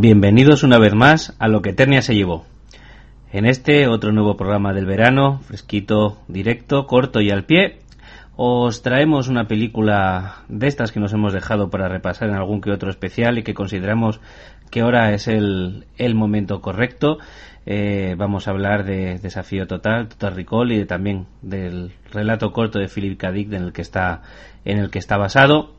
Bienvenidos una vez más a lo que Eternia se llevó. En este otro nuevo programa del verano, fresquito, directo, corto y al pie, os traemos una película de estas que nos hemos dejado para repasar en algún que otro especial y que consideramos que ahora es el, momento correcto. Eh, vamos a hablar de Desafío Total, Total Recall y también del relato corto de Philip K. En el que está, en el que está basado.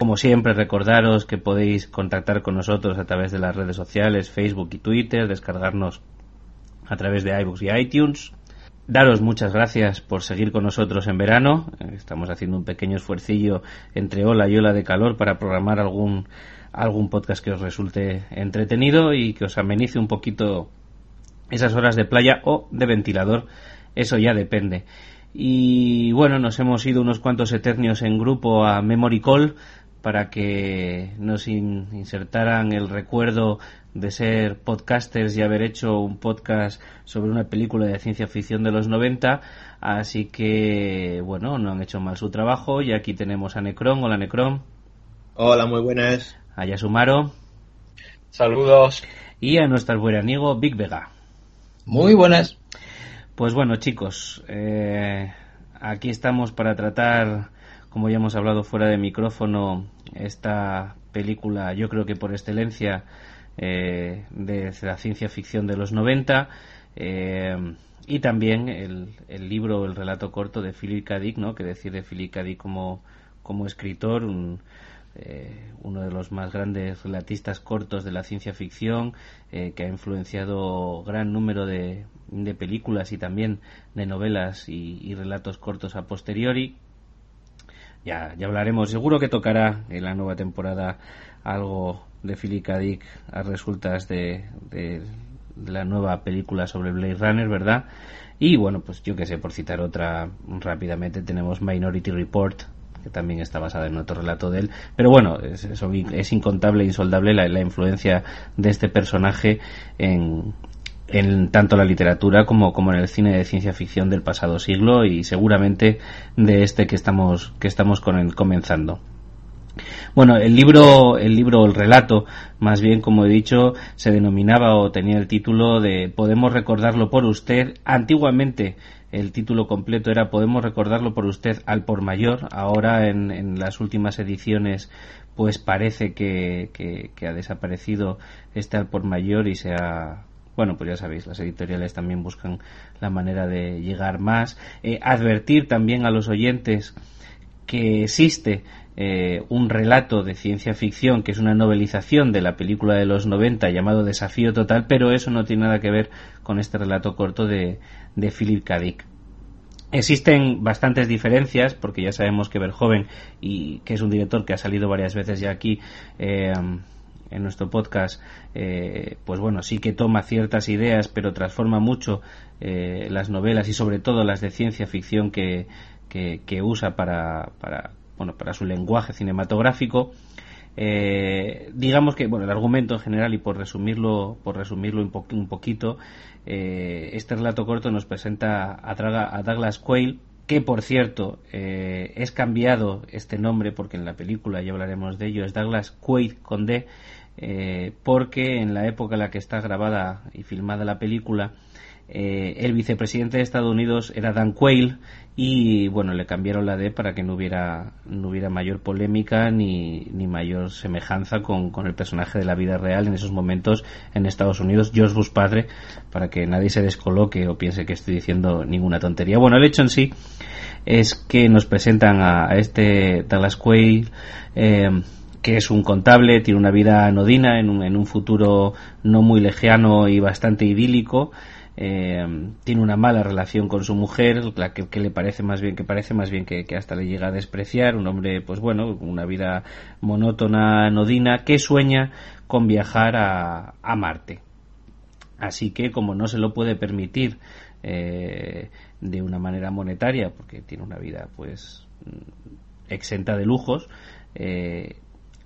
Como siempre, recordaros que podéis contactar con nosotros a través de las redes sociales, Facebook y Twitter, descargarnos a través de iBooks y iTunes. Daros muchas gracias por seguir con nosotros en verano. Estamos haciendo un pequeño esfuercillo entre ola y ola de calor para programar algún, algún podcast que os resulte entretenido y que os amenice un poquito esas horas de playa o de ventilador. Eso ya depende. Y bueno, nos hemos ido unos cuantos eternios en grupo a Memory Call para que nos insertaran el recuerdo de ser podcasters y haber hecho un podcast sobre una película de ciencia ficción de los 90. Así que, bueno, no han hecho mal su trabajo. Y aquí tenemos a Necron. Hola, Necron. Hola, muy buenas. A Yasumaro. Saludos. Y a nuestro buen amigo Big Vega. Muy buenas. Pues bueno, chicos, eh, aquí estamos para tratar como ya hemos hablado fuera de micrófono, esta película, yo creo que por excelencia, eh, de la ciencia ficción de los 90, eh, y también el, el, libro, el relato corto de Philip K. Dick, ¿no? que decide Philip K. Dick como, como escritor, eh, uno de los más grandes relatistas cortos de la ciencia ficción, que ha influenciado gran número de, de películas y también de novelas y relatos cortos a posteriori ya, ya hablaremos. Seguro que tocará en la nueva temporada algo de Philip K. Dick a resultas de, de, la nueva película sobre Blade Runner, ¿verdad? Y bueno, pues yo que sé, por citar otra rápidamente, tenemos Minority Report, que también está basada en otro relato de él. Pero bueno, es, es incontable e insoldable la, la, influencia de este personaje en, en tanto la literatura como, como en el cine de ciencia ficción del pasado siglo y seguramente de este que estamos, que estamos con comenzando. Bueno, el libro, el libro, el relato, más bien, como he dicho, se denominaba o tenía el título de Podemos recordarlo por usted. Antiguamente el título completo era Podemos recordarlo por usted al por mayor. Ahora en, en las últimas ediciones pues parece que, que, que, ha desaparecido este al por mayor y se ha bueno, pues ya sabéis, las editoriales también buscan la manera de llegar más. Eh, advertir también a los oyentes que existe eh, un relato de ciencia ficción que es una novelización de la película de los 90 llamado Desafío Total, pero eso no tiene nada que ver con este relato corto de, de Philip K. Dick. Existen bastantes diferencias, porque ya sabemos que Verhoeven, y que es un director que ha salido varias veces ya aquí, eh, en nuestro podcast, eh, pues bueno, sí que toma ciertas ideas, pero transforma mucho eh, las novelas y sobre todo las de ciencia ficción que, que, usa para, para, bueno, para su lenguaje cinematográfico. Eh, digamos que bueno el argumento en general y por resumirlo por resumirlo un, un poquito este relato corto nos presenta a, a Douglas Quayle que por cierto es cambiado este nombre porque en la película ya hablaremos de ello es Douglas Quaid con D eh, porque en la época en la que está grabada y filmada la película, eh, el vicepresidente de Estados Unidos era Dan Quayle y bueno, le cambiaron la D para que no hubiera, no hubiera mayor polémica ni, ni mayor semejanza con, con, el personaje de la vida real en esos momentos en Estados Unidos, George Bush padre, para que nadie se descoloque o piense que estoy diciendo ninguna tontería. Bueno, el hecho en sí es que nos presentan a, a este Dallas Quayle eh, que es un contable, tiene una vida anodina en un, en un futuro no muy lejano y bastante idílico. Eh, tiene una mala relación con su mujer, la que, le parece más bien, que parece más bien que, que, hasta le llega a despreciar, un hombre, pues bueno, una vida monótona, anodina, que sueña con viajar a, a Marte. Así que, como no se lo puede permitir eh, de una manera monetaria, porque tiene una vida, pues, exenta de lujos, eh,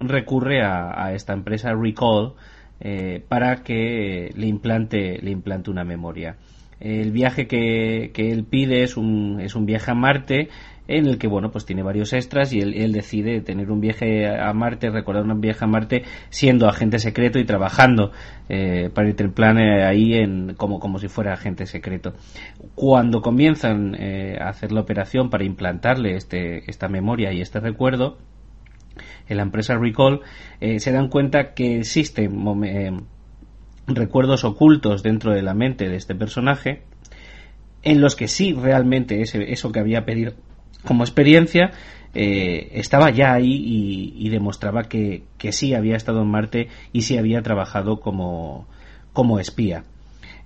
recurre a, esta empresa Recall eh, para que le implante, le implante una memoria. El viaje que, él pide es un, es un viaje a Marte en el que bueno pues tiene varios extras y él, decide tener un viaje a Marte recordar un viaje a Marte siendo agente secreto y trabajando eh, para el plan eh, ahí en como como si fuera agente secreto cuando comienzan a hacer la operación para implantarle este esta memoria y este recuerdo en la empresa Recall se dan cuenta que existen recuerdos ocultos dentro de la mente de este personaje en los que sí realmente ese, eso que había pedido como experiencia eh, estaba ya ahí y, demostraba que, que, sí había estado en Marte y sí había trabajado como, como espía.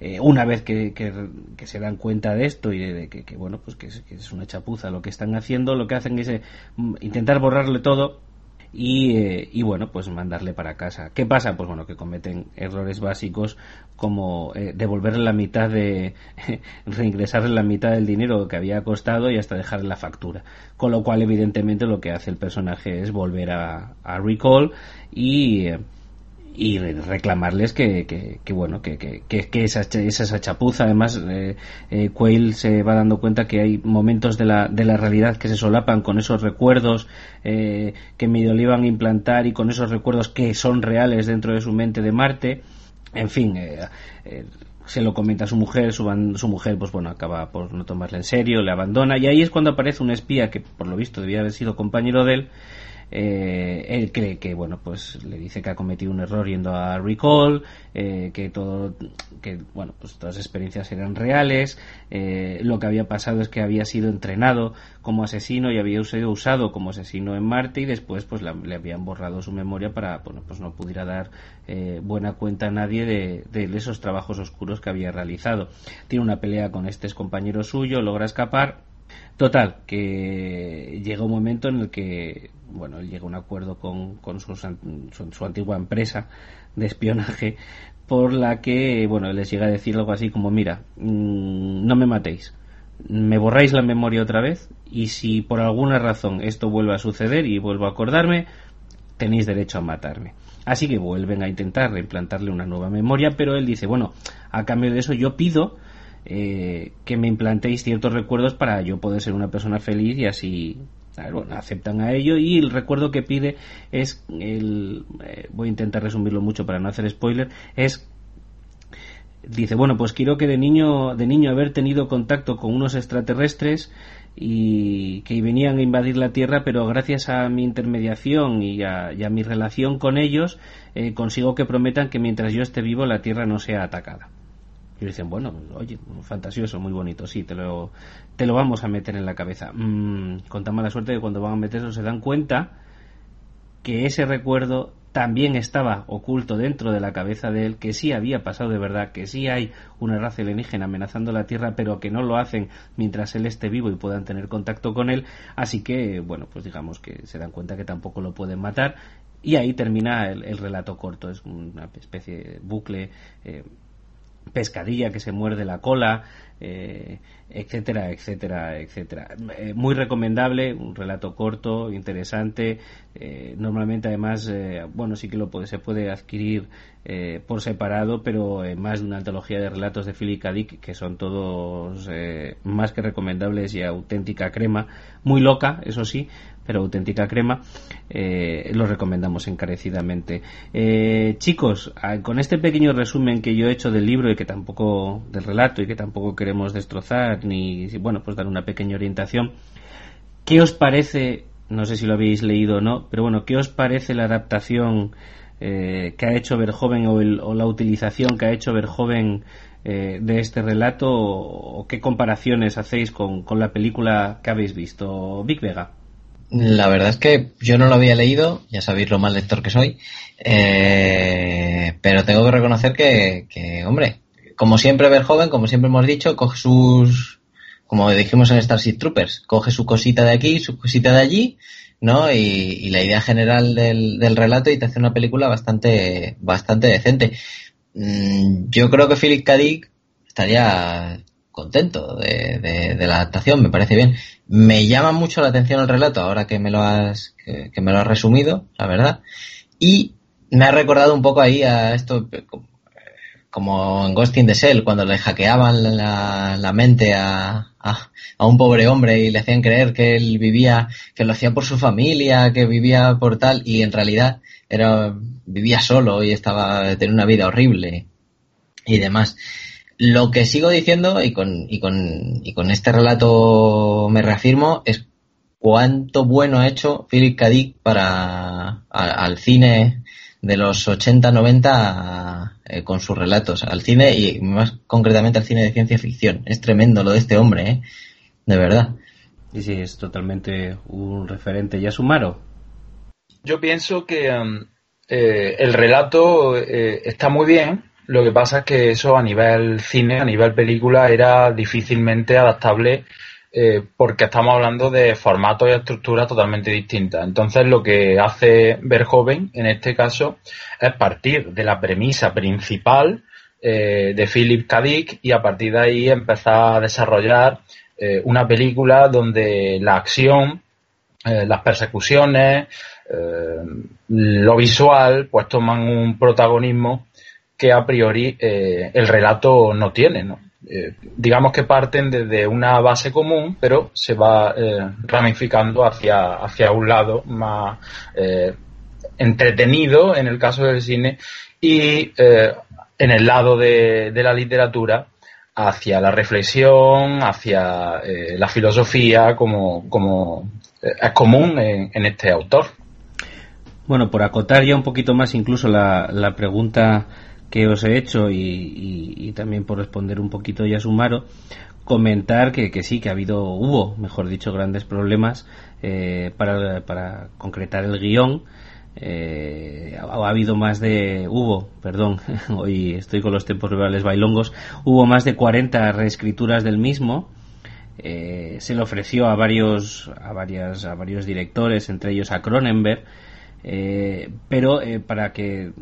Eh, una vez que, que, se dan cuenta de esto y de, que, bueno pues que es, una chapuza lo que están haciendo lo que hacen es eh, intentar borrarle todo y, y, bueno, pues mandarle para casa. ¿Qué pasa? Pues bueno, que cometen errores básicos como eh, devolverle la mitad de, reingresarle la mitad del dinero que había costado y hasta dejarle la factura. Con lo cual, evidentemente, lo que hace el personaje es volver a, a Recall y y reclamarles que, que, bueno que, que, que esa, esa chapuza además eh, eh, se va dando cuenta que hay momentos de la, de la realidad que se solapan con esos recuerdos eh, que medio le iban a implantar y con esos recuerdos que son reales dentro de su mente de Marte. En fin eh, eh, se lo comenta a su mujer, su, su, mujer, pues bueno, acaba por no tomarle en serio, le abandona, y ahí es cuando aparece un espía que por lo visto debía haber sido compañero de él, eh, él cree que bueno pues le dice que ha cometido un error yendo a recall eh, que todo que bueno pues todas las experiencias eran reales eh, lo que había pasado es que había sido entrenado como asesino y había sido usado como asesino en Marte y después pues le habían borrado su memoria para bueno pues no pudiera dar buena cuenta a nadie de, de, esos trabajos oscuros que había realizado. Tiene una pelea con este compañero suyo logra escapar Total, que llega un momento en el que, bueno, él llega un acuerdo con, con su, su, antigua empresa de espionaje por la que, bueno, les llega a decir algo así como, mira, mm, no me matéis, me borráis la memoria otra vez y si por alguna razón esto vuelve a suceder y vuelvo a acordarme, tenéis derecho a matarme. Así que vuelven a intentar reimplantarle una nueva memoria, pero él dice, bueno, a cambio de eso yo pido eh, que me implantéis ciertos recuerdos para yo poder ser una persona feliz y así bueno, aceptan a ello y el recuerdo que pide es el eh, voy a intentar resumirlo mucho para no hacer spoiler es dice bueno pues quiero que de niño de niño haber tenido contacto con unos extraterrestres y que venían a invadir la Tierra, pero gracias a mi intermediación y a, mi relación con ellos, eh, consigo que prometan que mientras yo esté vivo la Tierra no sea atacada. Y dicen, bueno, oye, fantasioso, muy bonito, sí, te lo, te lo vamos a meter en la cabeza. Mm, con tan mala suerte que cuando van a meterlo se dan cuenta que ese recuerdo también estaba oculto dentro de la cabeza de él, que sí había pasado de verdad, que sí hay una raza alienígena amenazando la Tierra, pero que no lo hacen mientras él esté vivo y puedan tener contacto con él. Así que, bueno, pues digamos que se dan cuenta que tampoco lo pueden matar. Y ahí termina el, relato corto, es una especie de bucle. Eh, pescadilla que se muerde la cola, eh, etcétera, etcétera, etcétera. Eh, muy recomendable, un relato corto, interesante. Eh, normalmente, además, bueno, sí que lo puede, se puede adquirir por separado, pero más de una antología de relatos de Philip K. Dick, que son todos más que recomendables y auténtica crema, muy loca, eso sí, pero auténtica crema, eh, lo recomendamos encarecidamente. Eh, chicos, con este pequeño resumen que yo he hecho del libro y que tampoco, del relato y que tampoco queremos destrozar ni, bueno, pues dar una pequeña orientación, ¿qué os parece, no sé si lo habéis leído o no, pero bueno, ¿qué os parece la adaptación eh, que ha hecho Verjoven o, o la utilización que ha hecho Verjoven eh, de este relato o, qué comparaciones hacéis con, con, la película que habéis visto, Big Vega. La verdad es que yo no lo había leído, ya sabéis lo mal lector que soy, eh, pero tengo que reconocer que, que, hombre, como siempre ver joven, como siempre hemos dicho, coge sus, como dijimos en Starship Troopers, coge su cosita de aquí, su cosita de allí, ¿no? Y, la idea general del, relato y te hace una película bastante, bastante decente. Mm, yo creo que Philip K. Dick estaría contento de, la adaptación, me parece bien. Me llama mucho la atención el relato ahora que me lo has, que, me lo has resumido, la verdad. Y me ha recordado un poco ahí a esto, como en Ghost in the Shell, cuando le hackeaban la, mente a, a, un pobre hombre y le hacían creer que él vivía, que lo hacía por su familia, que vivía por tal, y en realidad era, vivía solo y estaba, tenía una vida horrible y demás. Lo que sigo diciendo, y con, y con, y con este relato me reafirmo, es cuánto bueno ha hecho Philip K. Dick para al cine de los 80-90 eh, con sus relatos, al cine y más concretamente al cine de ciencia ficción. Es tremendo lo de este hombre, ¿eh? de verdad. Y sí, es totalmente un referente. ¿Ya Sumaro? Yo pienso que um, eh, el relato eh, está muy bien, lo que pasa es que eso a nivel cine, a nivel película, era difícilmente adaptable eh, porque estamos hablando de formatos y estructuras totalmente distintas. Entonces, lo que hace Verhoeven en este caso es partir de la premisa principal eh, de Philip K. Y a partir de ahí empezar a desarrollar eh, una película donde la acción, las persecuciones, lo visual, pues toman un protagonismo que a priori el relato no tiene. Eh, digamos que parten desde una base común, pero se va eh, ramificando hacia, hacia un lado más eh, entretenido, en el caso del cine, y en el lado de, la literatura, hacia la reflexión, hacia la filosofía, como, como es común en, este autor. Bueno, por acotar ya un poquito más incluso la, la pregunta que os he hecho y, también por responder un poquito ya Sumaro, comentar que, que, sí, que ha habido, hubo, mejor dicho, grandes problemas eh, para, para, concretar el guion. Eh, ha, habido más de, hubo, perdón, hoy estoy con los tiempos reales bailongos, hubo más de 40 reescrituras del mismo. Eh, se le ofreció a varios, a varias, a varios directores, entre ellos a Cronenberg, eh, pero eh, para que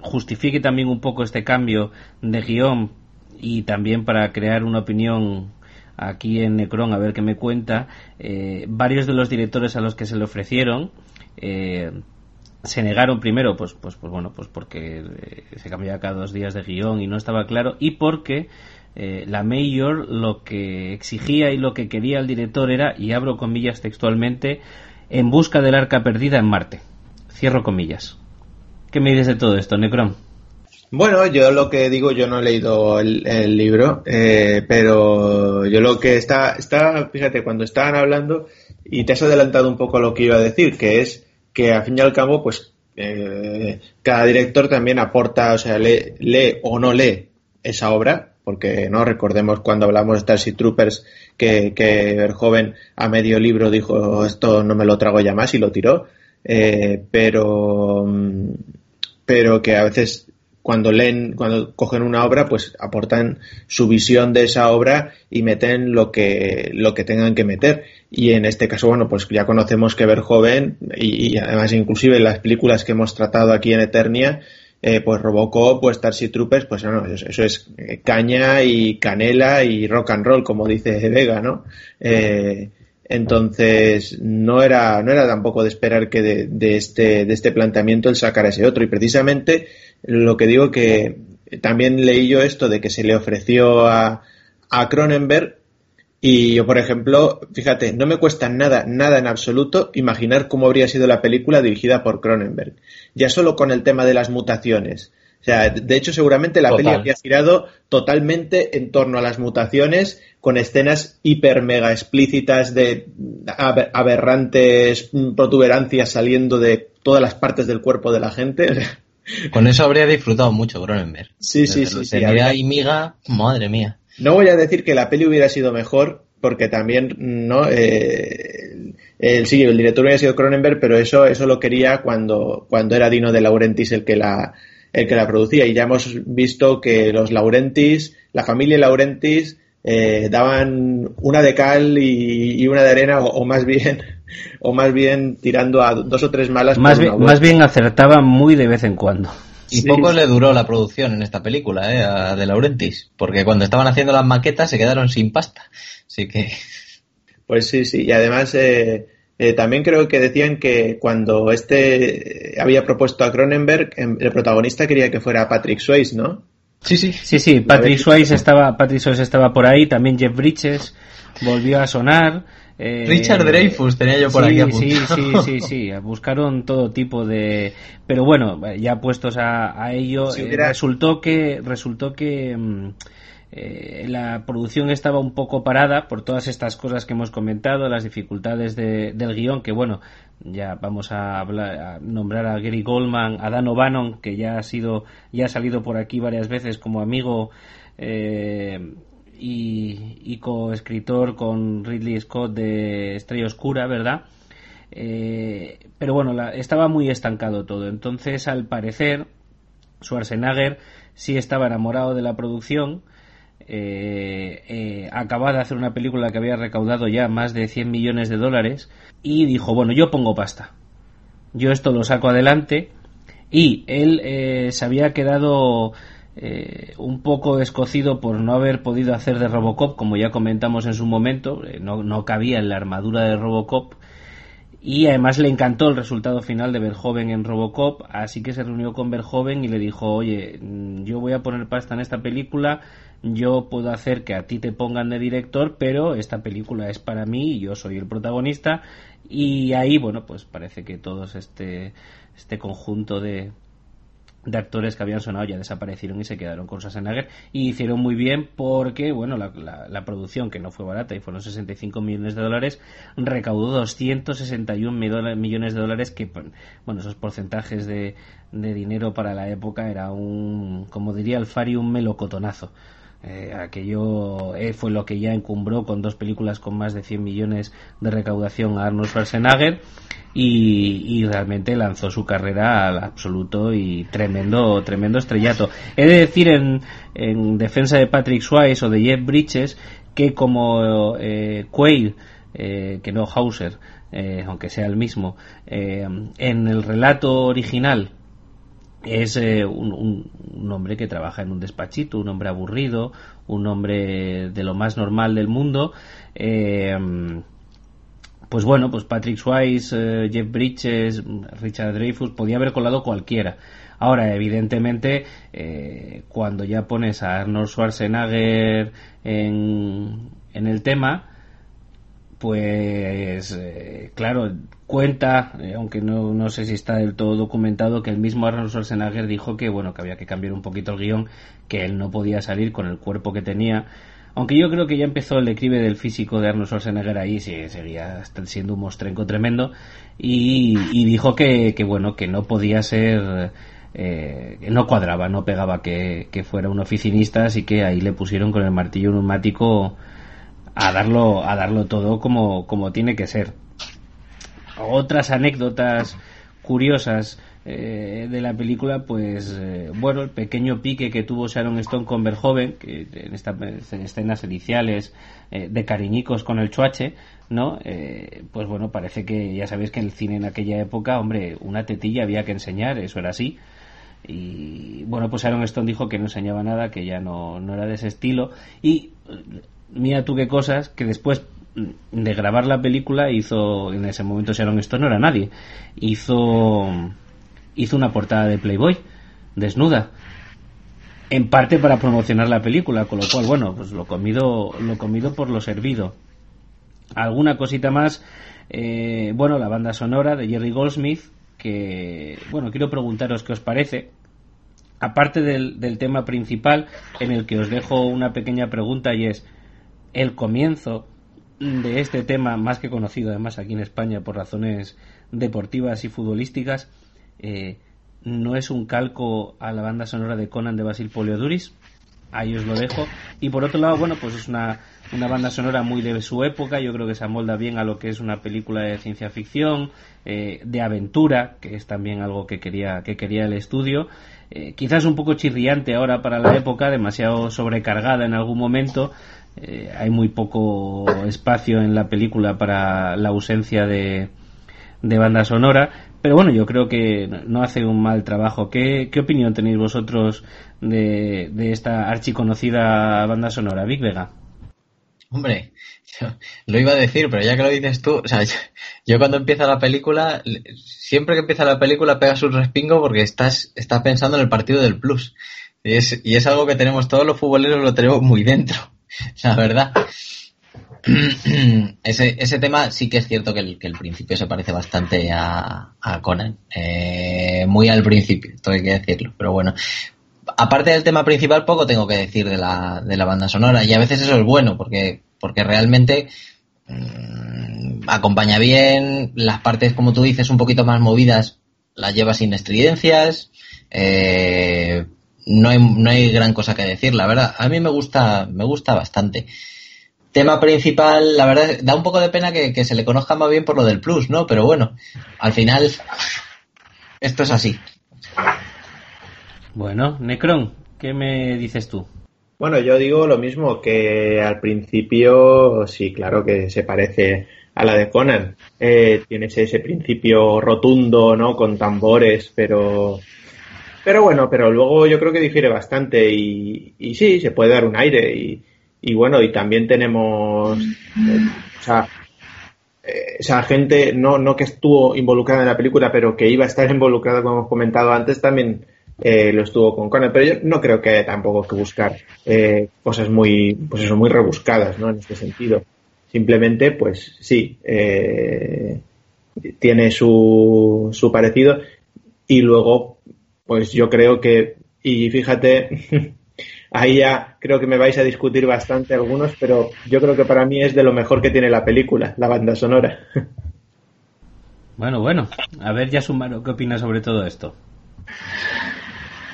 justifique también un poco este cambio de guion y también para crear una opinión aquí en Necron, a ver qué me cuenta, eh, varios de los directores a los que se le ofrecieron se negaron primero, pues, pues, pues bueno, pues porque se cambiaba cada dos días de guion y no estaba claro, y porque la Mayor lo que exigía y lo que quería el director era, y abro comillas textualmente, en busca del arca perdida en Marte. Cierro comillas. ¿Qué me dices de todo esto, Necron? Bueno, yo lo que digo, yo no he leído el, libro, eh, pero yo lo que está, está, fíjate, cuando estaban hablando, y te has adelantado un poco lo que iba a decir, que es que al fin y al cabo, pues eh, cada director también aporta, o sea, lee, lee, o no lee esa obra, porque no recordemos cuando hablamos de Starship Troopers que, que el joven a medio libro dijo esto no me lo trago ya más y lo tiró. Eh, pero, pero que a veces cuando leen, cuando cogen una obra, pues aportan su visión de esa obra y meten lo que, lo que tengan que meter. Y en este caso, bueno, pues ya conocemos que Verjoven, y, y además inclusive las películas que hemos tratado aquí en Eternia, eh, pues Robocop, pues Starship Troopers, pues no, eso, es eh, caña y canela y rock and roll, como dice Vega, ¿no? Eh, entonces, no era, no era tampoco de esperar que de, este, de este planteamiento él sacara ese otro. Y precisamente lo que digo que también leí yo esto de que se le ofreció a, a Cronenberg y yo, por ejemplo, fíjate, no me cuesta nada, nada en absoluto imaginar cómo habría sido la película dirigida por Cronenberg. Ya solo con el tema de las mutaciones. O sea, de hecho, seguramente la película habría girado totalmente en torno a las mutaciones, con escenas hiper mega explícitas de aberrantes protuberancias saliendo de todas las partes del cuerpo de la gente. Con eso habría disfrutado mucho Cronenberg. Sí, sí, sí. sí y miga, madre mía. No voy a decir que la peli hubiera sido mejor, porque también, ¿no? Eh, el, sí, el director hubiera sido Cronenberg, pero eso, eso lo quería cuando, cuando era Dino de Laurentiis el que la, el que la producía. Y ya hemos visto que los Laurentis, la familia Laurentis, eh, daban una de cal y, una de arena o, más bien o más bien tirando a dos o tres malas más bien, más bien acertaban muy de vez en cuando. Y poco le duró la producción en esta película eh, a de Laurentis porque cuando estaban haciendo las maquetas se quedaron sin pasta. Así que pues sí sí y además eh, eh, también creo que decían que cuando este había propuesto a Cronenberg el protagonista quería que fuera Patrick Swayze no Sí, sí. Sí, sí, Patrick Swayze estaba, Patrick Swayze estaba por ahí, también Jeff Bridges volvió a sonar. Eh, Richard Dreyfus tenía yo por sí, aquí Sí, sí, sí, sí, buscaron todo tipo de... Pero bueno, ya puestos a, ello, eh, resultó que... Resultó que mm, eh, la producción estaba un poco parada por todas estas cosas que hemos comentado, las dificultades del guion, que bueno, ya vamos a, hablar, nombrar a Gary Goldman, a Dan O'Bannon, que ya ha sido, ya ha salido por aquí varias veces como amigo eh, y, coescritor con Ridley Scott de Estrella Oscura, ¿verdad? Eh, pero bueno, estaba muy estancado todo. Entonces, al parecer, Schwarzenegger sí estaba enamorado de la producción eh, eh, acababa de hacer una película que había recaudado ya más de 100 millones de dólares y dijo, bueno, yo pongo pasta, yo esto lo saco adelante. Y él eh, se había quedado un poco descocido por no haber podido hacer de Robocop, como ya comentamos en su momento, no, no cabía en la armadura de Robocop. Y además le encantó el resultado final de Verhoeven en Robocop, así que se reunió con Verhoeven y le dijo, oye, mm, yo voy a poner pasta en esta película, yo puedo hacer que a ti te pongan de director, pero esta película es para mí y yo soy el protagonista. Y ahí, bueno, pues parece que todos este, este conjunto de, de actores que habían sonado ya desaparecieron y se quedaron con Schwarzenegger y hicieron muy bien porque bueno la, la, producción que no fue barata y fueron 65 millones de dólares recaudó 261 millones de dólares que bueno esos porcentajes de, de dinero para la época era un como diría el Fari un melocotonazo eh, aquello eh, fue lo que ya encumbró con dos películas con más de 100 millones de recaudación a Arnold Schwarzenegger y, realmente lanzó su carrera al absoluto y tremendo tremendo estrellato. He de decir en, en defensa de Patrick Swayze o de Jeff Bridges que como eh, Quaid, eh, que no Hauser, eh, aunque sea el mismo, en el relato original es eh, un, un, hombre que trabaja en un despachito, un hombre aburrido, un hombre de lo más normal del mundo. Eh, pues bueno, pues Patrick Swayze, eh, Jeff Bridges, Richard Dreyfus, podía haber colado cualquiera. Ahora, evidentemente, cuando ya pones a Arnold Schwarzenegger en, en el tema, pues claro, cuenta, eh, aunque no, no, sé si está del todo documentado, que el mismo Arnold Schwarzenegger dijo que bueno que había que cambiar un poquito el guion, que él no podía salir con el cuerpo que tenía. Aunque yo creo que ya empezó el declive del físico de Arnold Schwarzenegger ahí, sí, seguía siendo un mostrenco tremendo, y, dijo que, que, bueno, que no podía ser, eh, no cuadraba, no pegaba que, que fuera un oficinista, así que ahí le pusieron con el martillo neumático a darlo, a darlo todo como, como tiene que ser otras anécdotas curiosas eh, de la película, pues eh, bueno, el pequeño pique que tuvo Sharon Stone con Verhoeven, que en estas escenas iniciales eh, de cariñicos con el chuache, ¿no? pues bueno, parece que ya sabéis que en el cine en aquella época, hombre, una tetilla había que enseñar, eso era así. Y bueno, pues Sharon Stone dijo que no enseñaba nada, que ya no, no era de ese estilo. Y mira tú qué cosas, que después de grabar la película hizo en ese momento Sharon Stone no era nadie hizo hizo una portada de Playboy desnuda en parte para promocionar la película con lo cual bueno pues lo comido lo comido por lo servido. Alguna cosita más eh, bueno la banda sonora de Jerry Goldsmith que bueno quiero preguntaros qué os parece. Aparte del, del tema principal en el que os dejo una pequeña pregunta y es el comienzo de este tema, más que conocido además aquí en España por razones deportivas y futbolísticas, eh, no es un calco a la banda sonora de Conan de Basil Polioduris. Ahí os lo dejo. Y por otro lado, bueno, pues es una, una banda sonora muy de su época. Yo creo que se amolda bien a lo que es una película de ciencia ficción, eh, de aventura, que es también algo que quería, que quería el estudio. Eh, quizás un poco chirriante ahora para la época, demasiado sobrecargada en algún momento, eh, hay muy poco espacio en la película para la ausencia de, de banda sonora, pero bueno, yo creo que no hace un mal trabajo. ¿Qué, opinión tenéis vosotros de, de esta archiconocida banda sonora, Big Vega? Hombre, lo iba a decir, pero ya que lo dices tú, o sea, yo, cuando empieza la película, siempre que empieza la película pegas un respingo porque estás, estás pensando en el partido del Plus Y es, y es algo que tenemos todos los futboleros, lo tenemos muy dentro, la verdad. ese, ese tema sí que es cierto que el, que el principio se parece bastante a, a Conan. Eh, muy al principio, esto hay que decirlo. Pero bueno, aparte del tema principal, poco tengo que decir de la, de la banda sonora. Y a veces eso es bueno, porque, porque realmente mmm, acompaña bien. Las partes, como tú dices, un poquito más movidas, las lleva sin estridencias. Eh, no hay, no hay gran cosa que decir, la verdad. A mí me gusta, me gusta bastante. Tema principal, la verdad, da un poco de pena que, que se le conozca más bien por lo del plus, ¿no? Pero bueno, al final, esto es así. Bueno, Necron, ¿qué me dices tú? Bueno, yo digo lo mismo, que al principio sí, claro que se parece a la de Conan. Eh, tienes ese principio rotundo, ¿no? Con tambores, pero... Pero bueno, pero luego yo creo que difiere bastante y, y sí, se puede dar un aire y, y bueno, y también tenemos... O sea, eh, gente, no, no que estuvo involucrada en la película, pero que iba a estar involucrada, como hemos comentado antes, también eh, lo estuvo con Conan, pero yo no creo que haya tampoco que buscar eh, cosas muy, pues eso, muy rebuscadas, ¿no? En este sentido. Simplemente, pues sí, tiene su, su parecido y luego, pues yo creo que, y fíjate, ahí ya creo que me vais a discutir bastante algunos, pero yo creo que para mí es de lo mejor que tiene la película, la banda sonora. Bueno, bueno, a ver, ya Sumaro, ¿qué opinas sobre todo esto?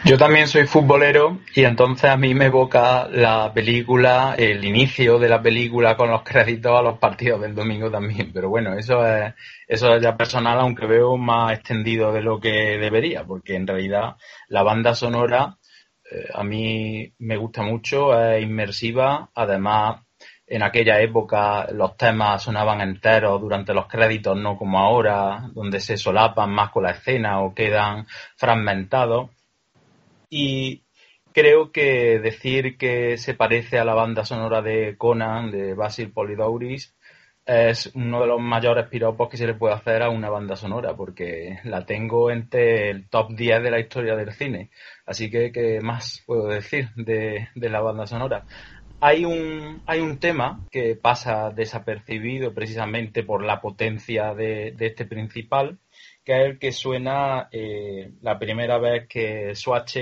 Yo también soy futbolero y entonces a mí me evoca la película, el inicio de la película con los créditos a los partidos del domingo también. Pero bueno, eso es, eso es ya personal, aunque veo más extendido de lo que debería, porque en realidad la banda sonora eh, a mí me gusta mucho, es inmersiva, además en aquella época los temas sonaban enteros durante los créditos, no como ahora, donde se solapan más con la escena o quedan fragmentados y creo que decir que se parece a la banda sonora de Conan, de Basil Polidouris, es uno de los mayores piropos que se le puede hacer a una banda sonora, porque la tengo entre el top 10 de la historia del cine. Así que, ¿qué más puedo decir de, de la banda sonora? Hay un, hay un tema que pasa desapercibido precisamente por la potencia de, de este principal, que es el que suena eh, la primera vez que Swatch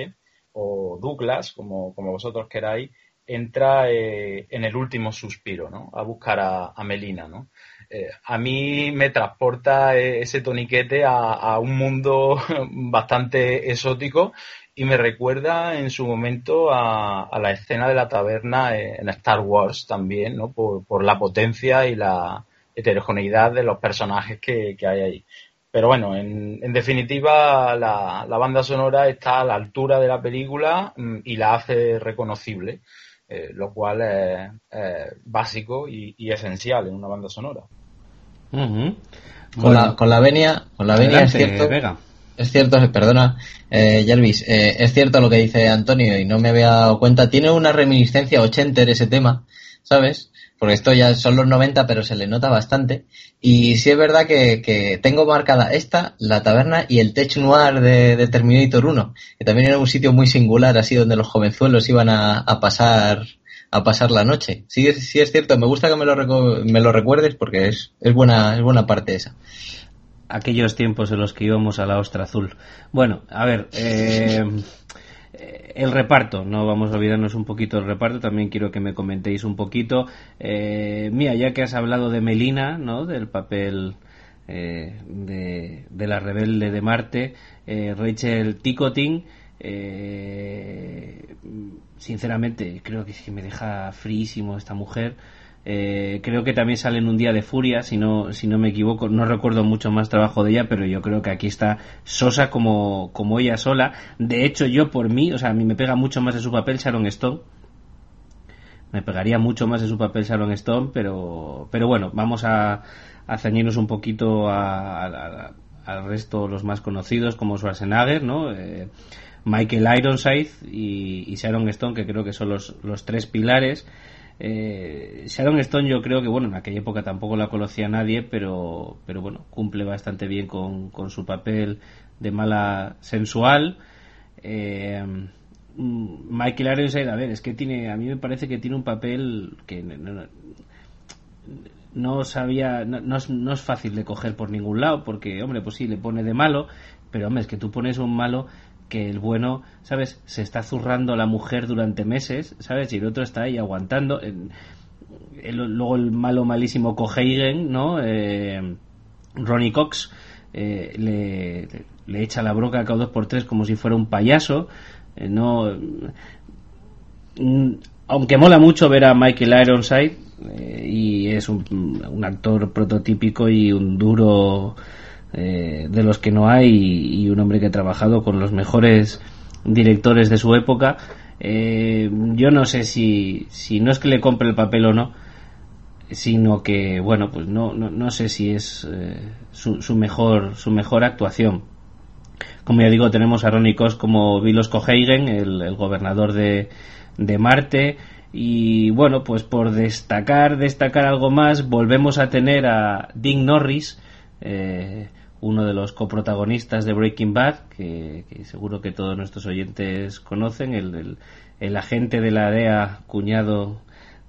o Douglas, como, como vosotros queráis, entra eh, en el último suspiro, ¿no? A buscar a, Melina, ¿no? Eh, a mí me transporta eh, ese toniquete a, a, un mundo bastante exótico y me recuerda en su momento a, a la escena de la taberna en Star Wars también, ¿no? Por, por la potencia y la heterogeneidad de los personajes que, que hay ahí. Pero bueno, en, en definitiva, la, la, banda sonora está a la altura de la película mm, y la hace reconocible, eh, lo cual es, es básico y, y, esencial en una banda sonora. Uh -huh. con, bueno, la, con la venia, con la venia es cierto. Vega. Es cierto, perdona, eh, Jervis, eh, es cierto lo que dice Antonio y no me había dado cuenta. Tiene una reminiscencia ochenter ese tema, ¿sabes? Porque esto ya son los 90, pero se le nota bastante. Y sí es verdad que, que tengo marcada esta, la taberna y el Tech Noir de, de, Terminator 1, que también era un sitio muy singular, así donde los jovenzuelos iban a, a pasar a pasar la noche. Sí, sí es cierto, me gusta que me lo, me lo recuerdes porque es, es, buena, es buena parte esa aquellos tiempos en los que íbamos a la ostra azul. Bueno, a ver, eh, el reparto, no vamos a olvidarnos un poquito del reparto, también quiero que me comentéis un poquito. Eh, ya que has hablado de Melina, ¿no? Del papel eh, de, la rebelde de Marte, eh, Rachel Ticotin, eh, sinceramente, creo que, que me deja fríísimo esta mujer. Eh, creo que también sale en un día de furia, si no, si no me equivoco. No recuerdo mucho más trabajo de ella, pero yo creo que aquí está sosa como, como ella sola. De hecho, yo por mí, o sea, a mí me pega mucho más de su papel Sharon Stone. Me pegaría mucho más de su papel Sharon Stone, pero, pero bueno, vamos a, ceñirnos un poquito a, al resto, los más conocidos, como Schwarzenegger, ¿no? Eh, Michael Ironside y, y Sharon Stone, que creo que son los, los tres pilares. Eh, Sharon Stone yo creo que bueno en aquella época tampoco la conocía nadie pero pero bueno cumple bastante bien con, con su papel de mala sensual. Eh, mm, Michael Ironside, a ver, es que tiene, a mí me parece que tiene un papel que no, no sabía, no, no, es, no, es, fácil de coger por ningún lado, porque, hombre, pues sí, le pone de malo, pero, hombre, es que tú pones un malo que el bueno, ¿sabes? Se está zurrando a la mujer durante meses, ¿sabes? Y el otro está ahí aguantando. El, luego el malo malísimo Coheigen, ¿no? Eh, Ronnie Cox eh, le, le, echa la broca cada dos por tres como si fuera un payaso. Eh, no, mm, aunque mola mucho ver a Michael Ironside y es un, un, actor prototípico y un duro eh, de los que no hay y, un hombre que ha trabajado con los mejores directores de su época. Eh, yo no sé si, si no es que le compre el papel o no, sino que, bueno, pues no, no, no sé si es eh, su, su, mejor, su mejor actuación. Como ya digo, tenemos a Ronnie Koss como Vilos Coheigen, el, el gobernador de, de Marte. Y bueno, pues por destacar, destacar algo más, volvemos a tener a Dean Norris, eh, uno de los coprotagonistas de Breaking Bad, que, seguro que todos nuestros oyentes conocen, el, el, agente de la DEA, cuñado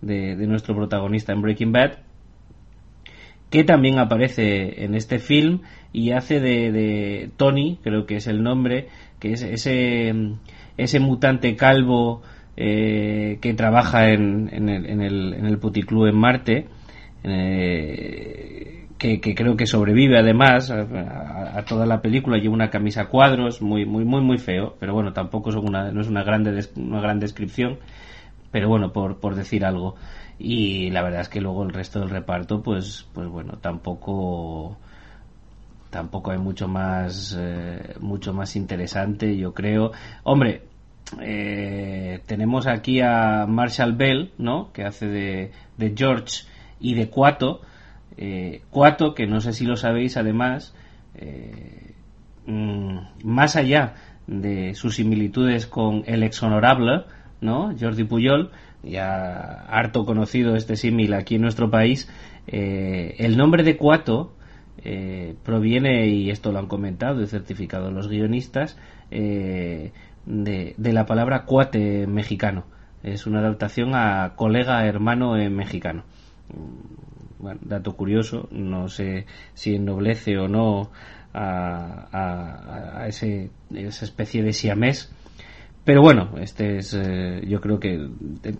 de, de, nuestro protagonista en Breaking Bad, que también aparece en este film y hace de, de Tony, creo que es el nombre, que es ese, ese mutante calvo eh, que trabaja en, en, el, en, el, en el puticlub en Marte. Eh, que, que, creo que sobrevive además a, toda la película lleva una camisa cuadros muy muy muy muy feo pero bueno tampoco es una, no es una grande una gran descripción pero bueno por, por decir algo. Y la verdad es que luego el resto del reparto pues pues bueno tampoco tampoco hay mucho más eh, mucho más interesante yo creo. Hombre eh, tenemos aquí a Marshall Bell no que hace de, de George y de Cuato eh, Cuato, que no sé si lo sabéis, además, eh, mmm, más allá de sus similitudes con el exhonorable, ¿no? Jordi Puyol, ya harto conocido este símil aquí en nuestro país, eh, el nombre de Cuato proviene, y esto lo han comentado y certificado los guionistas, de, de, la palabra cuate mexicano. Es una adaptación a colega, hermano mexicano bueno, dato curioso, no sé si ennoblece o no a, a, a ese, esa especie de siamés. Pero bueno, este es, eh, yo creo que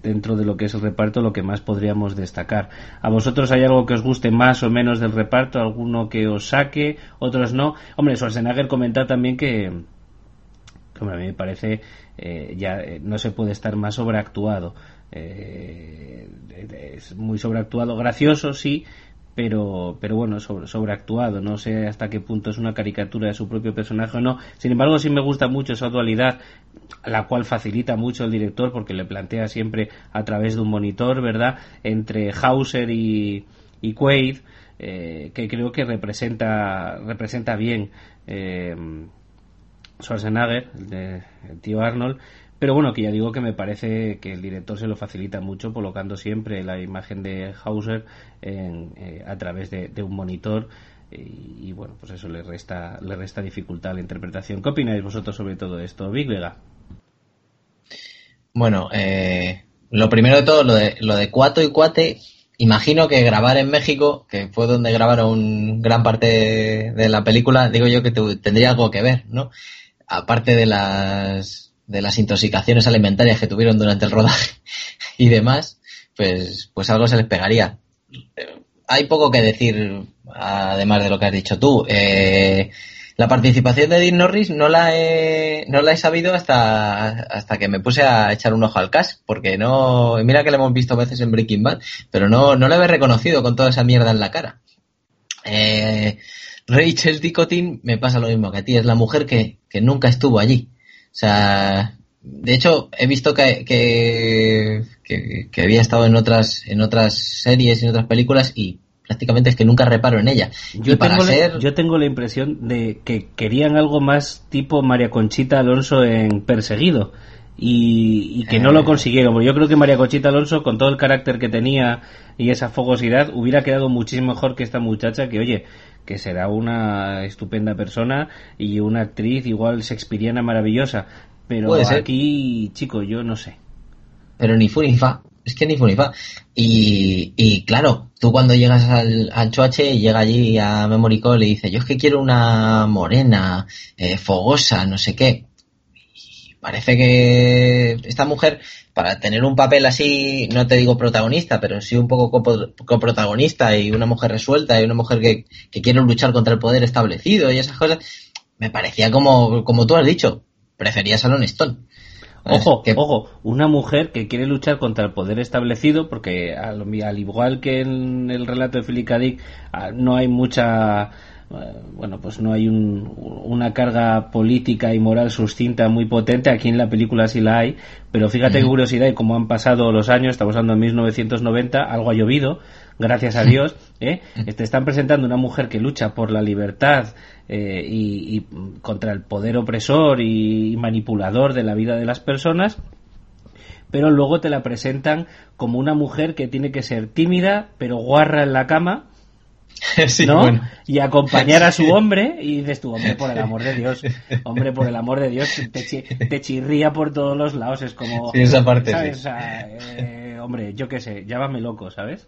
dentro de lo que es el reparto, lo que más podríamos destacar. ¿A vosotros hay algo que os guste más o menos del reparto? ¿Alguno que os saque? ¿Otros no? Hombre, Schwarzenegger comenta también que, que a mí me parece, eh, ya eh, no se puede estar más sobreactuado. Eh, es muy sobreactuado, gracioso sí, pero, pero bueno, sobre, sobreactuado. No sé hasta qué punto es una caricatura de su propio personaje o no. Sin embargo, sí me gusta mucho esa dualidad, la cual facilita mucho el director porque le plantea siempre a través de un monitor, ¿verdad?, entre Hauser y, y Quaid, eh, que creo que representa, representa bien eh, Schwarzenegger, el, de, el tío Arnold, pero bueno, que ya digo que me parece que el director se lo facilita mucho colocando siempre la imagen de Hauser en, eh, a través de, de un monitor y, bueno, pues eso le resta, le resta dificultad a la interpretación. ¿Qué opináis vosotros sobre todo esto? Big Vega. Bueno, eh, lo primero de todo, lo de, lo de Cuato y Cuate, imagino que grabar en México, que fue donde grabaron gran parte de la película, digo yo que te, tendría algo que ver, ¿no? Aparte de las de las intoxicaciones alimentarias que tuvieron durante el rodaje y demás, pues, pues algo se les pegaría. Hay poco que decir, además de lo que has dicho tú. Eh, la participación de Dean Norris no la he, no la he sabido hasta, hasta que me puse a echar un ojo al cast, porque no, mira que lo hemos visto veces en Breaking Bad, pero no, no le había reconocido con toda esa mierda en la cara. Eh, Rachel Ticotin me pasa lo mismo que a ti, es la mujer que, que nunca estuvo allí. O sea, de hecho, he visto que, que, que, que, había estado en otras, en otras series y en otras películas y prácticamente es que nunca reparo en ella. Yo, tengo, ser... la, yo tengo la impresión de que querían algo más tipo María Conchita Alonso en Perseguido. Y, y, que no lo consiguieron. Porque yo creo que María Conchita Alonso, con todo el carácter que tenía y esa fogosidad, hubiera quedado muchísimo mejor que esta muchacha que, oye, que será una estupenda persona y una actriz igual shakespeariana maravillosa, Pero aquí, chico, yo no sé. Pero ni fu ni fa. Es que ni fu ni fa. Y, y claro, tú cuando llegas al, al Choache, llega allí a Memory Call y dice, yo es que quiero una morena, eh, fogosa, no sé qué. Parece que esta mujer, para tener un papel así, no te digo protagonista, pero sí un poco coprotagonista y una mujer resuelta y una mujer que, que quiere luchar contra el poder establecido y esas cosas, me parecía como, como tú has dicho, prefería Salon Stone. Ojo, ojo, una mujer que quiere luchar contra el poder establecido, porque al, igual que en el relato de Philip Dick, ah, no hay mucha bueno, pues no hay una carga política y moral sustinta muy potente. Aquí en la película sí la hay, pero fíjate qué curiosidad y como han pasado los años, estamos hablando de 1990, algo ha llovido, gracias a Dios. ¿eh? Te están presentando una mujer que lucha por la libertad eh, y, contra el poder opresor y manipulador de la vida de las personas pero luego te la presentan como una mujer que tiene que ser tímida, pero guarra en la cama, ¿no? Y acompañar a su hombre y dices tú, hombre, por el amor de Dios, hombre, por el amor de Dios, te, chirría por todos los lados, es como... esa parte, eh, hombre, yo qué sé, llámame loco, ¿sabes?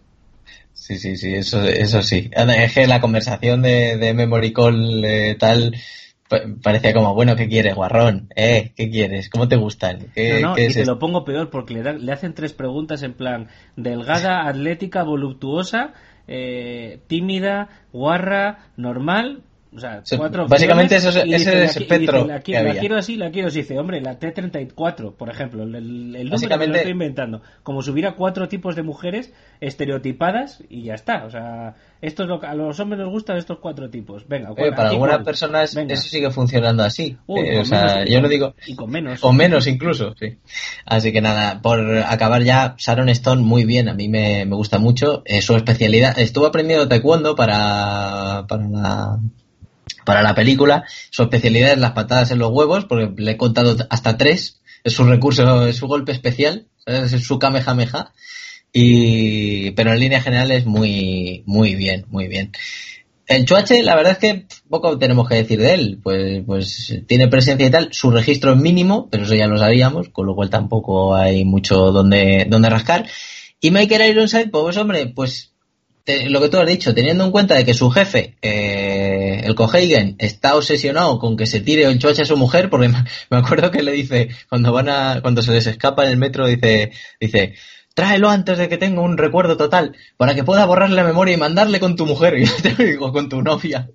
Sí, sí, sí, eso, eso sí. Es que la conversación de, de Memory Call eh, tal parecía como, bueno, ¿qué quieres, guarrón? ¿Eh? ¿Qué quieres? ¿Cómo te gustan? no, no, y te lo pongo peor porque le, le hacen tres preguntas en plan delgada, atlética, voluptuosa, eh, tímida, guarra, normal, o sea, cuatro Básicamente eso, ese es el espectro. La, quiero así, la quiero así. Dice, hombre, la T34, por ejemplo, el, el número que lo estoy inventando. Como si hubiera cuatro tipos de mujeres estereotipadas y ya está. O sea, esto es lo que a los hombres les gustan estos cuatro tipos. Venga, para algunas personas eso sigue funcionando así. Eh, o sea, yo no digo. Y con menos. Con menos incluso, sí. Así que nada, por acabar ya, Sharon Stone muy bien, a mí me, me gusta mucho. Eh, su especialidad, estuvo aprendiendo taekwondo para, para la para la película. Su especialidad es las patadas en los huevos, porque le he contado hasta tres. Es su recurso, es su golpe especial, es su kamehameha. Y, pero en línea general es muy, muy bien, muy bien. El Chuache, la verdad es que poco tenemos que decir de él. Pues, pues tiene presencia y tal. Su registro es mínimo, pero eso ya lo sabíamos, con lo cual tampoco hay mucho donde, donde rascar. Y Michael Ironside, pues hombre, pues lo que tú has dicho, teniendo en cuenta de que su jefe, eh, el Cohagen, está obsesionado con que se tire el choche a su mujer, porque me acuerdo que le dice, cuando van a, cuando se les escapa en el metro, dice, dice, tráelo antes de que tenga un recuerdo total, para que pueda borrarle la memoria y mandarle con tu mujer, y te digo, con tu novia,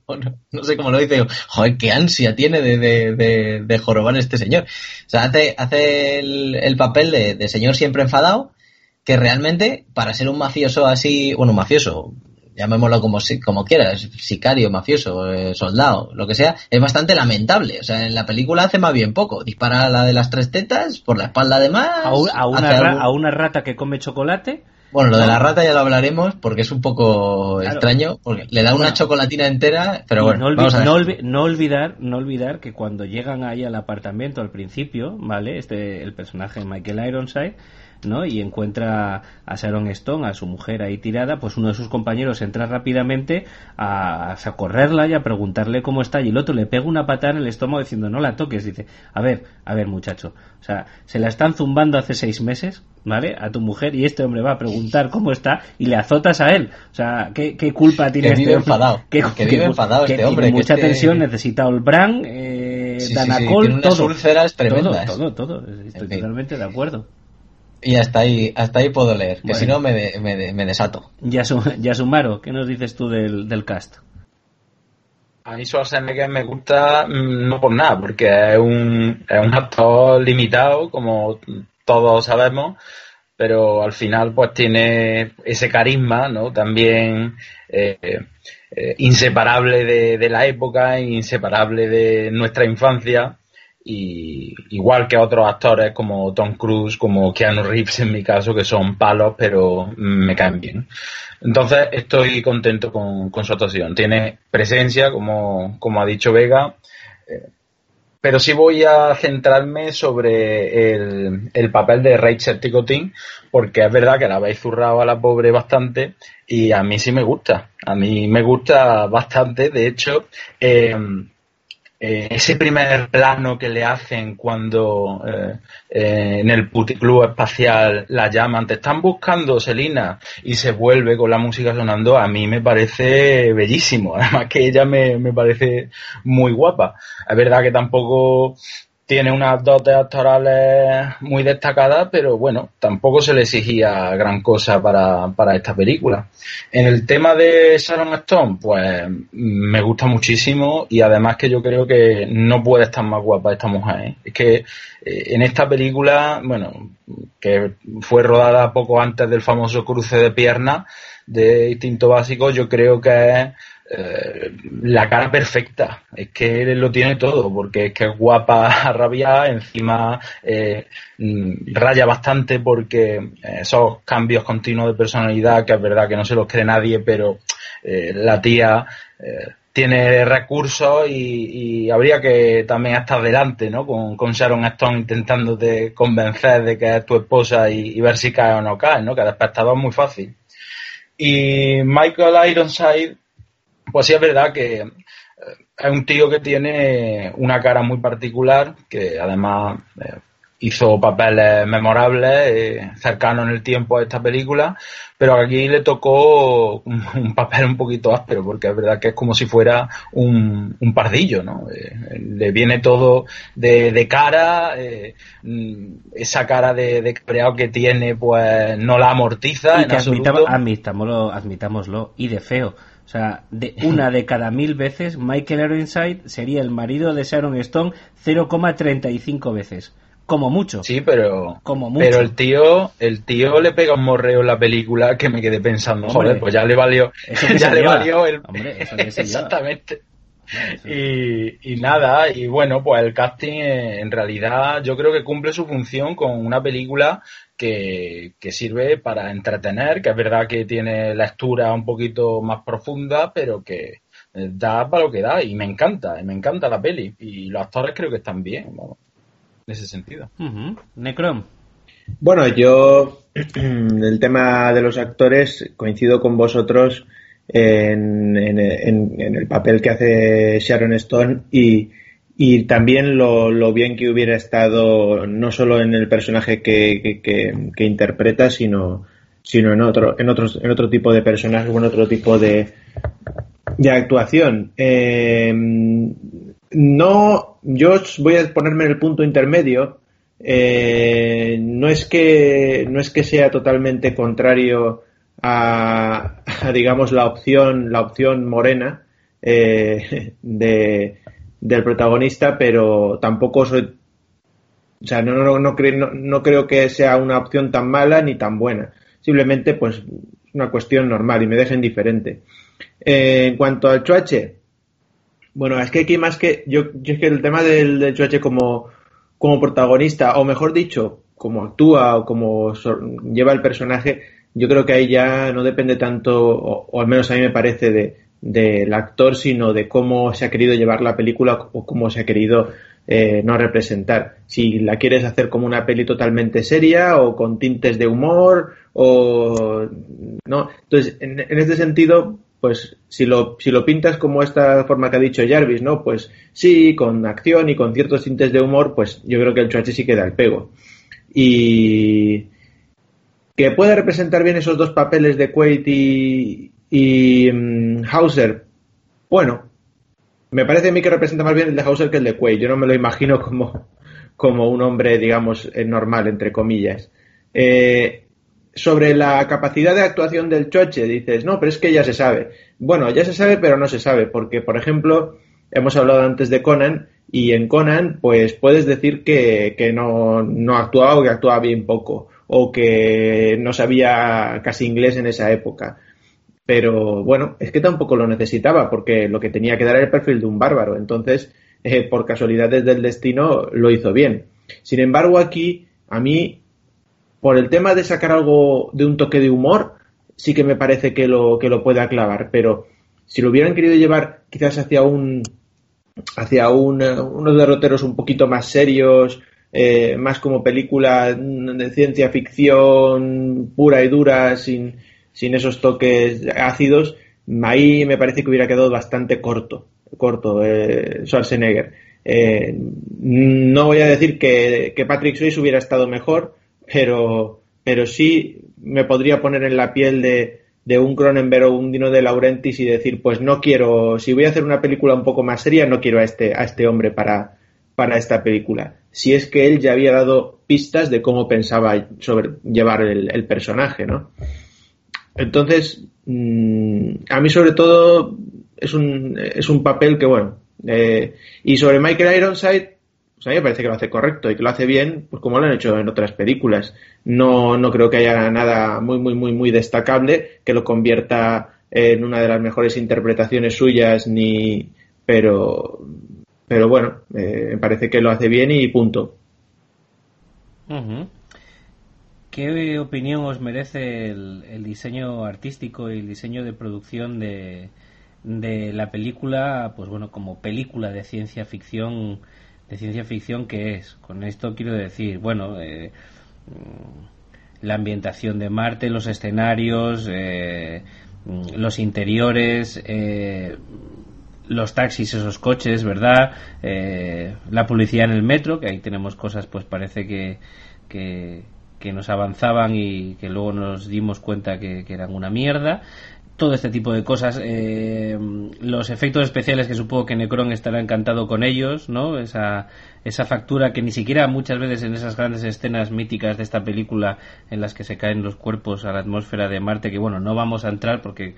no, sé cómo lo dice, joder, qué ansia tiene de, de, de, jorobar este señor. O sea, hace, hace el, papel de, de señor siempre enfadado, que realmente para ser un mafioso así, bueno, un mafioso, llamémoslo como, como quieras, sicario, mafioso, eh, soldado, lo que sea, es bastante lamentable. O sea, en la película hace más bien poco. Dispara a la de las tres tetas, por la espalda de más. A, una, a una, rata que come chocolate. Bueno, lo de la rata ya lo hablaremos porque es un poco extraño, porque le da una chocolatina entera, pero bueno. No, no, olvidar, no olvidar que cuando llegan ahí al apartamento al principio, ¿vale? Este, el personaje Michael Ironside, ¿no? y encuentra a Sharon Stone, a su mujer ahí tirada, pues uno de sus compañeros entra rápidamente a, a socorrerla y a preguntarle cómo está y el otro le pega una patada en el estómago diciendo no la toques, dice, a ver, a ver muchacho, o sea, se la están zumbando hace seis meses, ¿vale? A tu mujer y este hombre va a preguntar cómo está y le azotas a él, o sea, ¿qué, culpa tiene este hombre? Enfadado. Que, vive enfadado este hombre. mucha este tensión, necesita Olbran, eh, Danacol, todo. tremendas. Todo, todo, todo, estoy totalmente de acuerdo. Y hasta ahí, hasta ahí puedo leer, que si no me, me, me desato. Yasumaro, ¿qué nos dices tú del, del cast? A mí Schwarzenegger me gusta mm, no por nada, porque es un, es un actor limitado, como todos sabemos, pero al final pues tiene ese carisma, ¿no? También eh, eh, inseparable de, de, la época, inseparable de nuestra infancia y igual que otros actores como Tom Cruise, como Keanu Reeves en mi caso, que son palos, pero me caen bien. Entonces estoy contento con, su actuación. Tiene presencia, como, como ha dicho Vega, eh, pero sí voy a centrarme sobre el, el papel de Rachel Ticotin, porque es verdad que la habéis zurrado a la pobre bastante y a mí sí me gusta. A mí me gusta bastante, de hecho. Eh, eh, ese primer plano que le hacen cuando eh, eh, en el puticlub espacial la llaman, te están buscando Selina y se vuelve con la música sonando, a mí me parece bellísimo. Además que ella me, me parece muy guapa. Es verdad que tampoco tiene unas dotes actorales muy destacadas, pero bueno, tampoco se le exigía gran cosa para, para esta película. En el tema de Sharon Stone, pues me gusta muchísimo y además que yo creo que no puede estar más guapa esta mujer. ¿eh? Es que eh, en esta película, bueno, que fue rodada poco antes del famoso cruce de piernas de Instinto Básico, yo creo que es eh, la cara perfecta. Es que lo tiene todo, porque es que es guapa rabia, encima eh, mm, raya bastante porque esos cambios continuos de personalidad, que es verdad que no se los cree nadie, pero eh, la tía tiene recursos y, habría que también estar delante, ¿no? Con, Sharon Stone intentándote convencer de que es tu esposa y, ver si cae o no cae, ¿no? Que el espectador es muy fácil. Y Michael Ironside pues sí es verdad que eh, es un tío que tiene una cara muy particular, que además eh, hizo papeles memorables, eh, cercanos en el tiempo a esta película, pero aquí le tocó un, papel un poquito áspero, porque es verdad que es como si fuera un, pardillo, ¿no? le viene todo de, cara, mm, esa cara de, de creado que tiene, pues no la amortiza. Y que admitámoslo, admitámoslo, y de feo o sea, de una de cada mil veces, Michael Ironside sería el marido de Sharon Stone 0,35 veces. Como mucho. Sí, pero. Como mucho. Pero el tío, el tío le pega un morreo en la película que me quedé pensando, joder, pues ya le valió. ya le valió el. Hombre, eso Exactamente. Y, y, nada, y bueno, pues el casting eh, en realidad yo creo que cumple su función con una película que, sirve para entretener, que es verdad que tiene lectura un poquito más profunda, pero que eh, da para lo que da y me encanta, me encanta la peli y los actores creo que están bien, en ese sentido. Necrom. Bueno, yo el tema de los actores coincido con vosotros en, en el papel que hace Sharon Stone y, y también lo, lo, bien que hubiera estado no solo en el personaje que, que, interpreta, sino, sino en otro, en otros, en otro tipo de personaje o en otro tipo de, de actuación. Eh, no, yo voy a ponerme en el punto intermedio. Eh, no es que no es que sea totalmente contrario a, digamos la opción la opción morena eh, de del protagonista, pero tampoco soy. O sea, no, no, no, creo, no, creo que sea una opción tan mala ni tan buena. Simplemente, pues, una cuestión normal y me deja indiferente. Eh, en cuanto al Chuache, bueno, es que aquí más que. Yo, yo es que el tema del, del Chuache como, como protagonista, o mejor dicho, como actúa o como lleva el personaje, yo creo que ahí ya no depende tanto, o al menos a mí me parece, de, del actor, sino de cómo se ha querido llevar la película o cómo se ha querido eh, no representar. Si la quieres hacer como una peli totalmente seria o con tintes de humor o no. Entonces, en, este sentido, pues si lo, si lo pintas como esta forma que ha dicho Jarvis, ¿no? Pues sí, con acción y con ciertos tintes de humor, pues yo creo que el Chuachi sí queda el pego. Y que puede representar bien esos dos papeles de Quaid y, y mm, Hauser, bueno, me parece a mí que representa más bien el de Hauser que el de Quaid. Yo no me lo imagino como, como un hombre, digamos, eh, normal, entre comillas. Eh, sobre la capacidad de actuación del Choche, dices, no, pero es que ya se sabe. Bueno, ya se sabe, pero no se sabe, porque, por ejemplo, hemos hablado antes de Conan, y en Conan, pues puedes decir que, que no, no actuaba o que actuaba bien poco, o que no sabía casi inglés en esa época. Pero bueno, es que tampoco lo necesitaba porque lo que tenía que dar era el perfil de un bárbaro. Entonces, eh, por casualidades del destino, lo hizo bien. Sin embargo, aquí, a mí, por el tema de sacar algo de un toque de humor, sí que me parece que lo, que lo puede aclavar. Pero si lo hubieran querido llevar quizás hacia un hacia un, unos derroteros un poquito más serios, eh, más como película de ciencia ficción pura y dura, sin, sin esos toques ácidos, ahí me parece que hubiera quedado bastante corto. corto, eh, Schwarzenegger. Eh, no voy a decir que, que Patrick Swayze hubiera estado mejor, pero, pero sí me podría poner en la piel de, de un Cronenberg o un Dino de Laurentiis y decir, pues no quiero, si voy a hacer una película un poco más seria, no quiero a este, a este hombre para, para esta película. Si es que él ya había dado pistas de cómo pensaba sobre llevar el, personaje, ¿no? Entonces, mm, a mí sobre todo es un, es un papel que, bueno, eh, y sobre Michael Ironside, pues a mí me parece que lo hace correcto y que lo hace bien, pues como lo han hecho en otras películas. No, no creo que haya nada muy, muy, muy, muy destacable que lo convierta en una de las mejores interpretaciones suyas, ni, pero, pero bueno, eh, me parece que lo hace bien y punto. ¿Qué opinión os merece el, diseño artístico y el diseño de producción de, de la película, pues bueno, como película de ciencia ficción de ciencia ficción que es. Con esto quiero decir, bueno, eh, la ambientación de Marte, los escenarios, eh, los interiores, eh, los taxis, esos coches, ¿verdad? la publicidad en el metro, que ahí tenemos cosas, pues parece que, que, nos avanzaban y que luego nos dimos cuenta que, que eran una mierda todo este tipo de cosas. Eh, los efectos especiales que supongo que Necron estará encantado con ellos, ¿no? Esa, esa factura que ni siquiera muchas veces en esas grandes escenas míticas de esta película en las que se caen los cuerpos a la atmósfera de Marte, que bueno, no vamos a entrar porque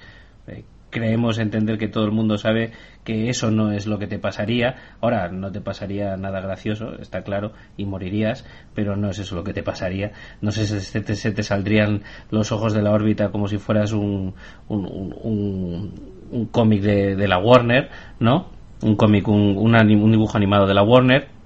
eh, creemos entender que todo el mundo sabe que eso no es lo que te pasaría. Ahora, no te pasaría nada gracioso, está claro, y morirías, pero no es eso lo que te pasaría. No sé si se te, se te saldrían los ojos de la órbita como si fueras un, un, un, cómic de, de, la Warner, ¿no? Un cómic, un, un dibujo animado de la Warner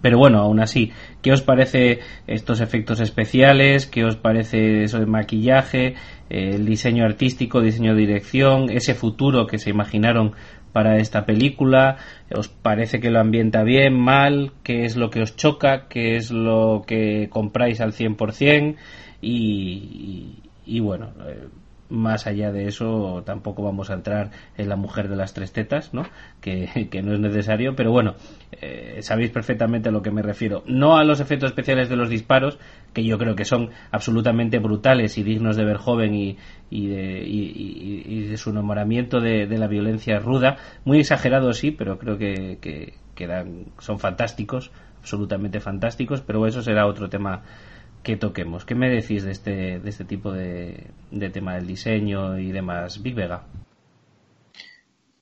pero bueno, aún así, ¿qué os parece estos efectos especiales? ¿Qué os parece eso de maquillaje? El diseño artístico, diseño de dirección, ese futuro que se imaginaron para esta película? ¿Os parece que lo ambienta bien, mal? ¿Qué es lo que os choca? ¿Qué es lo que compráis al 100%? Y, y, y bueno, eh, más allá de eso tampoco vamos a entrar en la mujer de las tres tetas, ¿no? Que, no es necesario, pero bueno, eh, sabéis perfectamente a lo que me refiero. No a los efectos especiales de los disparos, que yo creo que son absolutamente brutales y dignos de ver joven y, y, de, y, de, su enamoramiento de, la violencia ruda, muy exagerado sí, pero creo que, que, son fantásticos, absolutamente fantásticos, pero eso será otro tema que toquemos. ¿Qué me decís de este, de este tipo de, de tema del diseño y demás, Big Vega?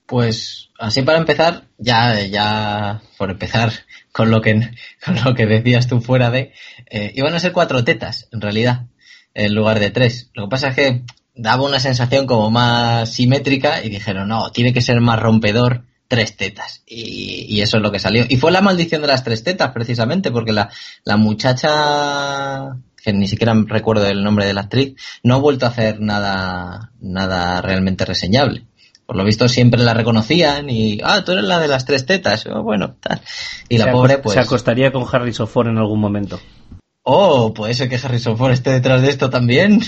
Pues así para empezar, ya, ya por empezar con lo que, con lo que decías tú fuera de, eh, iban a ser cuatro tetas, en realidad, en lugar de tres. Lo que pasa es que daba una sensación como más simétrica y dijeron, no, tiene que ser más rompedor tres tetas. Y, eso es lo que salió. Y fue la maldición de las tres tetas, precisamente, porque la, la muchacha, que ni siquiera recuerdo el nombre de la actriz, no ha vuelto a hacer nada, nada realmente reseñable. Por lo visto siempre la reconocían y, ah, tú eres la de las tres tetas. bueno, tal. Y la pobre, pues. Se acostaría con Harry Ford en algún momento. Oh, puede ser que Harrison Ford esté detrás de esto también.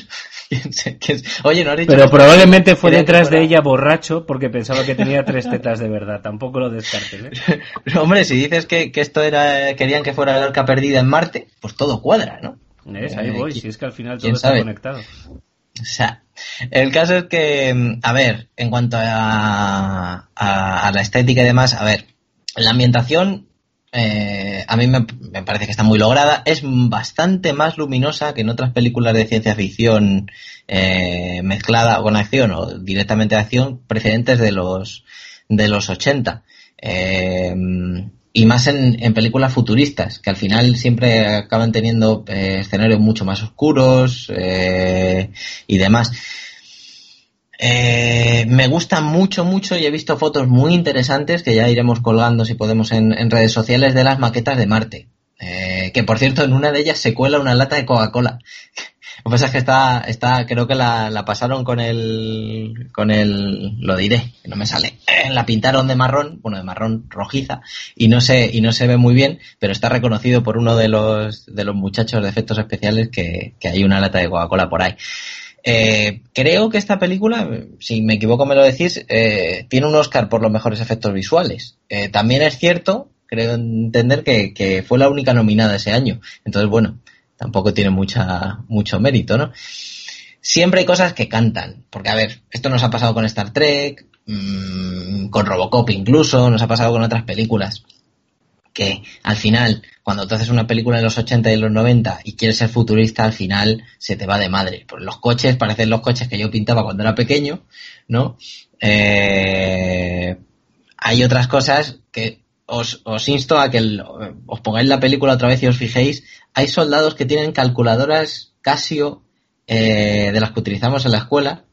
Oye, no dicho Pero probablemente fue detrás de ella borracho porque pensaba que tenía tres tetas de verdad. Tampoco lo descartes. ¿eh? hombre, si dices que, esto era querían que fuera la arca perdida en Marte, pues todo cuadra, ¿no? Es, ahí voy, si es que al final todo está conectado. O sea, el caso es que, a ver, en cuanto a, a la estética y demás, a ver, la ambientación eh, a mí me, parece que está muy lograda. Es bastante más luminosa que en otras películas de ciencia ficción eh, mezclada con acción o directamente acción precedentes de los, de los 80. Eh, y más en, en, películas futuristas, que al final siempre acaban teniendo escenarios mucho más oscuros y demás. Eh, me gusta mucho, mucho y he visto fotos muy interesantes que ya iremos colgando si podemos en, redes sociales de las maquetas de Marte. Eh, que por cierto, en una de ellas se cuela una lata de Coca-Cola. Lo que pasa es que está, está, creo que la, la, pasaron con el, con el, lo diré, no me sale. Eh, la pintaron de marrón, bueno, de marrón rojiza, y no se, y no se ve muy bien, pero está reconocido por uno de los, de los muchachos de efectos especiales que, que hay una lata de Coca-Cola por ahí. Eh, creo que esta película, si me equivoco me lo decís, eh, tiene un Oscar por los mejores efectos visuales. Eh, también es cierto, creo entender que, fue la única nominada ese año. Entonces, bueno, tampoco tiene mucha, mucho mérito, ¿no? Siempre hay cosas que cantan, porque a ver, esto nos ha pasado con Star Trek, mmm, con Robocop incluso, nos ha pasado con otras películas que al final, cuando tú haces una película de los 80 y los 90 y quieres ser futurista, al final se te va de madre. Pues los coches parecen los coches que yo pintaba cuando era pequeño, ¿no? Eh, hay otras cosas que os, os insto a que os pongáis la película otra vez y os fijéis. Hay soldados que tienen calculadoras Casio eh, de las que utilizamos en la escuela.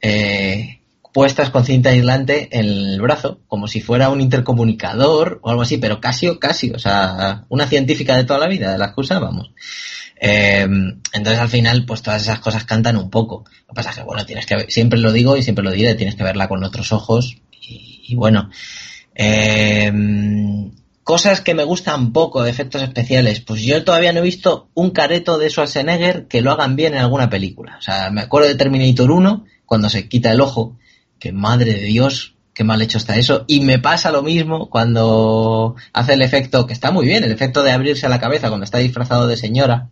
Eh, puestas con cinta aislante en el brazo, como si fuera un intercomunicador o algo así, pero casi o casi, o sea, una científica de toda la vida, de las que usábamos. Eh, entonces al final, pues todas esas cosas cantan un poco. Lo que pasa es que, bueno, tienes que siempre lo digo y siempre lo diré, tienes que verla con otros ojos y, bueno. Eh, cosas que me gustan poco de efectos especiales, pues yo todavía no he visto un careto de Schwarzenegger que lo hagan bien en alguna película. O sea, me acuerdo de Terminator 1, cuando se quita el ojo, que madre de Dios, qué mal hecho está eso. Y me pasa lo mismo cuando hace el efecto, que está muy bien, el efecto de abrirse la cabeza cuando está disfrazado de señora,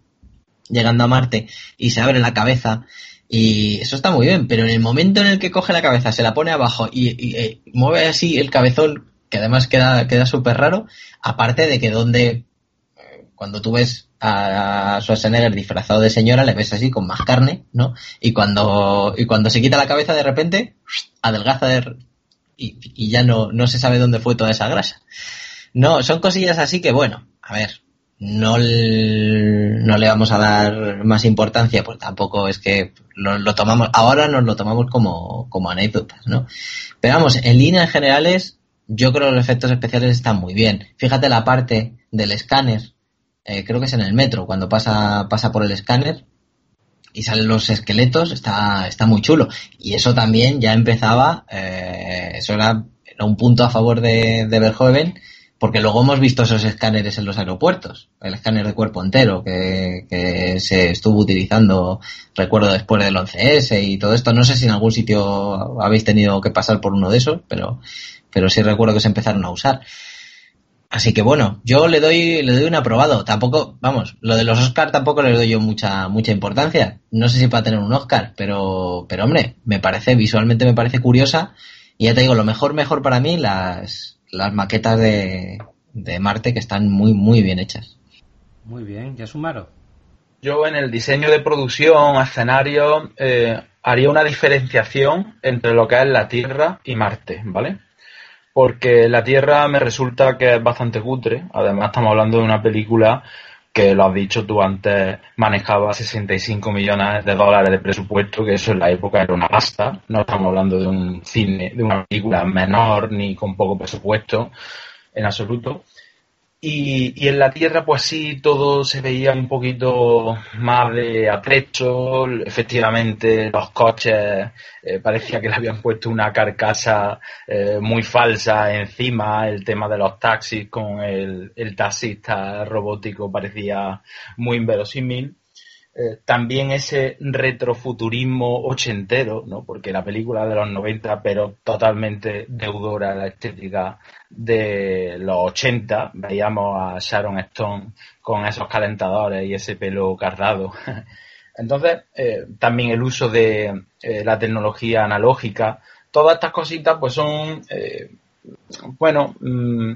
llegando a Marte, y se abre la cabeza. Y eso está muy bien, pero en el momento en el que coge la cabeza, se la pone abajo y, y mueve así el cabezón, que además queda, queda súper raro, aparte de que donde, cuando tú ves a Schwarzenegger disfrazado de señora, le ves así con más carne, ¿no? Y cuando, y cuando se quita la cabeza de repente, adelgaza de, y, y, ya no, no se sabe dónde fue toda esa grasa. No, son cosillas así que bueno, a ver, no, no le vamos a dar más importancia, pues tampoco es que lo, lo, tomamos, ahora nos lo tomamos como, como anécdotas, ¿no? Pero vamos, en líneas generales, yo creo que los efectos especiales están muy bien. Fíjate la parte del escáner eh, creo que es en el metro, cuando pasa, pasa por el escáner y salen los esqueletos, está, está muy chulo. Y eso también ya empezaba, eh, eso era, era, un punto a favor de, de Verhoeven, porque luego hemos visto esos escáneres en los aeropuertos, el escáner de cuerpo entero que, que se estuvo utilizando, recuerdo después del 11S y todo esto. No sé si en algún sitio habéis tenido que pasar por uno de esos, pero, pero sí recuerdo que se empezaron a usar. Así que bueno, yo le doy, le doy un aprobado. Tampoco, vamos, lo de los Oscar tampoco le doy yo mucha, mucha importancia. No sé si para tener un Oscar, pero, pero hombre, me parece, visualmente me parece curiosa. Y ya te digo, lo mejor, mejor para mí, las, las maquetas de, de Marte que están muy, muy bien hechas. Muy bien, ya sumaro. Yo en el diseño de producción, escenario, eh, haría una diferenciación entre lo que es la Tierra y Marte, ¿vale? Porque la Tierra me resulta que es bastante cutre. Además, estamos hablando de una película que, lo has dicho tú antes, manejaba 65 millones de dólares de presupuesto, que eso en la época era una pasta. No estamos hablando de un cine, de una película menor ni con poco presupuesto en absoluto. Y, y, en la Tierra, pues sí, todo se veía un poquito más de atrecho. Efectivamente, los coches eh, parecía que le habían puesto una carcasa eh, muy falsa encima. El tema de los taxis con el, el taxista robótico parecía muy inverosímil. Eh, también ese retrofuturismo ochentero, ¿no? porque la película de los 90, pero totalmente deudora de la estética de los 80, veíamos a Sharon Stone con esos calentadores y ese pelo cardado. Entonces, eh, también el uso de eh, la tecnología analógica, todas estas cositas pues son, bueno, mmm,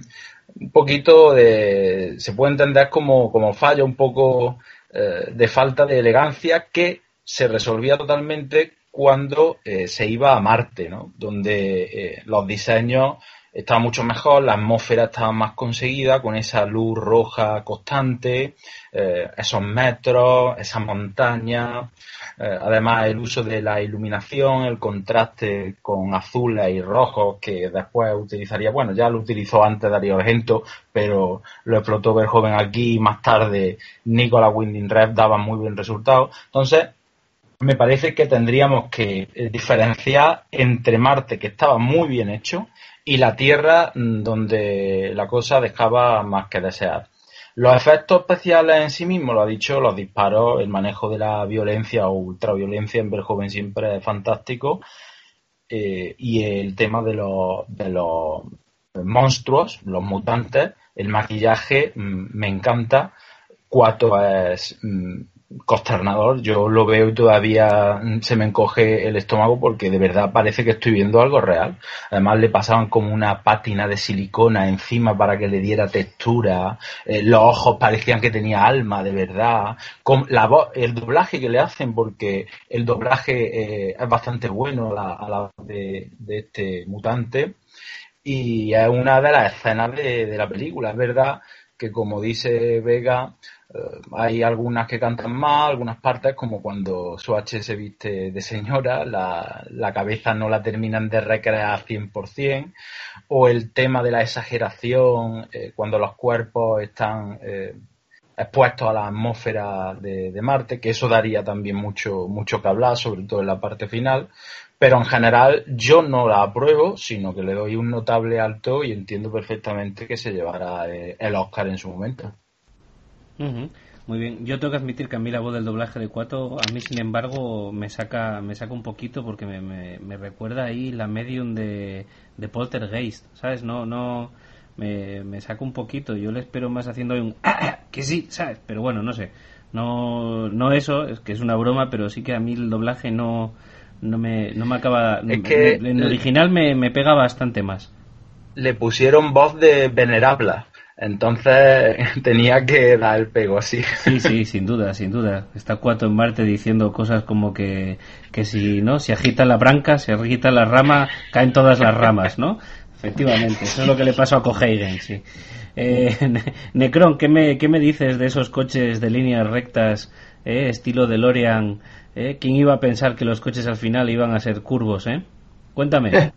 un poquito de, se puede entender como, como fallo un poco eh, de falta de elegancia que se resolvía totalmente cuando eh, se iba a Marte, ¿no? donde eh, los diseños estaban mucho mejor, la atmósfera estaba más conseguida con esa luz roja constante, esos metros, esa montaña, eh, además, el uso de la iluminación, el contraste con azules y rojos que después utilizaría, bueno, ya lo utilizó antes Darío Argento, pero lo explotó Verjoven aquí y más tarde Nicolas Winding Refn daba muy buen resultado. Entonces, me parece que tendríamos que eh, diferenciar entre Marte, que estaba muy bien hecho, y la Tierra, mm, donde la cosa dejaba más que desear. Los efectos especiales en sí mismos, lo ha dicho, los disparos, el manejo de la violencia o ultraviolencia en Verhoeven siempre es fantástico. Eh, y el tema de los, de los monstruos, los mutantes, el maquillaje mm, me encanta. Cuatro es mm, consternador. Yo lo veo y todavía se me encoge el estómago porque de verdad parece que estoy viendo algo real. Además le pasaban como una pátina de silicona encima para que le diera textura. Eh, los ojos parecían que tenía alma de verdad. La el doblaje que le hacen porque el doblaje eh, es bastante bueno a la, de, de este mutante y es una de las escenas de, de la película. Es verdad que como dice Vega, eh, hay algunas que cantan más, algunas partes, como cuando Swatch se viste de señora, la, cabeza no la terminan de recrear 100%, o el tema de la exageración, eh, cuando los cuerpos están eh, expuestos a la atmósfera de, Marte, que eso daría también mucho, mucho que hablar, sobre todo en la parte final. Pero en general yo no la apruebo, sino que le doy un notable alto y entiendo perfectamente que se llevará el Oscar en su momento. Muy bien, yo tengo que admitir que a mí la voz del doblaje de Cuato, a mí sin embargo me saca me saca un poquito porque me, me, recuerda ahí la medium de, de Poltergeist, ¿sabes? No, no, me, me saca un poquito, yo le espero más haciendo un que sí, ¿sabes? Pero bueno, no sé, no, no eso, es que es una broma, pero sí que a mí el doblaje no, no, me, no me acaba, es que en original me, me pega bastante más. Le pusieron voz de venerabla entonces tenía que dar el pego así. Sí, sí, sin duda, sin duda. Está Cuato en Marte diciendo cosas como que, que si no, si agita la branca, si agita la rama, caen todas las ramas, ¿no? Efectivamente, eso es lo que le pasó a Coheigen, sí. Eh, Necron, ¿qué me, ¿qué me dices de esos coches de líneas rectas, eh, estilo de Lorian? Eh? ¿Quién iba a pensar que los coches al final iban a ser curvos, eh? Cuéntame.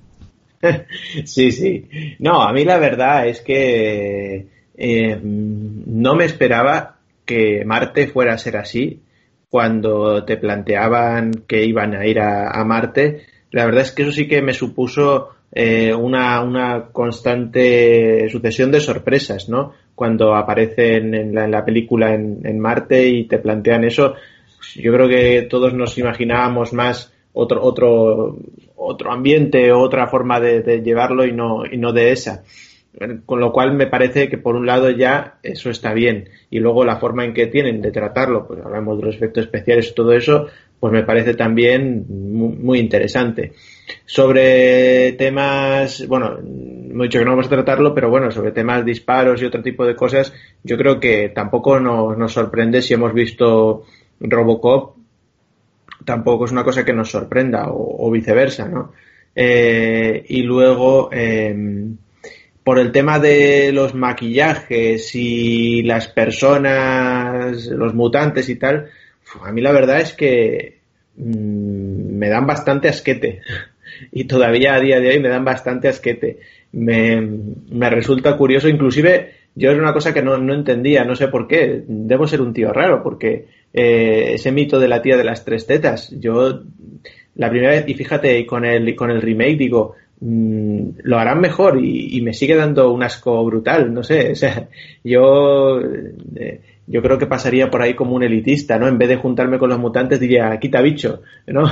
sí, sí. No, a mí la verdad es que eh, no me esperaba que Marte fuera a ser así. Cuando te planteaban que iban a ir a, Marte, la verdad es que eso sí que me supuso eh, una, una, constante sucesión de sorpresas, ¿no? Cuando aparecen en la, película en, Marte y te plantean eso, yo creo que todos nos imaginábamos más otro, otro, otro ambiente, otra forma de, llevarlo y no, y no de esa. Con lo cual me parece que por un lado ya eso está bien y luego la forma en que tienen de tratarlo, pues hablamos de los efectos especiales y todo eso, pues me parece también muy, interesante. Sobre temas, bueno, hemos dicho que no vamos a tratarlo, pero bueno, sobre temas disparos y otro tipo de cosas, yo creo que tampoco nos sorprende si hemos visto Robocop tampoco es una cosa que nos sorprenda o, viceversa, ¿no? Eh, y luego, em, por el tema de los maquillajes y las personas, los mutantes y tal, a mí la verdad es que mm, me dan bastante asquete. Y todavía a día de hoy me dan bastante asquete. Me, me resulta curioso, inclusive yo era una cosa que no, no entendía, no sé por qué. Debo ser un tío raro, porque eh, ese mito de la tía de las tres tetas. Yo, la primera vez, y fíjate, con el, con el remake digo, mmm, lo harán mejor y, y, me sigue dando un asco brutal, no sé, o sea, yo, eh, yo creo que pasaría por ahí como un elitista, ¿no? En vez de juntarme con los mutantes diría, quita bicho, ¿no?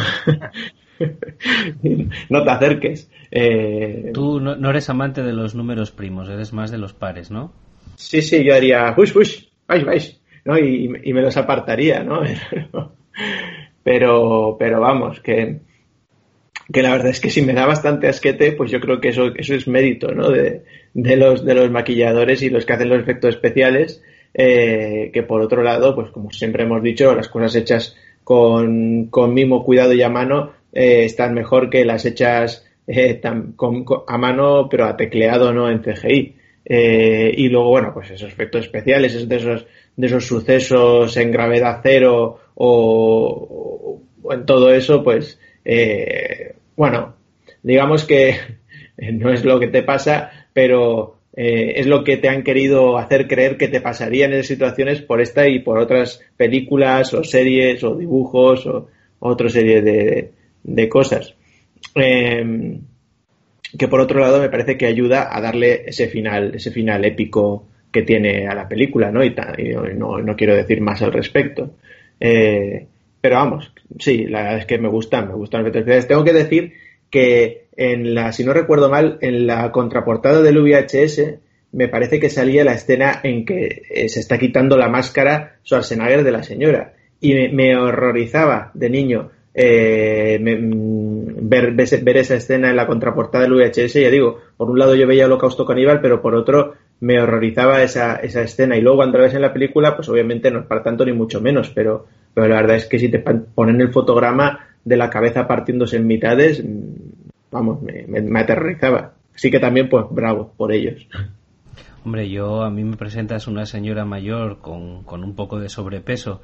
no te acerques. Eh... Tú no, no, eres amante de los números primos, eres más de los pares, ¿no? Sí, sí, yo haría, uy, uy, vais, vais. ¿No? Y, me los apartaría, ¿no? pero, pero vamos, que, que la verdad es que si me da bastante asquete, pues yo creo que eso, eso es mérito, ¿no? De, de, los, de los maquilladores y los que hacen los efectos especiales, eh, que por otro lado, pues como siempre hemos dicho, las cosas hechas con, con mimo, cuidado y a mano eh, están mejor que las hechas eh, a mano, pero a tecleado, ¿no? En CGI. Y luego, bueno, pues esos efectos especiales, esos, de esos de esos sucesos en gravedad cero o, en todo eso, pues eh, bueno, digamos que no es lo que te pasa, pero eh, es lo que te han querido hacer creer que te pasaría en esas situaciones por esta y por otras películas o series o dibujos o, otra serie de, de cosas. Eh, que por otro lado me parece que ayuda a darle ese final, ese final épico que tiene a la película, ¿no? Y, no, no, quiero decir más al respecto. Eh, pero vamos, sí, la verdad es que me gustan, me gustan las especiales. Tengo que decir que en la, si no recuerdo mal, en la contraportada del VHS me parece que salía la escena en que eh, se está quitando la máscara Schwarzenegger de la señora. Y me, horrorizaba de niño eh, mm, ver, ver, esa escena en la contraportada del VHS. Ya digo, por un lado yo veía Holocausto Caníbal, pero por otro me horrorizaba esa, esa escena. Y luego cuando la ves en la película, pues obviamente no es para tanto ni mucho menos, pero, pero la verdad es que si te ponen el fotograma de la cabeza partiéndose en mitades, mm, vamos, me, me aterrorizaba. Así que también, pues bravo por ellos. Hombre, yo a mí me presentas una señora mayor con, con un poco de sobrepeso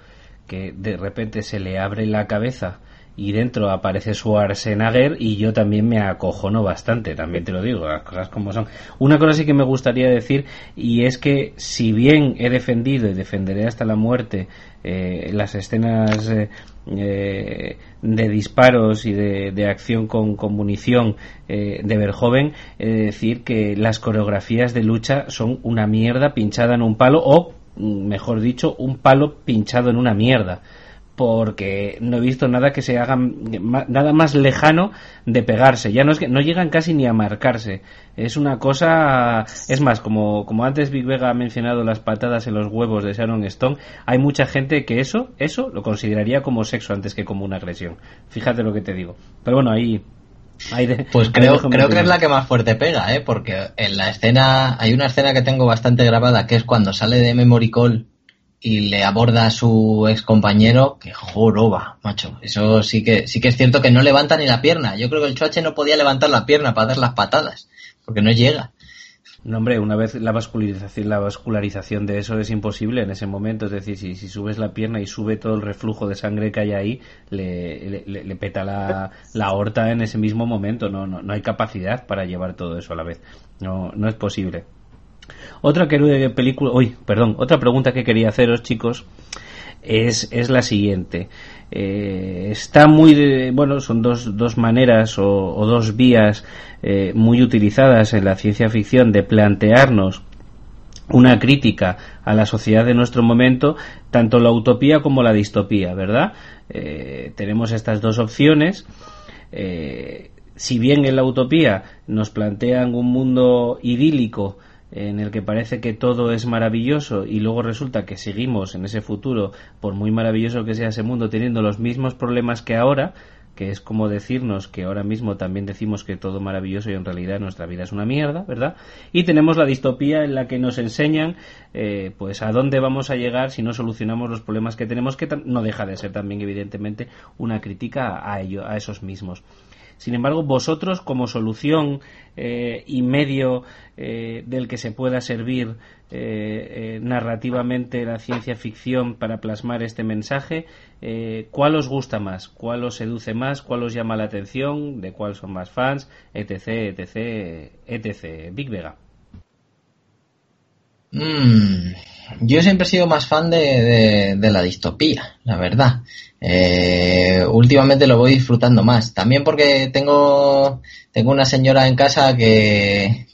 que de repente se le abre la cabeza y dentro aparece su Arsenager y yo también me acojono bastante, también te lo digo, las cosas como son. Una cosa sí que me gustaría decir y es que si bien he defendido y defenderé hasta la muerte eh, las escenas eh, eh, de disparos y de, acción con, munición de Verjoven, decir que las coreografías de lucha son una mierda pinchada en un palo o, mejor dicho, un palo pinchado en una mierda porque no he visto nada que se haga nada más lejano de pegarse. Ya no es que no llegan casi ni a marcarse. Es una cosa, es más, como, como antes Big Vega ha mencionado las patadas en los huevos de Sharon Stone, hay mucha gente que eso, eso lo consideraría como sexo antes que como una agresión. Fíjate lo que te digo. Pero bueno, ahí pues creo, creo que es la que más fuerte pega, ¿eh? porque en la escena, hay una escena que tengo bastante grabada que es cuando sale de Memory Call y le aborda a su ex compañero, que joroba, macho. Eso sí que, sí que es cierto que no levanta ni la pierna. Yo creo que el Choache no podía levantar la pierna para dar las patadas, porque no llega. No, hombre, una vez la vascularización, la vascularización de eso es imposible en ese momento. Es decir, si, si subes la pierna y sube todo el reflujo de sangre que hay ahí, le, le, peta la, la, aorta en ese mismo momento. No, no, no hay capacidad para llevar todo eso a la vez. No, no es posible. Otra que película, uy, perdón, otra pregunta que quería haceros, chicos, es, es la siguiente. Eh, está muy, bueno, son dos, dos maneras o, dos vías eh, muy utilizadas en la ciencia ficción de plantearnos una crítica a la sociedad de nuestro momento, tanto la utopía como la distopía, ¿verdad? Eh, tenemos estas dos opciones. si bien en la utopía nos plantean un mundo idílico en el que parece que todo es maravilloso y luego resulta que seguimos en ese futuro, por muy maravilloso que sea ese mundo, teniendo los mismos problemas que ahora, que es como decirnos que ahora mismo también decimos que todo maravilloso y en realidad nuestra vida es una mierda, ¿verdad? Y tenemos la distopía en la que nos enseñan eh, pues a dónde vamos a llegar si no solucionamos los problemas que tenemos, que no deja de ser también evidentemente una crítica a ello, a esos mismos. Sin embargo, vosotros como solución eh, y medio eh, del que se pueda servir eh, narrativamente la ciencia ficción para plasmar este mensaje, ¿cuál os gusta más? ¿Cuál os seduce más? ¿Cuál os llama la atención? ¿De cuál son más fans? Etc, etc, etc. Big Vega. Mm, yo siempre he sido más fan de, la distopía, la verdad. Eh, últimamente lo voy disfrutando más. También porque tengo, tengo una señora en casa que,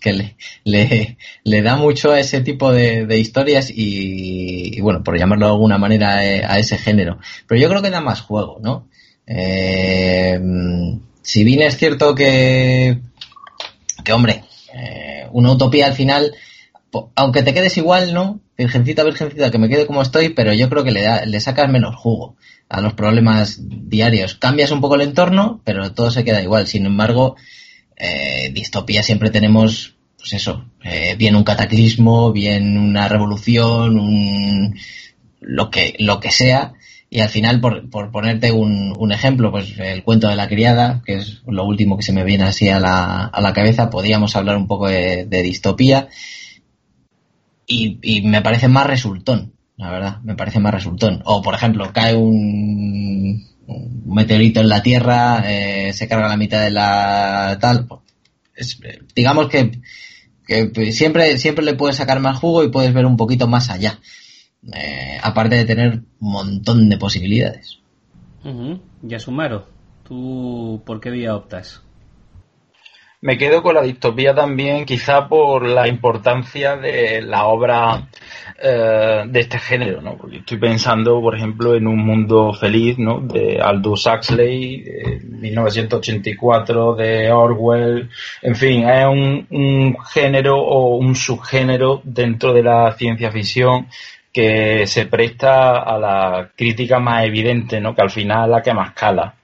le, le, da mucho a ese tipo de, historias y, bueno, por llamarlo de alguna manera eh, a ese género. Pero yo creo que da más juego, ¿no? Eh, si bien es cierto que, que hombre, una utopía al final aunque te quedes igual, ¿no? Virgencita, virgencita, que me quede como estoy, pero yo creo que le, da, le sacas menos jugo a los problemas diarios. Cambias un poco el entorno, pero todo se queda igual. Sin embargo, eh, distopía siempre tenemos, pues eso, eh, bien un cataclismo, bien una revolución, un, lo que, lo que sea. Y al final, por, por ponerte un, un, ejemplo, pues el cuento de la criada, que es lo último que se me viene así a la, a la cabeza, podríamos hablar un poco de, de distopía y, me parece más resultón, la verdad, me parece más resultón. O, por ejemplo, cae un, meteorito en la Tierra, eh, se carga la mitad de la tal. Pues, digamos que, siempre, siempre le puedes sacar más jugo y puedes ver un poquito más allá. Eh, aparte de tener un montón de posibilidades. Ya Yasumaro, ¿tú por qué vía optas? Me quedo con la distopía también, quizá por la importancia de la obra eh, de este género, ¿no? Porque estoy pensando, por ejemplo, en Un Mundo Feliz, ¿no? De Aldous Huxley, 1984, de Orwell, en fin, es un, un género o un subgénero dentro de la ciencia ficción que se presta a la crítica más evidente, ¿no? Que al final es la que más cala.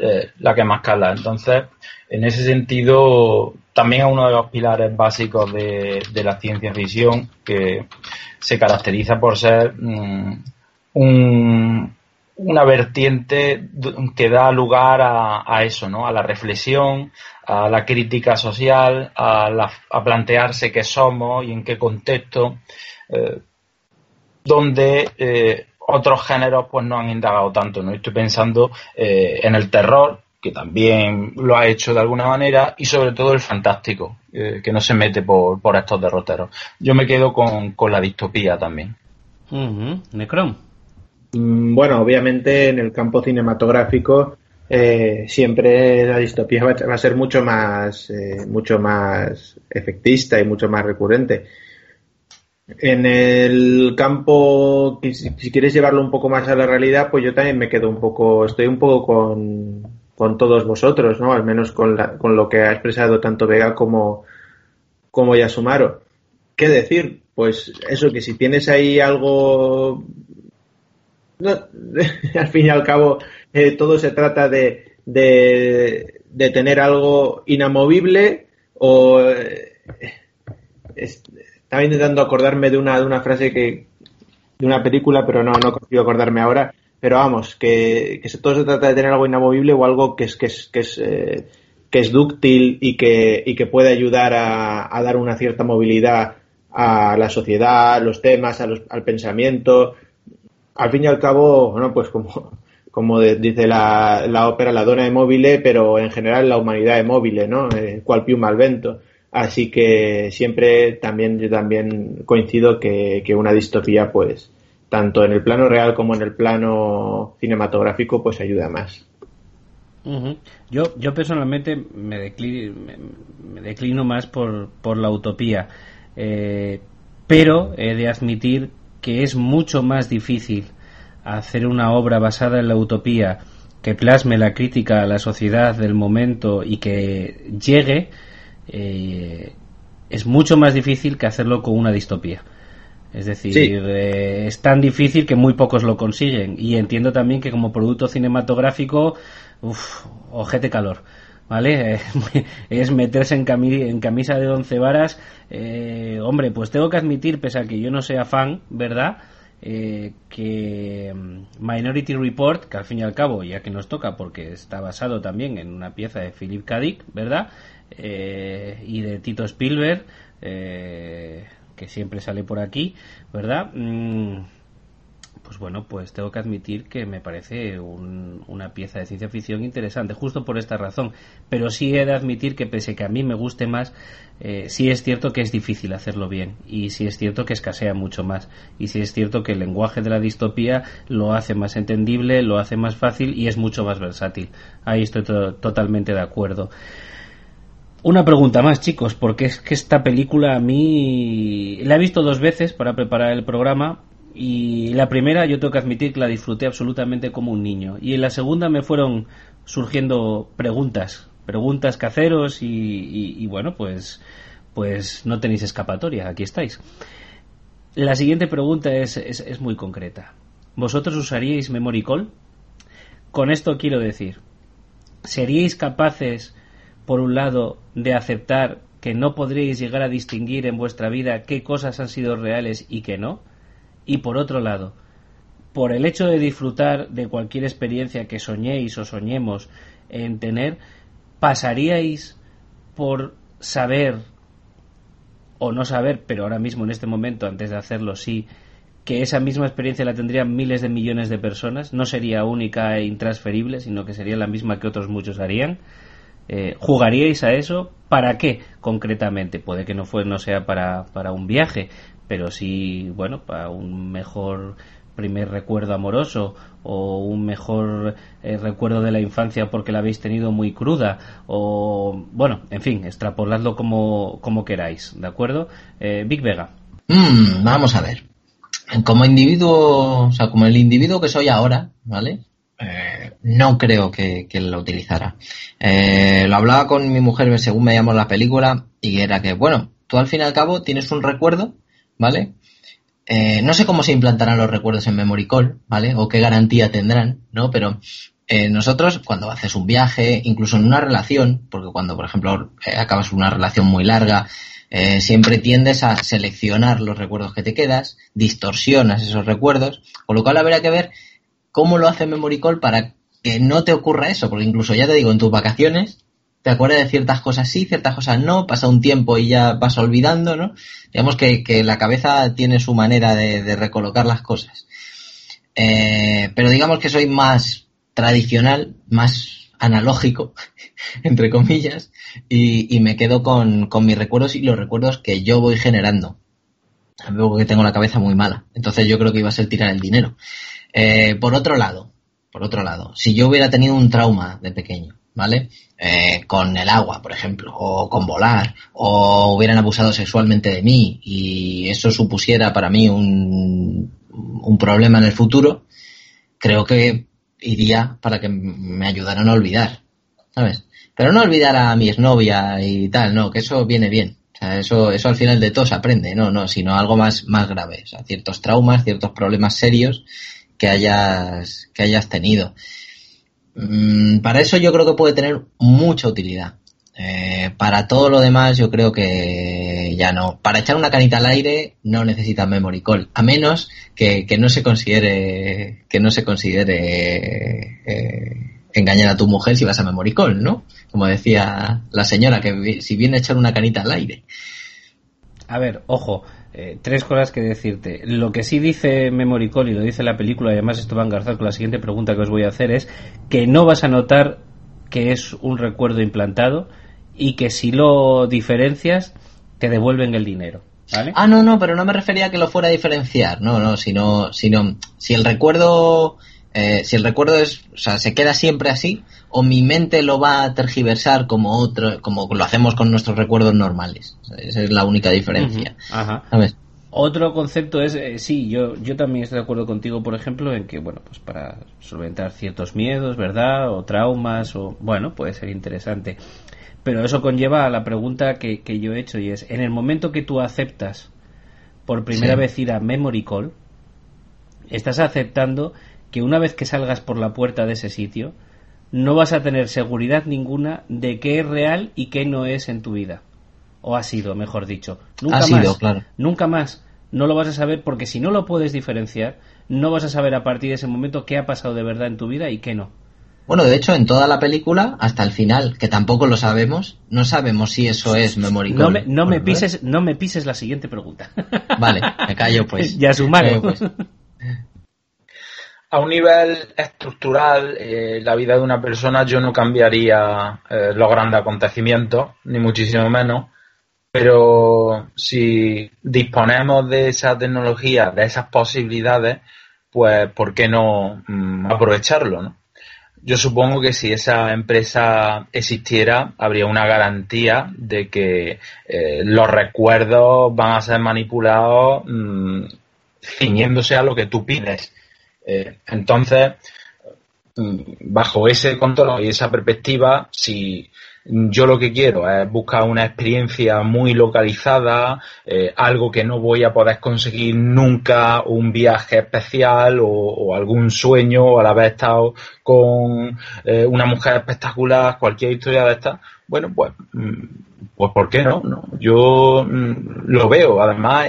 Eh, la que más cala. Entonces, en ese sentido, también es uno de los pilares básicos de, la ciencia ficción, que se caracteriza por ser mm, una vertiente que da lugar a, eso, ¿no? A la reflexión, a la crítica social, a, plantearse qué somos y en qué contexto, eh, donde eh, otros géneros pues no han indagado tanto, ¿no? Estoy pensando eh, en el terror, que también lo ha hecho de alguna manera, y sobre todo el fantástico, eh, que no se mete por, por, estos derroteros. Yo me quedo con, la distopía también. Necron. Mm, bueno, obviamente en el campo cinematográfico eh, siempre la distopía va, a ser mucho más, mucho más efectista y mucho más recurrente. En el campo, si, quieres llevarlo un poco más a la realidad, pues yo también me quedo un poco, estoy un poco con, con todos vosotros, ¿no? Al menos con, la, con lo que ha expresado tanto Vega como, como Yasumaro. ¿Qué decir? Pues eso, que si tienes ahí algo... al fin y al cabo, eh, todo se trata de, de, de, tener algo inamovible o... Eh, estaba intentando acordarme de una, de una frase que de una película, pero no, no consigo acordarme ahora. Pero vamos, que, que todo se trata de tener algo inamovible o algo que es, que es, que es, eh, que es dúctil y que, y que puede ayudar a, dar una cierta movilidad a la sociedad, a los temas, a los, al pensamiento. Al fin y al cabo, bueno, pues como, como dice la, la ópera, la dona es móvil, pero en general la humanidad es móvil, ¿no? Eh, cual piuma al vento. Así que siempre también yo también coincido que, una distopía, pues, tanto en el plano real como en el plano cinematográfico, pues ayuda más. Yo, yo personalmente me declino, me, declino más por, por, la utopía, eh, pero he de admitir que es mucho más difícil hacer una obra basada en la utopía que plasme la crítica a la sociedad del momento y que llegue eh, es mucho más difícil que hacerlo con una distopía. Es decir, eh, es tan difícil que muy pocos lo consiguen. Y entiendo también que como producto cinematográfico, uff, ojete calor. ¿Vale? es meterse en, en, camisa de once varas. Eh, hombre, pues tengo que admitir, pese a que yo no sea fan, ¿verdad? que mm, Minority Report, que al fin y al cabo, ya que nos toca, porque está basado también en una pieza de Philip K. Dick, ¿verdad? Eh, y de Tito Spielberg, eh, que siempre sale por aquí, ¿verdad? Mm, pues bueno, pues tengo que admitir que me parece una pieza de ciencia ficción interesante, justo por esta razón. Pero sí he de admitir que pese que a mí me guste más, eh, sí es cierto que es difícil hacerlo bien y sí es cierto que escasea mucho más y sí es cierto que el lenguaje de la distopía lo hace más entendible, lo hace más fácil y es mucho más versátil. Ahí estoy totalmente de acuerdo. Una pregunta más, chicos, porque es que esta película a mí la he visto dos veces para preparar el programa y la primera yo tengo que admitir que la disfruté absolutamente como un niño y en la segunda me fueron surgiendo preguntas, preguntas caceros y, y, bueno, pues pues no tenéis escapatoria, aquí estáis. La siguiente pregunta es, es, es muy concreta. ¿Vosotros usaríais Memory Call? Con esto quiero decir, ¿seríais capaces por un lado, de aceptar que no podréis llegar a distinguir en vuestra vida qué cosas han sido reales y qué no, y por otro lado, por el hecho de disfrutar de cualquier experiencia que soñéis o soñemos en tener, pasaríais por saber o no saber, pero ahora mismo en este momento, antes de hacerlo, sí, que esa misma experiencia la tendrían miles de millones de personas, no sería única e intransferible, sino que sería la misma que otros muchos harían. Eh, ¿Jugaríais a eso? ¿Para qué concretamente? Puede que no, fue, no sea para, un viaje, pero sí, bueno, para un mejor primer recuerdo amoroso o un mejor eh, recuerdo de la infancia porque la habéis tenido muy cruda o bueno, en fin, extrapoladlo como, como queráis, ¿de acuerdo? Eh, Big Vega. Mm, vamos a ver. Como individuo, o sea, como el individuo que soy ahora, ¿vale? Eh, no creo que, que lo utilizara. lo hablaba con mi mujer según me llamó la película y era que, bueno, tú al fin y al cabo tienes un recuerdo, ¿vale? Eh, no sé cómo se implantarán los recuerdos en Memory Call, ¿vale? O qué garantía tendrán, ¿no? Pero eh, nosotros, cuando haces un viaje, incluso en una relación, porque cuando, por ejemplo, eh, acabas una relación muy larga, siempre tiendes a seleccionar los recuerdos que te quedas, distorsionas esos recuerdos, con lo cual habrá que ver cómo lo hace Memory Call para que no te ocurra eso, porque incluso ya te digo, en tus vacaciones, te acuerdas de ciertas cosas sí, ciertas cosas no, pasa un tiempo y ya vas olvidando, ¿no? Digamos que, la cabeza tiene su manera de, recolocar las cosas. Eh, pero digamos que soy más tradicional, más analógico, entre comillas, y, me quedo con, mis recuerdos y los recuerdos que yo voy generando. Luego que tengo la cabeza muy mala. Entonces yo creo que iba a ser tirar el dinero. Eh, por otro lado, por otro lado, si yo hubiera tenido un trauma de pequeño, ¿vale? Eh, con el agua, por ejemplo, o con volar, o hubieran abusado sexualmente de mí y eso supusiera para mí un, un problema en el futuro, creo que iría para que me ayudaran a olvidar, ¿sabes? Pero no olvidar a mi exnovia y tal, no, que eso viene bien. O sea, eso, eso al final de todo se aprende, no, no, sino algo más, más grave. O sea, ciertos traumas, ciertos problemas serios que hayas, que hayas tenido. Mm, para eso yo creo que puede tener mucha utilidad. Eh, para todo lo demás yo creo que ya no. Para echar una canita al aire no necesita memory call, a menos que, no se considere que no se considere eh, engañar a tu mujer si vas a memory call, ¿no? Como decía la señora que si viene a echar una canita al aire. A ver, ojo, eh, tres cosas que decirte. Lo que sí dice Memory Call y lo dice la película, y además esto va a engarzar con la siguiente pregunta que os voy a hacer, es que no vas a notar que es un recuerdo implantado y que si lo diferencias, te devuelven el dinero. Ah, no, no, pero no me refería a que lo fuera a diferenciar, no, no, sino, sino si el recuerdo, eh, si el recuerdo es, o sea, se queda siempre así, o mi mente lo va a tergiversar como otro, como lo hacemos con nuestros recuerdos normales. Esa es la única diferencia. Ajá. Otro concepto es, eh, sí, yo, yo también estoy de acuerdo contigo, por ejemplo, en que, bueno, pues para solventar ciertos miedos, ¿verdad? O traumas, o, bueno, puede ser interesante. Pero eso conlleva a la pregunta que, que yo he hecho y es, en el momento que tú aceptas por primera vez ir a Memory Call, estás aceptando que una vez que salgas por la puerta de ese sitio, no vas a tener seguridad ninguna de qué es real y qué no es en tu vida. O ha sido, mejor dicho. Nunca más. claro. Nunca más. No lo vas a saber porque si no lo puedes diferenciar, no vas a saber a partir de ese momento qué ha pasado de verdad en tu vida y qué no. Bueno, de hecho, en toda la película, hasta el final, que tampoco lo sabemos, no sabemos si eso es memory No me, no me pises, no me pises la siguiente pregunta. Vale, me callo pues. Ya sumario. Pues. A un nivel estructural, eh, la vida de una persona yo no cambiaría eh, los grandes acontecimientos, ni muchísimo menos, pero si disponemos de esa tecnología, de esas posibilidades, pues ¿por qué no mm, aprovecharlo? Yo supongo que si esa empresa existiera, habría una garantía de que eh, los recuerdos van a ser manipulados mm, ciñéndose a lo que tú pides eh, entonces, mm, bajo ese control y esa perspectiva, si yo lo que quiero es buscar una experiencia muy localizada, eh, algo que no voy a poder conseguir nunca, un viaje especial o, algún sueño o al haber estado con eh, una mujer espectacular, cualquier historia de esta, bueno, pues, mm, pues ¿por qué no? no? Yo mm, lo veo, además,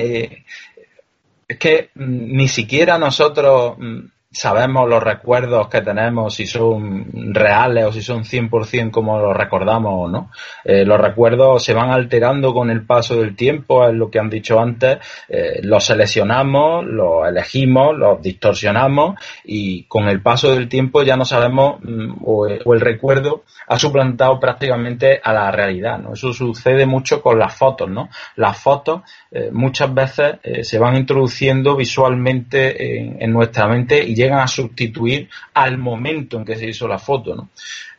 es que mm, ni siquiera nosotros mm, sabemos los recuerdos que tenemos, si son reales o si son 100% como los recordamos o no. Eh, los recuerdos se van alterando con el paso del tiempo, es lo que han dicho antes, eh, los seleccionamos, los elegimos, los distorsionamos y con el paso del tiempo ya no sabemos mm, o, el recuerdo ha suplantado prácticamente a la realidad. Eso sucede mucho con las fotos. ¿no? Las fotos eh, muchas veces se van introduciendo visualmente en, en nuestra mente y llegan a sustituir al momento en que se hizo la foto, ¿no?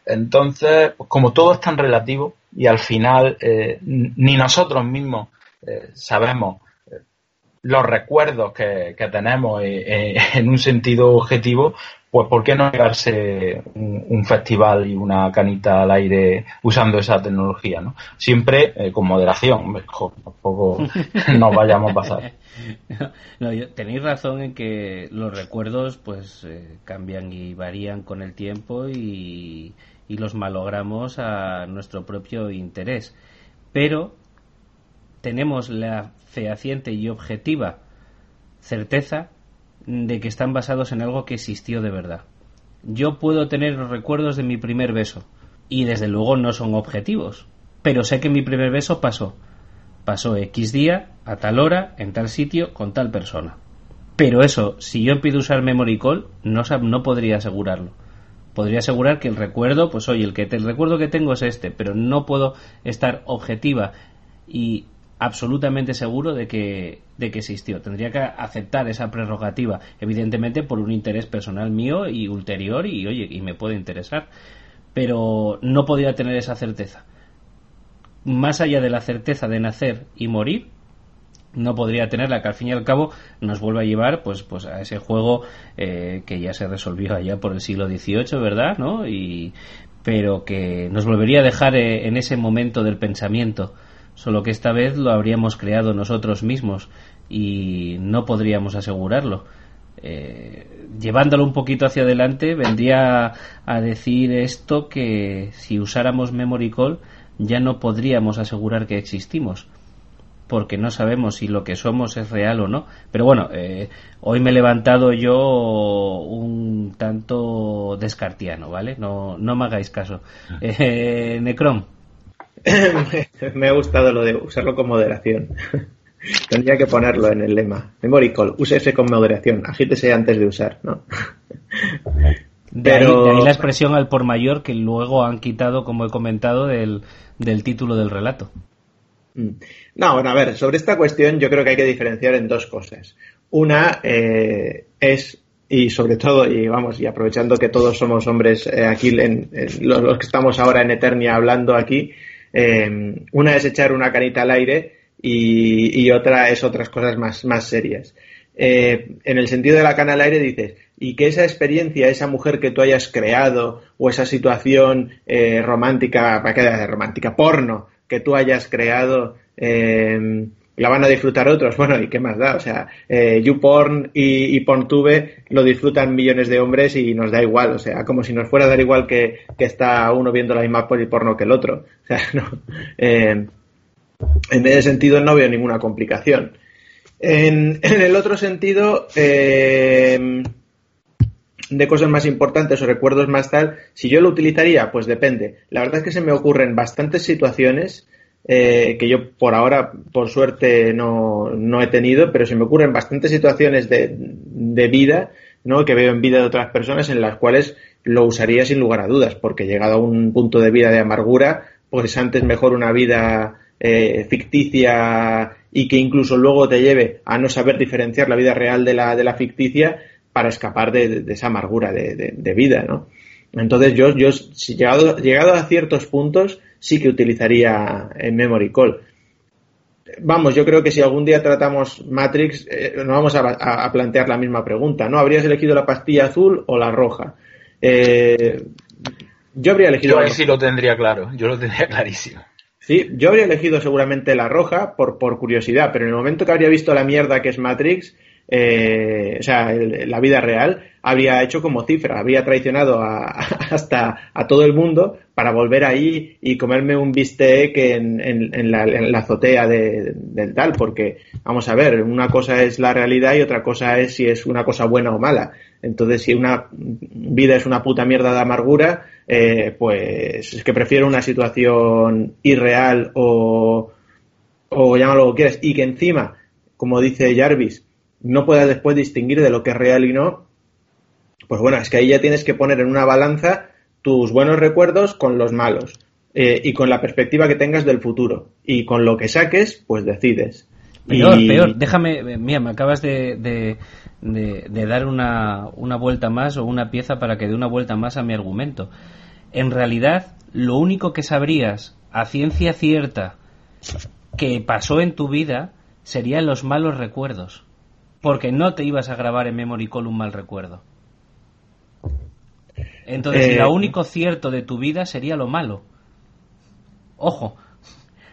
Entonces, pues, como todo es tan relativo y al final eh, ni nosotros mismos eh, sabemos eh, los recuerdos que, tenemos en un sentido objetivo, pues ¿por qué no llevarse un, festival y una canita al aire usando esa tecnología? ¿no? Siempre eh, con moderación, tampoco nos vayamos a pasar. No, tenéis razón en que los recuerdos pues eh, cambian y varían con el tiempo y, y los malogramos a nuestro propio interés. Pero tenemos la fehaciente y objetiva certeza de que están basados en algo que existió de verdad. Yo puedo tener los recuerdos de mi primer beso y desde luego no son objetivos, pero sé que mi primer beso pasó. Pasó X día, a tal hora, en tal sitio, con tal persona. Pero eso, si yo empiezo a usar Memory Call, no, no podría asegurarlo. Podría asegurar que el recuerdo, pues oye, el, que el recuerdo que tengo es este, pero no puedo estar objetiva y absolutamente seguro de que, de que existió. Tendría que aceptar esa prerrogativa, evidentemente por un interés personal mío y ulterior, y oye, y me puede interesar. Pero no podría tener esa certeza. Más allá de la certeza de nacer y morir, no podría tenerla, que al fin y al cabo nos vuelve a llevar pues, pues a ese juego eh, que ya se resolvió allá por el siglo XVIII, ¿verdad? ¿no? Y, pero que nos volvería a dejar eh, en ese momento del pensamiento solo que esta vez lo habríamos creado nosotros mismos y no podríamos asegurarlo. Eh, llevándolo un poquito hacia adelante, vendría a decir esto que si usáramos Memory Call ya no podríamos asegurar que existimos porque no sabemos si lo que somos es real o no. Pero bueno, eh, hoy me he levantado yo un tanto descartiano, ¿vale? No, no me hagáis caso. Ah. Eh, Necrom. me ha gustado lo de usarlo con moderación. Tendría que ponerlo en el lema. Memory call, úsese con moderación, agítese antes de usar, ¿no? De, ahí, la expresión al por mayor que luego han quitado, como he comentado, del, título del relato. Mm. No, bueno, a ver, sobre esta cuestión yo creo que hay que diferenciar en dos cosas. Una eh, es, y sobre todo, y vamos, y aprovechando que todos somos hombres eh, aquí, en, los, que estamos ahora en Eternia hablando aquí, Em, una es echar una canita al aire y, otra es otras cosas más, más serias. Eh, en el sentido de la cana al aire dices, y que esa experiencia, esa mujer que tú hayas creado o esa situación eh, romántica, para qué romántica, porno que tú hayas creado, eh, la van a disfrutar otros. Bueno, ¿y qué más da? O sea, eh, YouPorn y, y PornTube lo disfrutan millones de hombres y nos da igual. O sea, como si nos fuera a dar igual que, está uno viendo la misma porno que el otro. O sea, no. Eh, en ese sentido no veo ninguna complicación. En, el otro sentido, eh, de cosas más importantes o recuerdos más tal, si yo lo utilizaría, pues depende. La verdad es que se me ocurren bastantes situaciones eh, que yo por ahora, por suerte, no, no, he tenido, pero se me ocurren bastantes situaciones de, de vida ¿no? que veo en vida de otras personas en las cuales lo usaría sin lugar a dudas, porque llegado a un punto de vida de amargura, pues antes mejor una vida eh, ficticia y que incluso luego te lleve a no saber diferenciar la vida real de la, de la ficticia para escapar de, esa amargura de, de, vida, ¿no? Entonces yo, yo si llegado, llegado a ciertos puntos, sí que utilizaría en Memory Call. Vamos, yo creo que si algún día tratamos Matrix, eh, nos vamos a, plantear la misma pregunta, ¿no? ¿Habrías elegido la pastilla azul o la roja? Eh, yo habría elegido. Yo ahí sí lo tendría claro, yo lo tendría clarísimo. Sí, yo habría elegido seguramente la roja por, por curiosidad, pero en el momento que habría visto la mierda que es Matrix, eh, o sea, la vida real, habría hecho como cifra, habría traicionado a, hasta a todo el mundo para volver ahí y comerme un bistec en, en, la, en la, azotea de, del tal, porque, vamos a ver, una cosa es la realidad y otra cosa es si es una cosa buena o mala. Entonces, si una vida es una puta mierda de amargura, eh, pues es que prefiero una situación irreal o, o llámalo lo que quieras, y que encima, como dice Jarvis, no puedas después distinguir de lo que es real y no, pues bueno, es que ahí ya tienes que poner en una balanza tus buenos recuerdos con los malos eh, y con la perspectiva que tengas del futuro. Y con lo que saques, pues decides. Peor, peor. Déjame, eh, mira, me acabas de, de, dar una, una vuelta más o una pieza para que dé una vuelta más a mi argumento. En realidad, lo único que sabrías a ciencia cierta que pasó en tu vida serían los malos recuerdos. Porque no te ibas a grabar en Memory Call un mal recuerdo. Entonces, eh, lo único cierto de tu vida sería lo malo. Ojo,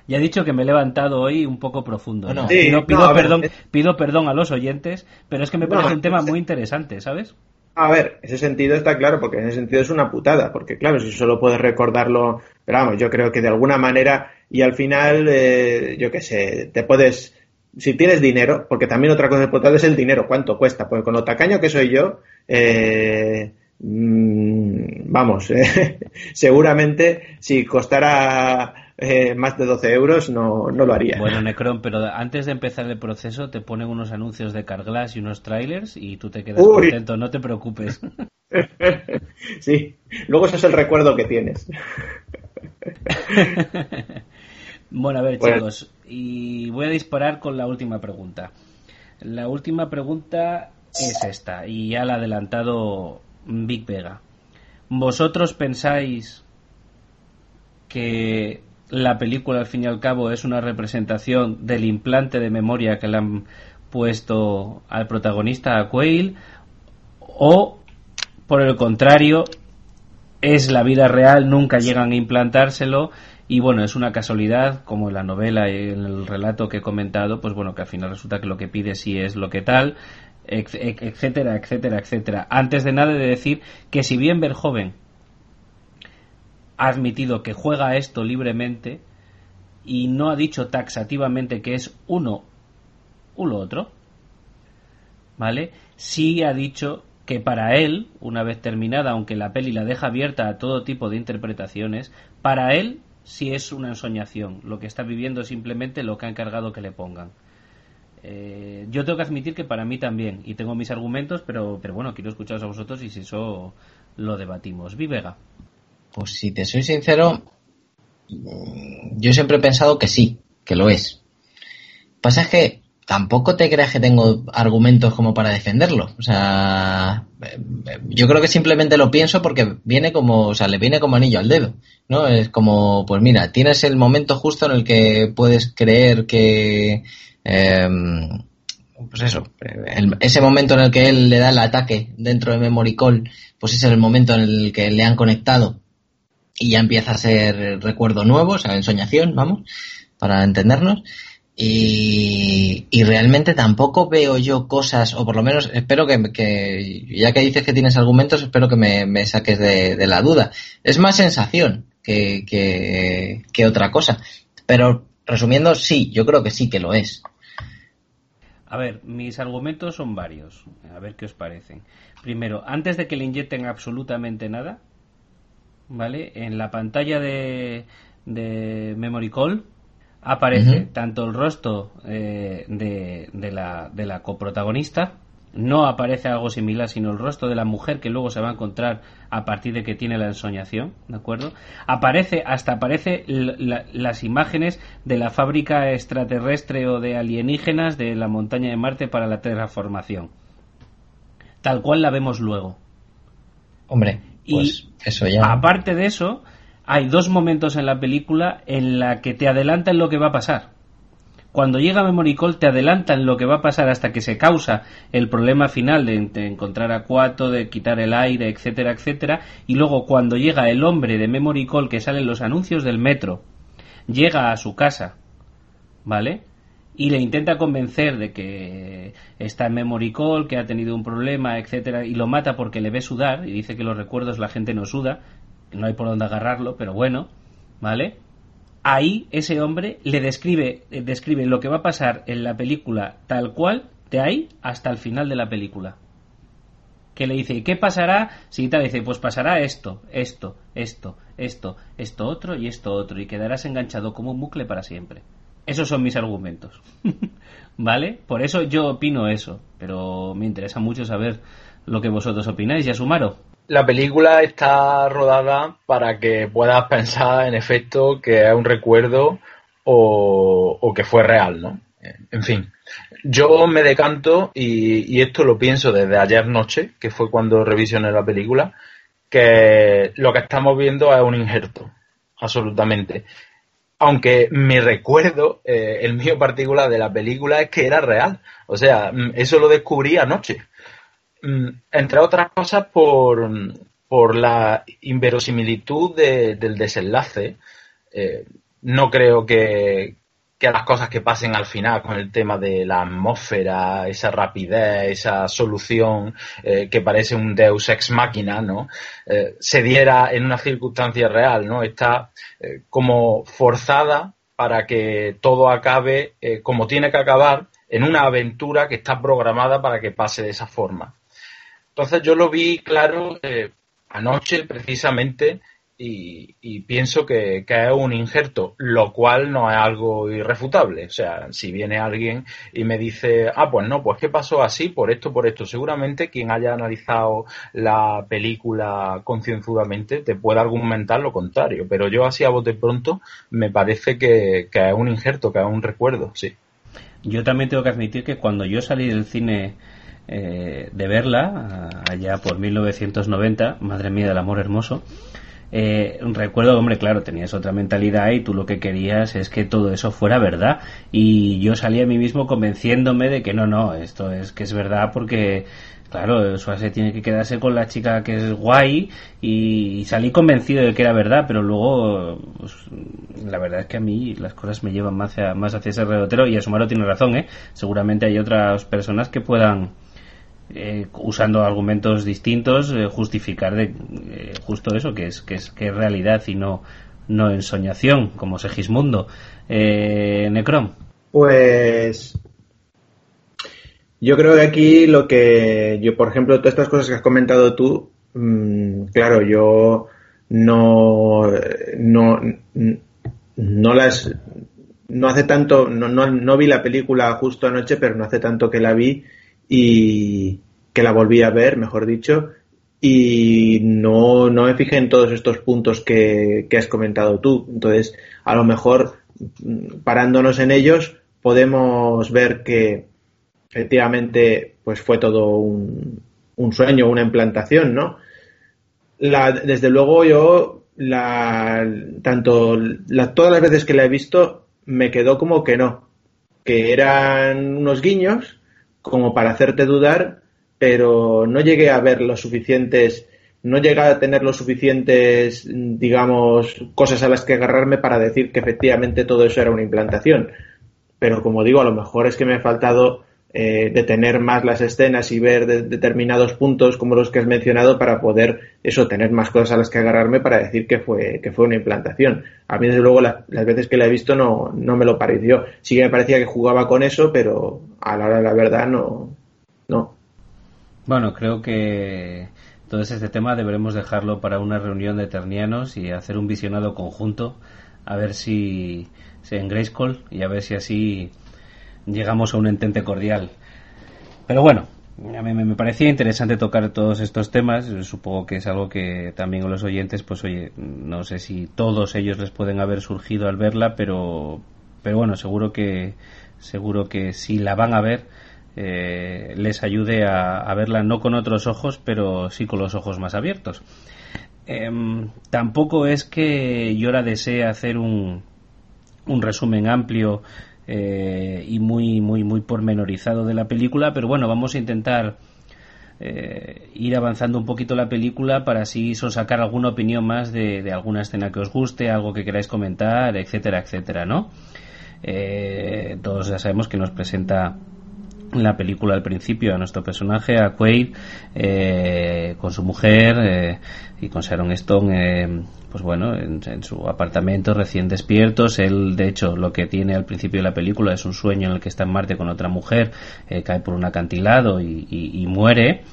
ya he dicho que me he levantado hoy un poco profundo. ¿no? pido, perdón, pido perdón a los oyentes, pero es que me parece un tema muy interesante, ¿sabes? A ver, ese sentido está claro, porque en ese sentido es una putada, porque claro, si solo puedes recordarlo, pero vamos, yo creo que de alguna manera, y al final, eh, yo qué sé, te puedes, si tienes dinero, porque también otra cosa importante es el dinero, ¿cuánto cuesta? Pues con lo tacaño que soy yo, eh, Mm, vamos, eh, seguramente si costara eh, más de 12 euros no, no lo haría. Bueno, Necron, pero antes de empezar el proceso te ponen unos anuncios de Carglass y unos trailers y tú te quedas contento, no te preocupes. sí, luego ese es el recuerdo que tienes. bueno, a ver, chicos, y voy a disparar con la última pregunta. La última pregunta es esta, y ya la ha adelantado Big Vega. ¿Vosotros pensáis que la película al fin y al cabo es una representación del implante de memoria que le han puesto al protagonista a Quail o por el contrario es la vida real, nunca llegan a implantárselo y bueno, es una casualidad, como en la novela y en el relato que he comentado, pues bueno, que al final resulta que lo que pide sí es lo que tal, etcétera, etcétera, etcétera. Antes de nada de decir que si bien Verhoeven ha admitido que juega esto libremente y no ha dicho taxativamente que es uno u lo otro, ¿vale? Sí ha dicho que para él, una vez terminada, aunque la peli la deja abierta a todo tipo de interpretaciones, para él sí es una ensoñación. Lo que está viviendo es simplemente lo que ha encargado que le pongan. Eh, yo tengo que admitir que para mí también, y tengo mis argumentos, pero, pero bueno, quiero escucharos a vosotros y si eso lo debatimos. Vivega. Pues si te soy sincero, mm, yo siempre he pensado que sí, que lo es. Pasa que tampoco te creas que tengo argumentos como para defenderlo. O sea, yo creo que simplemente lo pienso porque viene como, o sea, le viene como anillo al dedo, ¿no? Es como, pues mira, tienes el momento justo en el que puedes creer que, Em, pues eso, ese momento en el que él le da el ataque dentro de Memory Call, pues es el momento en el que le han conectado y ya empieza a ser recuerdo nuevo, o sea, ensoñación, vamos, para entendernos. Y, realmente tampoco veo yo cosas, o por lo menos espero que, ya que dices que tienes argumentos, espero que me, saques de, la duda. Es más sensación que, que otra cosa. Pero resumiendo, sí, yo creo que sí que lo es. A ver, mis argumentos son varios. A ver qué os parecen. Primero, antes de que le inyecten absolutamente nada, ¿vale? En la pantalla de, de Memory Call aparece tanto el rostro eh, de, de, la, de la coprotagonista, no aparece algo similar, sino el rostro de la mujer que luego se va a encontrar a partir de que tiene la ensoñación, ¿de acuerdo? Aparece, hasta aparece las imágenes de la fábrica extraterrestre o de alienígenas de la montaña de Marte para la terraformación. Tal cual la vemos luego. Hombre, pues eso ya. Aparte de eso, hay dos momentos en la película en la que te adelantan lo que va a pasar. Cuando llega Memory Call te adelantan lo que va a pasar hasta que se causa el problema final de, encontrar a Cuato, de quitar el aire, etcétera, etcétera. Y luego cuando llega el hombre de Memory Call que sale en los anuncios del metro, llega a su casa, ¿vale? y le intenta convencer de que está en memory call, que ha tenido un problema, etcétera, y lo mata porque le ve sudar y dice que los recuerdos la gente no suda, no hay por dónde agarrarlo, pero bueno, ¿vale? Ahí ese hombre le describe, eh, describe lo que va a pasar en la película tal cual, de ahí hasta el final de la película. Que le dice, ¿y qué pasará? Si tal, dice, pues pasará esto, esto, esto, esto, esto otro y esto otro, y quedarás enganchado como un bucle para siempre. Esos son mis argumentos. ¿Vale? Por eso yo opino eso. Pero me interesa mucho saber lo que vosotros opináis. ¿Y Asumaro? La película está rodada para que puedas pensar en efecto que es un recuerdo o, que fue real, ¿no? En fin, yo me decanto y, y, esto lo pienso desde ayer noche, que fue cuando revisioné la película, que lo que estamos viendo es un injerto, absolutamente aunque mi recuerdo, eh, el mío particular de la película es que era real. O sea, mm, eso lo descubrí anoche. Mm, entre otras cosas por, la inverosimilitud del desenlace. Eh, no creo que, las cosas que pasen al final con el tema de la atmósfera, esa rapidez, esa solución eh, que parece un Deus ex máquina, ¿no? Eh, se diera en una circunstancia real, ¿no? Está como forzada para que todo acabe como tiene que acabar en una aventura que está programada para que pase de esa forma. Entonces yo lo vi claro anoche precisamente y, pienso que, es un injerto, lo cual no es algo irrefutable. O sea, si viene alguien y me dice, ah, pues no, pues qué pasó así, por esto, por esto, seguramente quien haya analizado la película concienzudamente te puede argumentar lo contrario, pero yo así a bote pronto me parece que, es un injerto, que es un recuerdo, sí. Yo también tengo que admitir que cuando yo salí del cine eh, de verla, allá por 1990, madre mía del amor hermoso, eh, recuerdo, hombre, claro, tenías otra mentalidad y tú lo que querías es que todo eso fuera verdad. Y yo salí a mí mismo convenciéndome de que no, no, esto es que es verdad porque, claro, Suárez tiene que quedarse con la chica que es guay y, salí convencido de que era verdad, pero luego, pues, la verdad es que a mí las cosas me llevan más hacia, más hacia ese redotero y Asumaro tiene razón, ¿eh? Seguramente hay otras personas que puedan eh, usando argumentos distintos, eh, justificar de, eh, justo eso, que es, que es que es realidad y no, no ensoñación, como Segismundo. Eh, Necrom. Pues yo creo que aquí lo que yo, por ejemplo, todas estas cosas que has comentado tú, mm, claro, yo no, no, no las, no hace tanto, no, no, no vi la película justo anoche, pero no hace tanto que la vi y que la volví a ver, mejor dicho, y no, no me fijé en todos estos puntos que, has comentado tú. Entonces, a lo mejor parándonos en ellos, podemos ver que efectivamente pues fue todo un, un sueño, una implantación, ¿no? La, desde luego yo, tanto todas las veces que la he visto, me quedó como que no, que eran unos guiños como para hacerte dudar, pero no llegué a ver los suficientes, no llegué a tener los suficientes, digamos, cosas a las que agarrarme para decir que efectivamente todo eso era una implantación. Pero como digo, a lo mejor es que me ha faltado eh, detener más las escenas y ver determinados puntos como los que has mencionado para poder eso tener más cosas a las que agarrarme para decir que fue que fue una implantación. A mí desde luego las veces que la he visto no, no me lo pareció. Sí que me parecía que jugaba con eso pero a la hora de la verdad no no. Bueno creo que todo este tema deberemos dejarlo para una reunión de ternianos y hacer un visionado conjunto a ver si, si en Grayskull y a ver si así llegamos a un entente cordial. Pero bueno, a mí me parecía interesante tocar todos estos temas. Supongo que es algo que también los oyentes, pues oye, no sé si todos ellos les pueden haber surgido al verla, pero, pero bueno, seguro que, seguro que si la van a ver, eh, les ayude a, verla no con otros ojos, pero sí con los ojos más abiertos. Em, tampoco es que yo ahora desee hacer un, un resumen amplio eh, y muy, muy, muy pormenorizado de la película, pero bueno, vamos a intentar eh, ir avanzando un poquito la película para así sacar alguna opinión más de, alguna escena que os guste, algo que queráis comentar, etcétera, etcétera, ¿no? Eh, todos ya sabemos que nos presenta la película al principio a nuestro personaje, a Quaid, eh, con su mujer eh, y con Sharon Stone, eh, pues bueno, en, su apartamento recién despiertos. Él, de hecho, lo que tiene al principio de la película es un sueño en el que está en Marte con otra mujer, cae por un acantilado y muere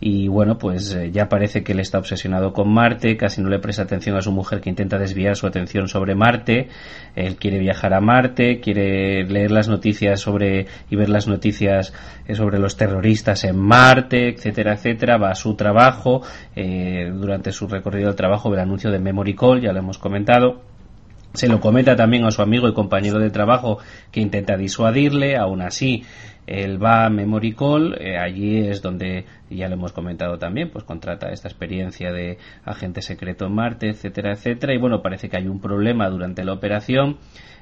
y bueno, pues eh, ya parece que él está obsesionado con Marte, casi no le presta atención a su mujer que intenta desviar su atención sobre Marte, él quiere viajar a Marte, quiere leer las noticias sobre y ver las noticias eh, sobre los terroristas en Marte, etcétera, etcétera, va a su trabajo, eh, durante su recorrido al trabajo ve el anuncio de Memory Call, ya lo hemos comentado, se lo comenta también a su amigo y compañero de trabajo que intenta disuadirle, aún así él va a Memory Call, eh, allí es donde, ya lo hemos comentado también, pues contrata esta experiencia de agente secreto en Marte, etcétera, etcétera, y bueno, parece que hay un problema durante la operación,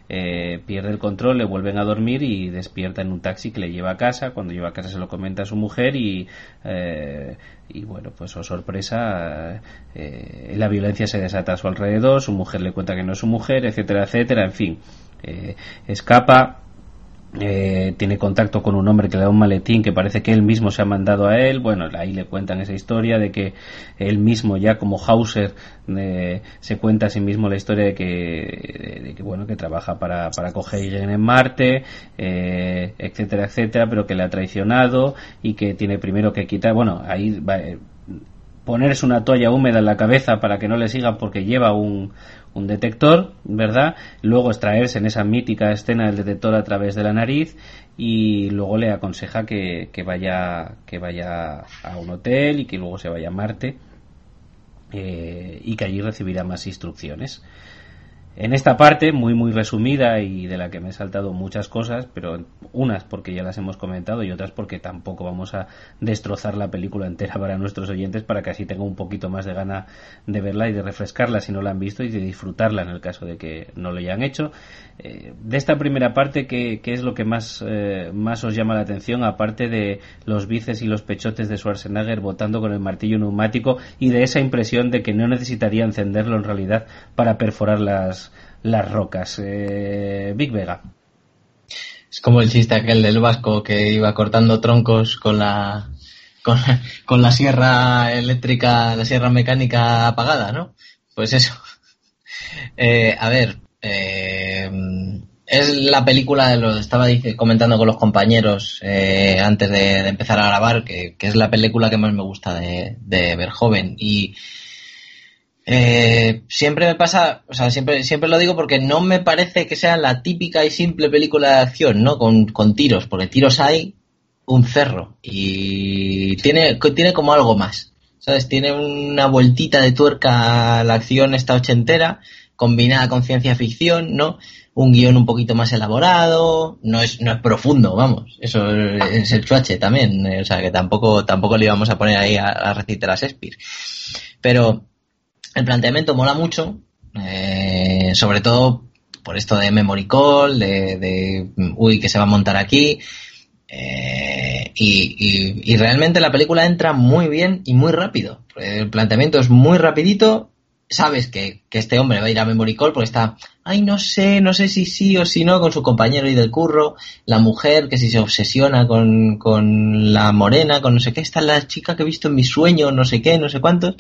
eh, pierde el control, le vuelven a dormir y despierta en un taxi que le lleva a casa, cuando lleva a casa se lo comenta a su mujer y, eh, y bueno, pues oh sorpresa, la violencia se desata a su alrededor, su mujer le cuenta que no es su mujer, etcétera, etcétera, en fin, escapa eh, tiene contacto con un hombre que le da un maletín que parece que él mismo se ha mandado a él. Bueno, ahí le cuentan esa historia de que él mismo, ya como Hauser, eh, se cuenta a sí mismo la historia de que, de, que bueno, que trabaja para, para Cogen en Marte, eh, etcétera, etcétera, pero que le ha traicionado y que tiene primero que quitar. Bueno, ahí va ponerse una toalla húmeda en la cabeza para que no le sigan porque lleva un, un detector, ¿verdad? Luego extraerse en esa mítica escena del detector a través de la nariz y luego le aconseja que, que vaya que vaya a un hotel y que luego se vaya a Marte eh, y que allí recibirá más instrucciones. En esta parte, muy muy resumida y de la que me he saltado muchas cosas, pero unas porque ya las hemos comentado y otras porque tampoco vamos a destrozar la película entera para nuestros oyentes para que así tengan un poquito más de gana de verla y de refrescarla si no la han visto y de disfrutarla en el caso de que no lo hayan hecho. Eh, de esta primera parte, ¿qué, es lo que más, eh, más os llama la atención, aparte de los bíceps y los pechotes de Schwarzenegger botando con el martillo neumático y de esa impresión de que no necesitaría encenderlo en realidad para perforar las las, rocas. Eh, Big Vega. Es como el chiste aquel del vasco que iba cortando troncos con la, con, la sierra eléctrica, la sierra mecánica apagada, ¿no? Pues eso. Eh, a ver, eh, es la película, lo estaba comentando con los compañeros antes de, empezar a grabar, que, es la película que más me gusta de, de ver joven. Y eh, siempre me pasa, o sea, siempre, siempre lo digo porque no me parece que sea la típica y simple película de acción, ¿no? Con, con tiros, porque tiros hay un cerro y tiene, tiene como algo más, ¿sabes? Tiene una vueltita de tuerca a la acción esta ochentera, combinada con ciencia ficción, ¿no? Un guion un poquito más elaborado, no es, no es profundo, vamos, eso es el chuache también, o sea, que tampoco, tampoco le íbamos a poner ahí a, a recitar a Shakespeare. Pero, el planteamiento mola mucho, eh, sobre todo por esto de memory call, de, uy, que se va a montar aquí. Eh, y, realmente la película entra muy bien y muy rápido. El planteamiento es muy rapidito. Sabes que, este hombre va a ir a memory call porque está, ay, no sé, no sé si sí o si no, con su compañero y del curro. La mujer que si se obsesiona con, con la morena, con no sé qué, esta es la chica que he visto en mi sueño, no sé qué, no sé cuántos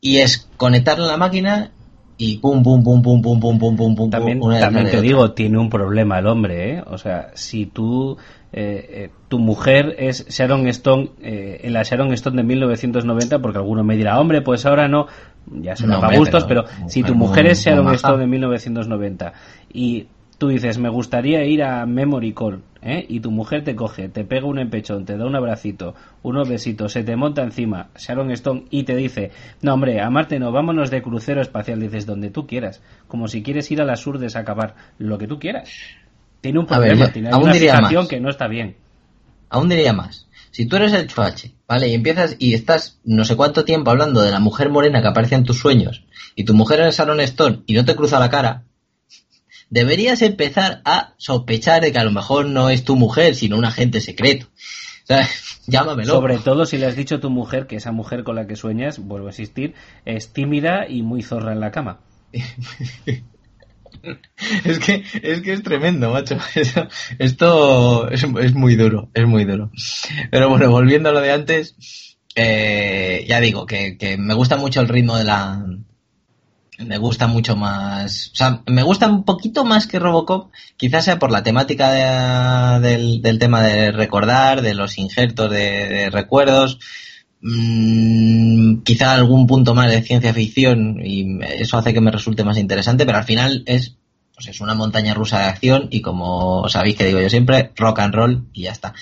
y es conectarlo a la máquina y pum, pum, pum, pum, pum, pum, pum, pum, pum. También, también te digo, tiene un problema el hombre, ¿eh? O sea, si tú, eh, eh, tu mujer es Sharon Stone, eh, en la Sharon Stone de 1990, porque alguno me dirá, hombre, pues ahora no, ya se me no, gustos, pero, si tu mujer es Sharon Stone de 1990 y tú dices, me gustaría ir a Memory Call, ¿eh? y tu mujer te coge, te pega un empechón, te da un abracito, unos besitos, se te monta encima, Sharon Stone, y te dice, no hombre, a Marte no, vámonos de crucero espacial, dices, donde tú quieras, como si quieres ir a las urdes a acabar, lo que tú quieras. Tiene un problema, tiene una situación que no está bien. Aún diría más. Si tú eres el chuache, ¿vale? Y empiezas y estás no sé cuánto tiempo hablando de la mujer morena que aparece en tus sueños, y tu mujer es Sharon Stone y no te cruza la cara, deberías empezar a sospechar de que a lo mejor no es tu mujer, sino un agente secreto. Llámamelo. Sobre todo si le has dicho a tu mujer que esa mujer con la que sueñas, vuelvo a existir, es tímida y muy zorra en la cama. es que es que es tremendo, macho. Esto es, es, muy duro, es muy duro. Pero bueno, volviendo a lo de antes, eh, ya digo que, que, me gusta mucho el ritmo de la. Me gusta mucho más. O sea, me gusta un poquito más que Robocop. Quizás sea por la temática de, del, tema de recordar, de los injertos de, recuerdos. Mmm, quizá algún punto más de ciencia ficción y eso hace que me resulte más interesante, pero al final es, pues es una montaña rusa de acción y como sabéis que digo yo siempre, rock and roll y ya está.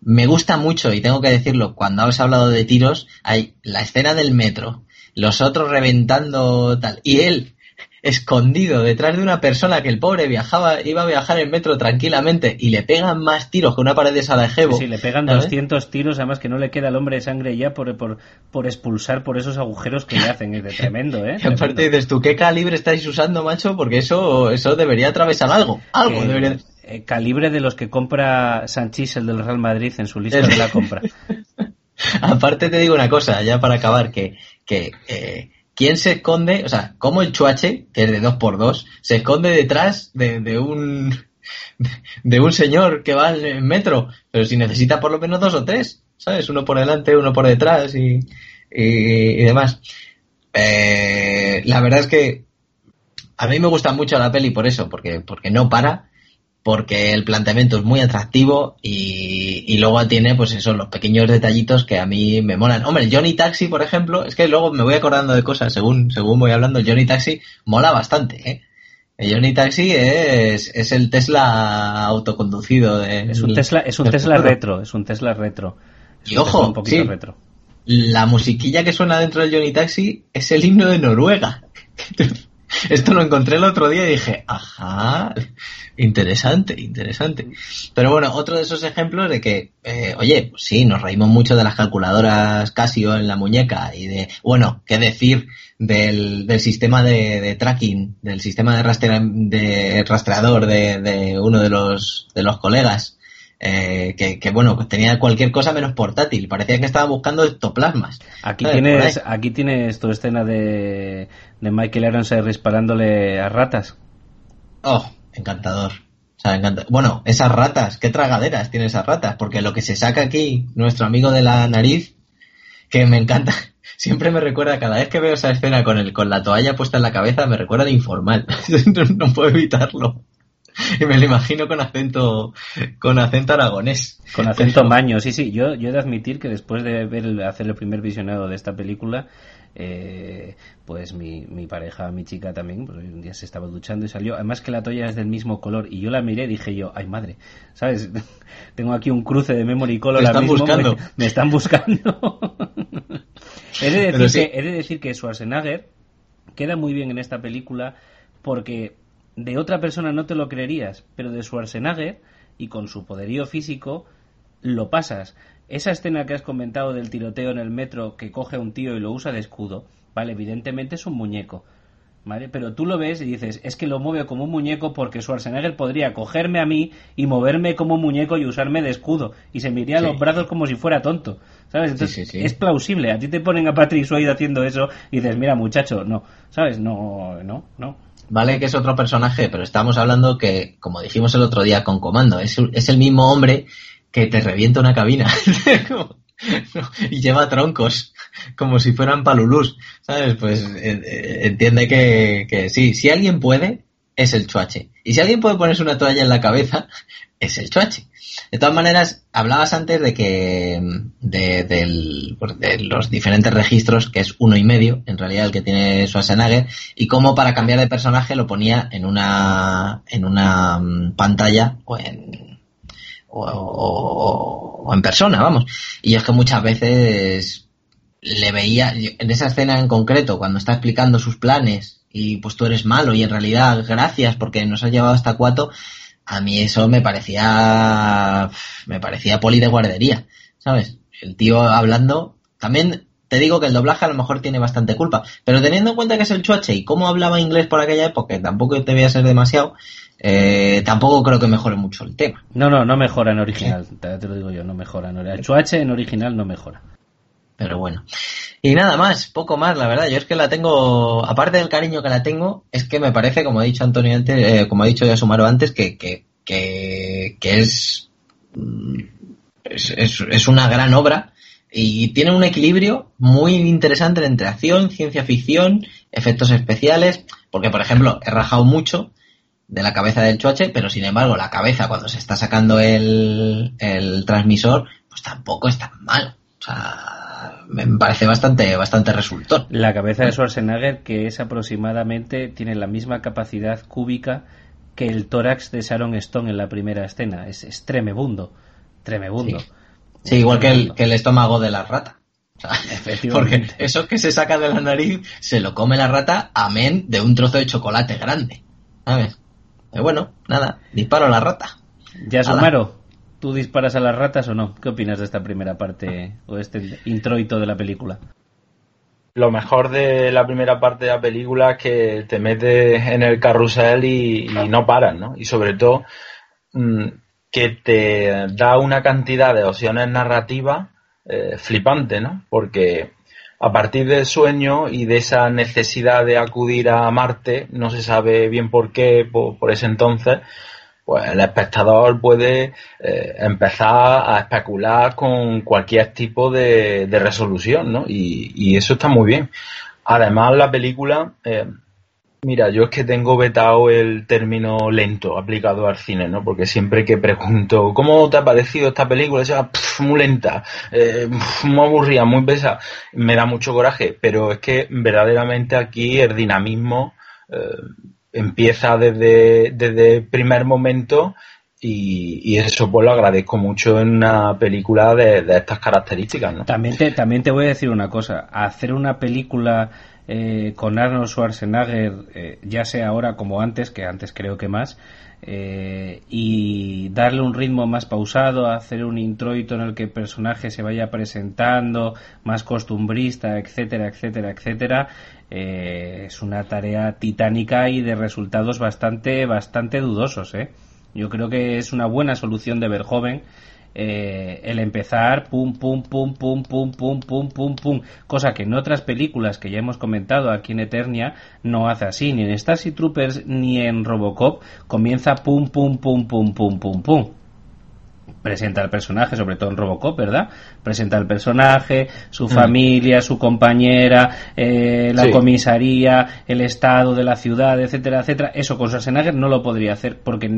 Me gusta mucho, y tengo que decirlo, cuando habéis hablado de tiros, hay la escena del metro, los otros reventando tal, y él escondido detrás de una persona que el pobre viajaba, iba a viajar en metro tranquilamente y le pegan más tiros que una pared de Sarajevo. Sí, sí le pegan ¿sabes? 200 tiros, además que no le queda al hombre de sangre ya por, por, por expulsar por esos agujeros que le hacen. Es de tremendo, ¿eh? Tremendo. Aparte dices tú, ¿qué calibre estáis usando, macho? Porque eso, eso debería atravesar algo. Algo eh, debería. Eh, calibre de los que compra Sanchís, el del Real Madrid, en su lista de la compra. Aparte te digo una cosa, ya para acabar, que, que eh, ¿quién se esconde? O sea, como el chuache, que es de 2x2, se esconde detrás de, de, un de un señor que va en metro, pero si necesita por lo menos dos o tres, ¿sabes? Uno por delante, uno por detrás y, y, y demás. Eh, la verdad es que a mí me gusta mucho la peli por eso, porque, porque no para, porque el planteamiento es muy atractivo y, y, luego tiene pues eso, los pequeños detallitos que a mí me molan. Hombre, Johnny Taxi, por ejemplo, es que luego me voy acordando de cosas según, según voy hablando, Johnny Taxi mola bastante, ¿eh? El Johnny Taxi es, es el Tesla autoconducido de, es un Tesla es un Tesla retro es un Tesla retro es y ojo un sí, retro. la musiquilla que suena dentro del Johnny Taxi es el himno de Noruega esto lo encontré el otro día y dije ajá Interesante, interesante. Pero bueno, otro de esos ejemplos de que, eh, oye, pues sí, nos reímos mucho de las calculadoras Casio en la muñeca y de, bueno, qué decir del, del sistema de, tracking, del sistema de, de rastreador de, de, uno de los, de los colegas. Eh, que, que, bueno, tenía cualquier cosa menos portátil. Parecía que estaba buscando ectoplasmas. Aquí tienes, aquí tienes tu escena de, de Michael Ironside disparándole a ratas. Oh, encantador. O sea, encanta... Bueno, esas ratas, qué tragaderas tienen esas ratas, porque lo que se saca aquí, nuestro amigo de la nariz, que me encanta, siempre me recuerda, cada vez que veo esa escena con el, con la toalla puesta en la cabeza, me recuerda de informal. no, puedo evitarlo. Y me lo imagino con acento, con acento aragonés. Con acento maño, sí, sí. Yo, yo he de admitir que después de ver hacer el primer visionado de esta película, eh, pues mi, mi, pareja, mi chica también, pues un día se estaba duchando y salió, además que la toalla es del mismo color y yo la miré y dije yo, ay madre, ¿sabes? Tengo aquí un cruce de memory color. Me están mismo, buscando. Me, me, están buscando. he, de decir sí. que, he de decir que Schwarzenegger queda muy bien en esta película porque de otra persona no te lo creerías, pero de Schwarzenegger y con su poderío físico lo pasas esa escena que has comentado del tiroteo en el metro que coge a un tío y lo usa de escudo, vale, evidentemente es un muñeco, ¿vale? Pero tú lo ves y dices, es que lo mueve como un muñeco porque Schwarzenegger podría cogerme a mí y moverme como un muñeco y usarme de escudo y se me iría sí. los brazos como si fuera tonto, ¿sabes? Entonces sí, sí, es plausible. A ti te ponen a Patrick Swayze haciendo eso y dices, mira muchacho, no, ¿sabes? No, no, no. Vale que es otro personaje, pero estamos hablando que, como dijimos el otro día con Comando, es, es el mismo hombre que te revienta una cabina y lleva troncos como si fueran palulús, ¿sabes? Pues eh, entiende que, que, sí, si alguien puede, es el chuache. Y si alguien puede ponerse una toalla en la cabeza, es el chuache. De todas maneras, hablabas antes de que de, de, de, los diferentes registros, que es uno y medio, en realidad el que tiene Schwarzenegger, y cómo para cambiar de personaje lo ponía en una en una mm, pantalla o en o, o, o, en persona, vamos. Y es que muchas veces le veía, en esa escena en concreto, cuando está explicando sus planes y pues tú eres malo y en realidad gracias porque nos has llevado hasta Cuato, a mí eso me parecía, me parecía poli de guardería, ¿sabes? El tío hablando, también te digo que el doblaje a lo mejor tiene bastante culpa, pero teniendo en cuenta que es el chuache y cómo hablaba inglés por aquella época, tampoco te voy a ser demasiado, eh, tampoco creo que mejore mucho el tema. No, no, no mejora en original, te, te, lo digo yo, no mehora. En el chuache en original no mejora. Pero bueno. Y nada más, poco más, la verdad. Yo es que la tengo, aparte del cariño que la tengo, es que me parece, como ha dicho Antonio antes, eh, como ha dicho ya Sumaro antes, que, que, que, es, es, es, es una gran obra y tiene un equilibrio muy interesante entre acción, ciencia ficción, efectos especiales, porque por ejemplo he rajado mucho de la cabeza del choche, pero sin embargo la cabeza cuando se está sacando el, el transmisor, pues tampoco es tan mal. O sea, me parece bastante, bastante resultón. La cabeza de Schwarzenegger, que es aproximadamente, tiene la misma capacidad cúbica que el tórax de Sharon Stone en la primera escena. Es, es tremebundo. Tremebundo. Sí. Sí, igual que el, que el estómago de la rata. Porque eso que se saca de la nariz se lo come la rata, amén de un trozo de chocolate grande. ¿Sabes? Pero bueno, nada, disparo a la rata. Ya, Sumaro, ¿tú disparas a las ratas o no? ¿Qué opinas de esta primera parte o este introito de la película? Lo mejor de la primera parte de la película es que te metes en el carrusel y, no paras, ¿no? Y sobre todo, mmm, que te da una cantidad de opciones narrativas eh, flipante, ¿no? Porque a partir del sueño y de esa necesidad de acudir a Marte, no se sabe bien por qué, por ese entonces, pues el espectador puede eh, empezar a especular con cualquier tipo de, resolución, ¿no? Y, y, eso está muy bien. Además, la película eh, Mira, yo es que tengo vetado el término lento aplicado al cine, ¿no? Porque siempre que pregunto, ¿cómo te ha parecido esta película? sea, muy lenta, eh, muy aburrida, muy pesada. Me da mucho coraje, pero es que verdaderamente aquí el dinamismo empieza desde, desde el primer momento y, eso pues lo agradezco mucho en una película de, de estas características, ¿no? También te, también te voy a decir una cosa, hacer una película eh, con Arnold Schwarzenegger, eh, ya sea ahora como antes, que antes creo que más, eh, y darle un ritmo más pausado, hacer un introito en el que el personaje se vaya presentando, más costumbrista, etcétera, etcétera, etcétera, eh, es una tarea titánica y de resultados bastante, bastante dudosos, ¿eh? Yo creo que es una buena solución de Verhoeven eh, el empezar pum pum pum pum pum pum pum pum pum cosa que en otras películas que ya hemos comentado aquí en Eternia no hace así ni en Starship Troopers ni en Robocop comienza pum pum pum pum pum pum pum presenta al personaje, sobre todo en Robocop, ¿verdad? Presenta al personaje, su familia, su compañera, eh, la sí. comisaría, el estado de la ciudad, etcétera, etcétera. Eso con Schwarzenegger no lo podría hacer porque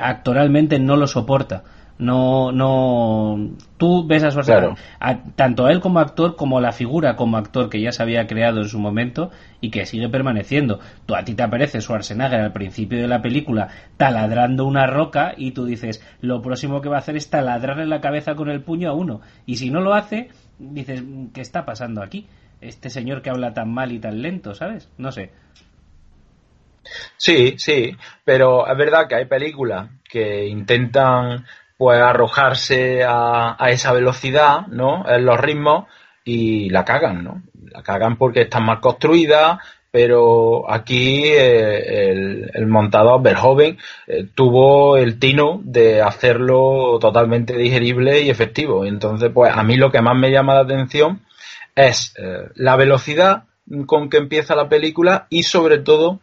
actoralmente no lo soporta no no tú ves a Schwarzenegger claro. a, tanto a él como actor como a la figura como actor que ya se había creado en su momento y que sigue permaneciendo tú a ti te aparece Schwarzenegger al principio de la película taladrando una roca y tú dices lo próximo que va a hacer es taladrarle la cabeza con el puño a uno y si no lo hace dices ¿qué está pasando aquí? este señor que habla tan mal y tan lento ¿sabes? no sé Sí, sí, pero es verdad que hay películas que intentan pues arrojarse a, a, esa velocidad, ¿no? En los ritmos y la cagan, ¿no? La cagan porque están mal construidas, pero aquí eh, el, montador Verhoeven eh, tuvo el tino de hacerlo totalmente digerible y efectivo. Entonces, pues a mí lo que más me llama la atención es eh, la velocidad con que empieza la película y sobre todo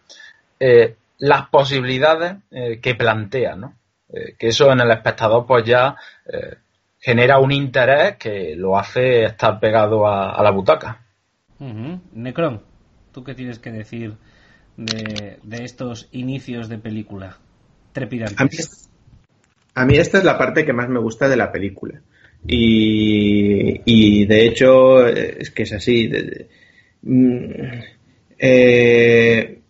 las posibilidades que plantea, ¿no? Eh, que eso en el espectador pues ya eh, genera un interés que lo hace estar pegado a, a la butaca. Uh -huh. Necron, ¿tú qué tienes que decir de, de estos inicios de película trepidantes? A mí, a mí, esta es la parte que más me gusta de la película. Y, y de hecho, es que es así. De, de, mm, eh,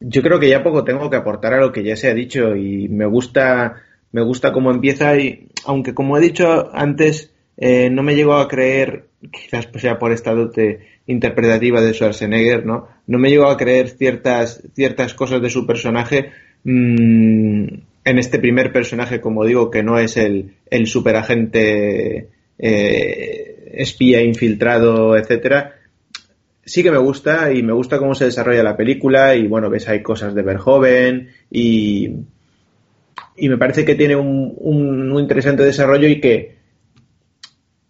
yo creo que ya poco tengo que aportar a lo que ya se ha dicho y me gusta me gusta cómo empieza y aunque como he dicho antes eh, no me llego a creer quizás sea por esta dote interpretativa de Schwarzenegger no no me llego a creer ciertas ciertas cosas de su personaje mmm, en este primer personaje como digo que no es el el superagente eh, espía infiltrado etcétera sí que me gusta y me gusta cómo se desarrolla la película y bueno, ves hay cosas de Verhoeven y, y me parece que tiene un, un, interesante desarrollo y que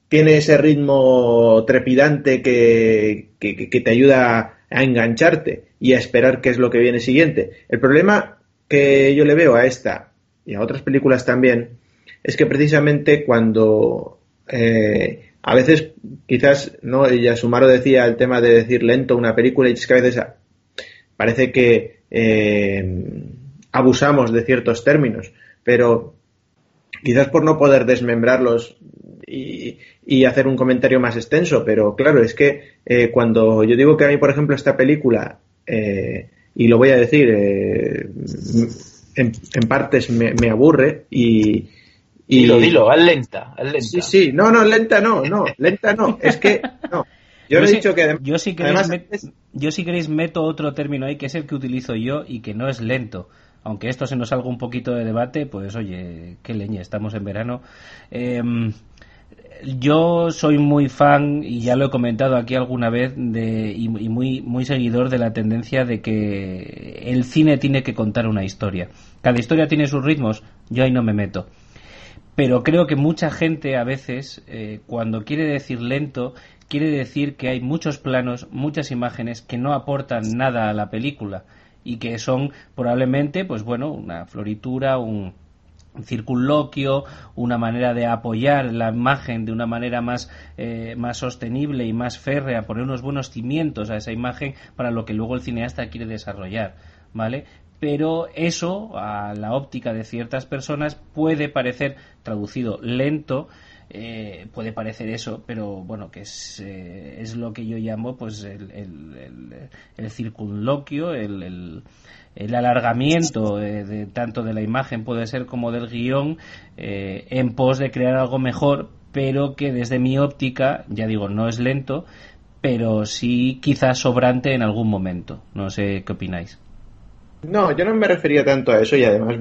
tiene ese ritmo trepidante que, que, te ayuda a engancharte y a esperar qué es lo que viene siguiente. El problema que yo le veo a esta y a otras películas también es que precisamente cuando eh, a veces quizás no ya Sumaro decía el tema de decir lento una película y es que a veces parece que eh, abusamos de ciertos términos pero quizás por no poder desmembrarlos y, hacer un comentario más extenso, pero claro, es que eh, cuando yo digo que a mí, por ejemplo, esta película, eh, y lo voy a decir, en, partes me, aburre y... y dilo, dilo, es lenta, es lenta. Sí, sí, no, no, lenta no, no, lenta no, es que, no. Yo, he dicho que yo si queréis, yo si queréis meto otro término ahí que es el que utilizo yo y que no es lento aunque esto se nos salga un poquito de debate, pues oye, qué leña, estamos en verano. Em, yo soy muy fan y ya lo he comentado aquí alguna vez de, y, muy muy seguidor de la tendencia de que el cine tiene que contar una historia. Cada historia tiene sus ritmos, yo ahí no me meto. Pero creo que mucha gente a veces, eh, cuando quiere decir lento, quiere decir que hay muchos planos, muchas imágenes que no aportan nada a la película y que son probablemente, pues bueno, una floritura, un, circunloquio, una manera de apoyar la imagen de una manera más, eh, más sostenible y más férrea, poner unos buenos cimientos a esa imagen para lo que luego el cineasta quiere desarrollar, ¿vale? Pero eso, a la óptica de ciertas personas, puede parecer traducido lento eh, puede parecer eso, pero bueno, que es, eh, es lo que yo llamo pues el, el, circunloquio, el, el, alargamiento eh, de, tanto de la imagen puede ser como del guion en pos de crear algo mejor, pero que desde mi óptica, ya digo, no es lento, pero sí quizás sobrante en algún momento. No sé qué opináis. No, yo no me refería tanto a eso y además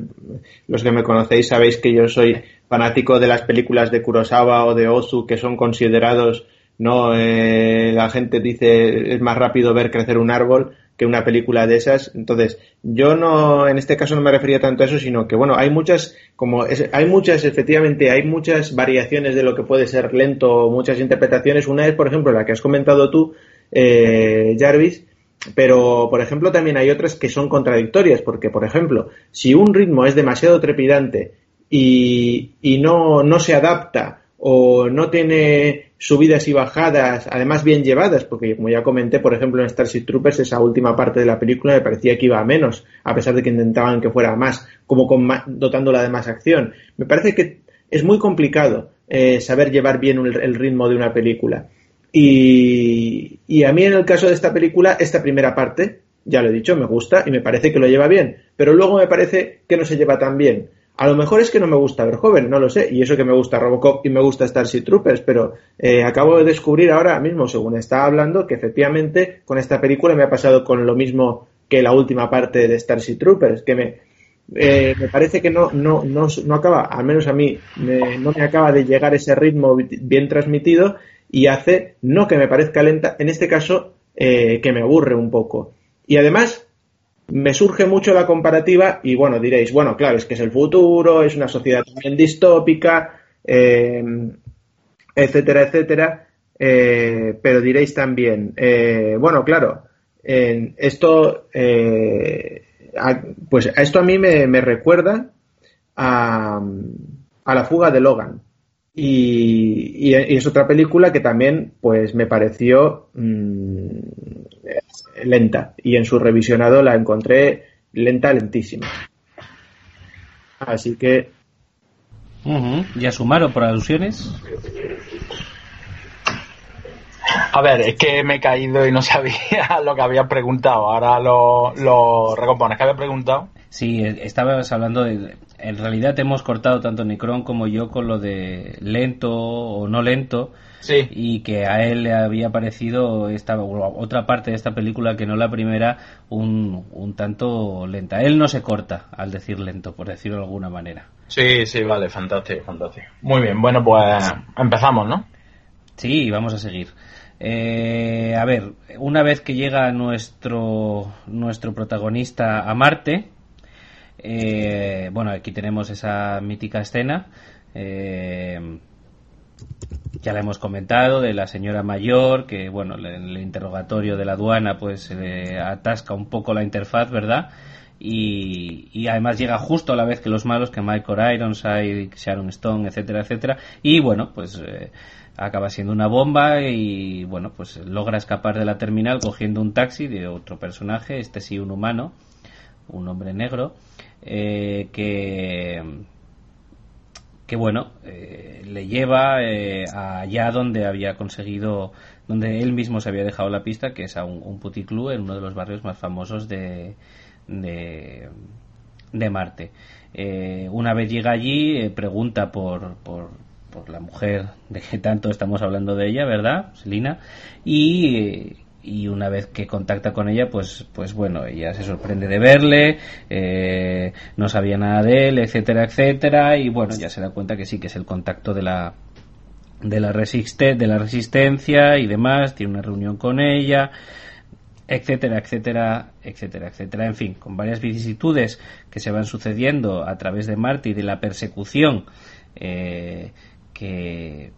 los que me conocéis sabéis que yo soy fanático de las películas de Kurosawa o de Ozu que son considerados, no, eh, la gente dice es más rápido ver crecer un árbol que una película de esas. Entonces, yo no, en este caso no me refería tanto a eso, sino que bueno, hay muchas, como hay muchas, efectivamente, hay muchas variaciones de lo que puede ser lento, muchas interpretaciones. Una es, por ejemplo, la que has comentado tú, eh, Jarvis, pero, por ejemplo, también hay otras que son contradictorias, porque, por ejemplo, si un ritmo es demasiado trepidante y, y no, no se adapta o no tiene subidas y bajadas, además bien llevadas, porque como ya comenté, por ejemplo, en Starship Troopers, esa última parte de la película me parecía que iba a menos, a pesar de que intentaban que fuera más, como dotándola de más acción. Me parece que es muy complicado eh, saber llevar bien el ritmo de una película. Y, y a mí en el caso de esta película, esta primera parte, ya lo he dicho, me gusta y me parece que lo lleva bien, pero luego me parece que no se lleva tan bien. A lo mejor es que no me gusta ver joven, no lo sé, y eso que me gusta Robocop y me gusta Starship Troopers, pero eh, acabo de descubrir ahora mismo, según estaba hablando, que efectivamente con esta película me ha pasado con lo mismo que la última parte de Starship Troopers, que me, eh, me parece que no, no, no, no acaba, al menos a mí, no me acaba de llegar ese ritmo bien transmitido y hace, no que me parezca lenta, en este caso, eh, que me aburre un poco. Y además, me surge mucho la comparativa y bueno, diréis, bueno, claro, es que es el futuro, es una sociedad también distópica, eh, etcétera, etcétera, eh, pero diréis también, bueno, claro, esto, pues esto a mí me, me recuerda a, a la fuga de Logan. Y, es otra película que también pues me pareció mm, lenta y en su revisionado la encontré lenta, lentísima. Así que... ¿Ya sumaron por alusiones? A ver, es que me he caído y no sabía lo que había preguntado. Ahora lo, lo recompones. ¿Qué había preguntado? Sí, estabas hablando de... En realidad hemos cortado tanto Necron como yo con lo de lento o no lento. Sí. Y que a él le había parecido esta otra parte de esta película que no la primera un, un tanto lenta. Él no se corta al decir lento, por decirlo de alguna manera. Sí, sí, vale, fantástico, fantástico. Muy bien, bueno, pues empezamos, ¿no? Sí, vamos a seguir. Eh, a ver, una vez que llega nuestro, nuestro protagonista a Marte, eh, bueno, aquí tenemos esa mítica escena. Eh, ya la hemos comentado, de la señora mayor, que bueno, en el interrogatorio de la aduana pues atasca un poco la interfaz, ¿verdad? Y, además llega justo a la vez que los malos, que Michael Ironside, Sharon Stone, etcétera, etcétera. Y bueno, pues eh, acaba siendo una bomba y bueno, pues logra escapar de la terminal cogiendo un taxi de otro personaje, este sí un humano, un hombre negro, eh, que que bueno, eh, le lleva eh, allá donde había conseguido, donde él mismo se había dejado la pista, que es a un, un puticlub en uno de los barrios más famosos de, de, de Marte. Una vez llega allí, pregunta por, por, por, la mujer de que tanto estamos hablando de ella, ¿verdad, Selina? Y y una vez que contacta con ella, pues, pues bueno, ella se sorprende de verle, eh, no sabía nada de él, etcétera, etcétera, y bueno, ya se da cuenta que sí que es el contacto de la de la, resiste, de la resistencia y demás, tiene una reunión con ella, etcétera, etcétera, etcétera, etcétera. En fin, con varias vicisitudes que se van sucediendo a través de Marte y de la persecución eh, que,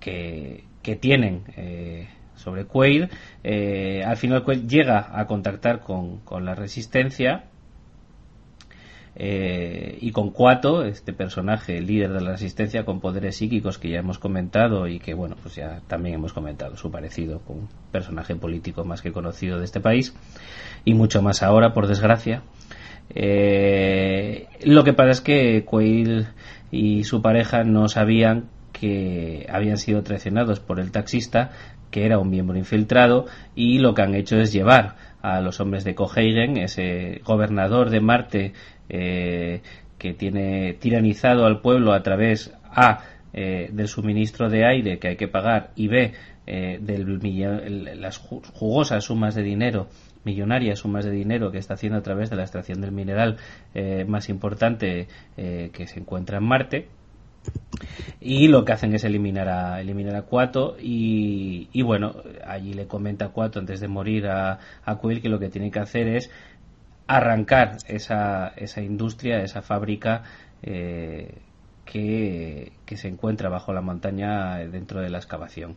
que, que, tienen eh, sobre Quaid, eh, al final Quaid llega a contactar con, la resistencia eh, y con Cuato, este personaje líder de la resistencia con poderes psíquicos que ya hemos comentado y que bueno, pues ya también hemos comentado su parecido con un personaje político más que conocido de este país y mucho más ahora, por desgracia. Eh, lo que pasa es que Quaid y su pareja no sabían que habían sido traicionados por el taxista que era un miembro infiltrado, y lo que han hecho es llevar a los hombres de Coheigen, ese gobernador de Marte eh, que tiene tiranizado al pueblo a través A eh, del suministro de aire que hay que pagar y B eh, de las jugosas sumas de dinero millonarias sumas de dinero que está haciendo a través de la extracción del mineral más importante que se encuentra en Marte y lo que hacen es eliminar a eliminar a Cuato y, bueno allí le comenta a Cuato antes de morir a, a Quill que lo que tiene que hacer es arrancar esa, esa industria esa fábrica eh, que, se encuentra bajo la montaña dentro de la excavación.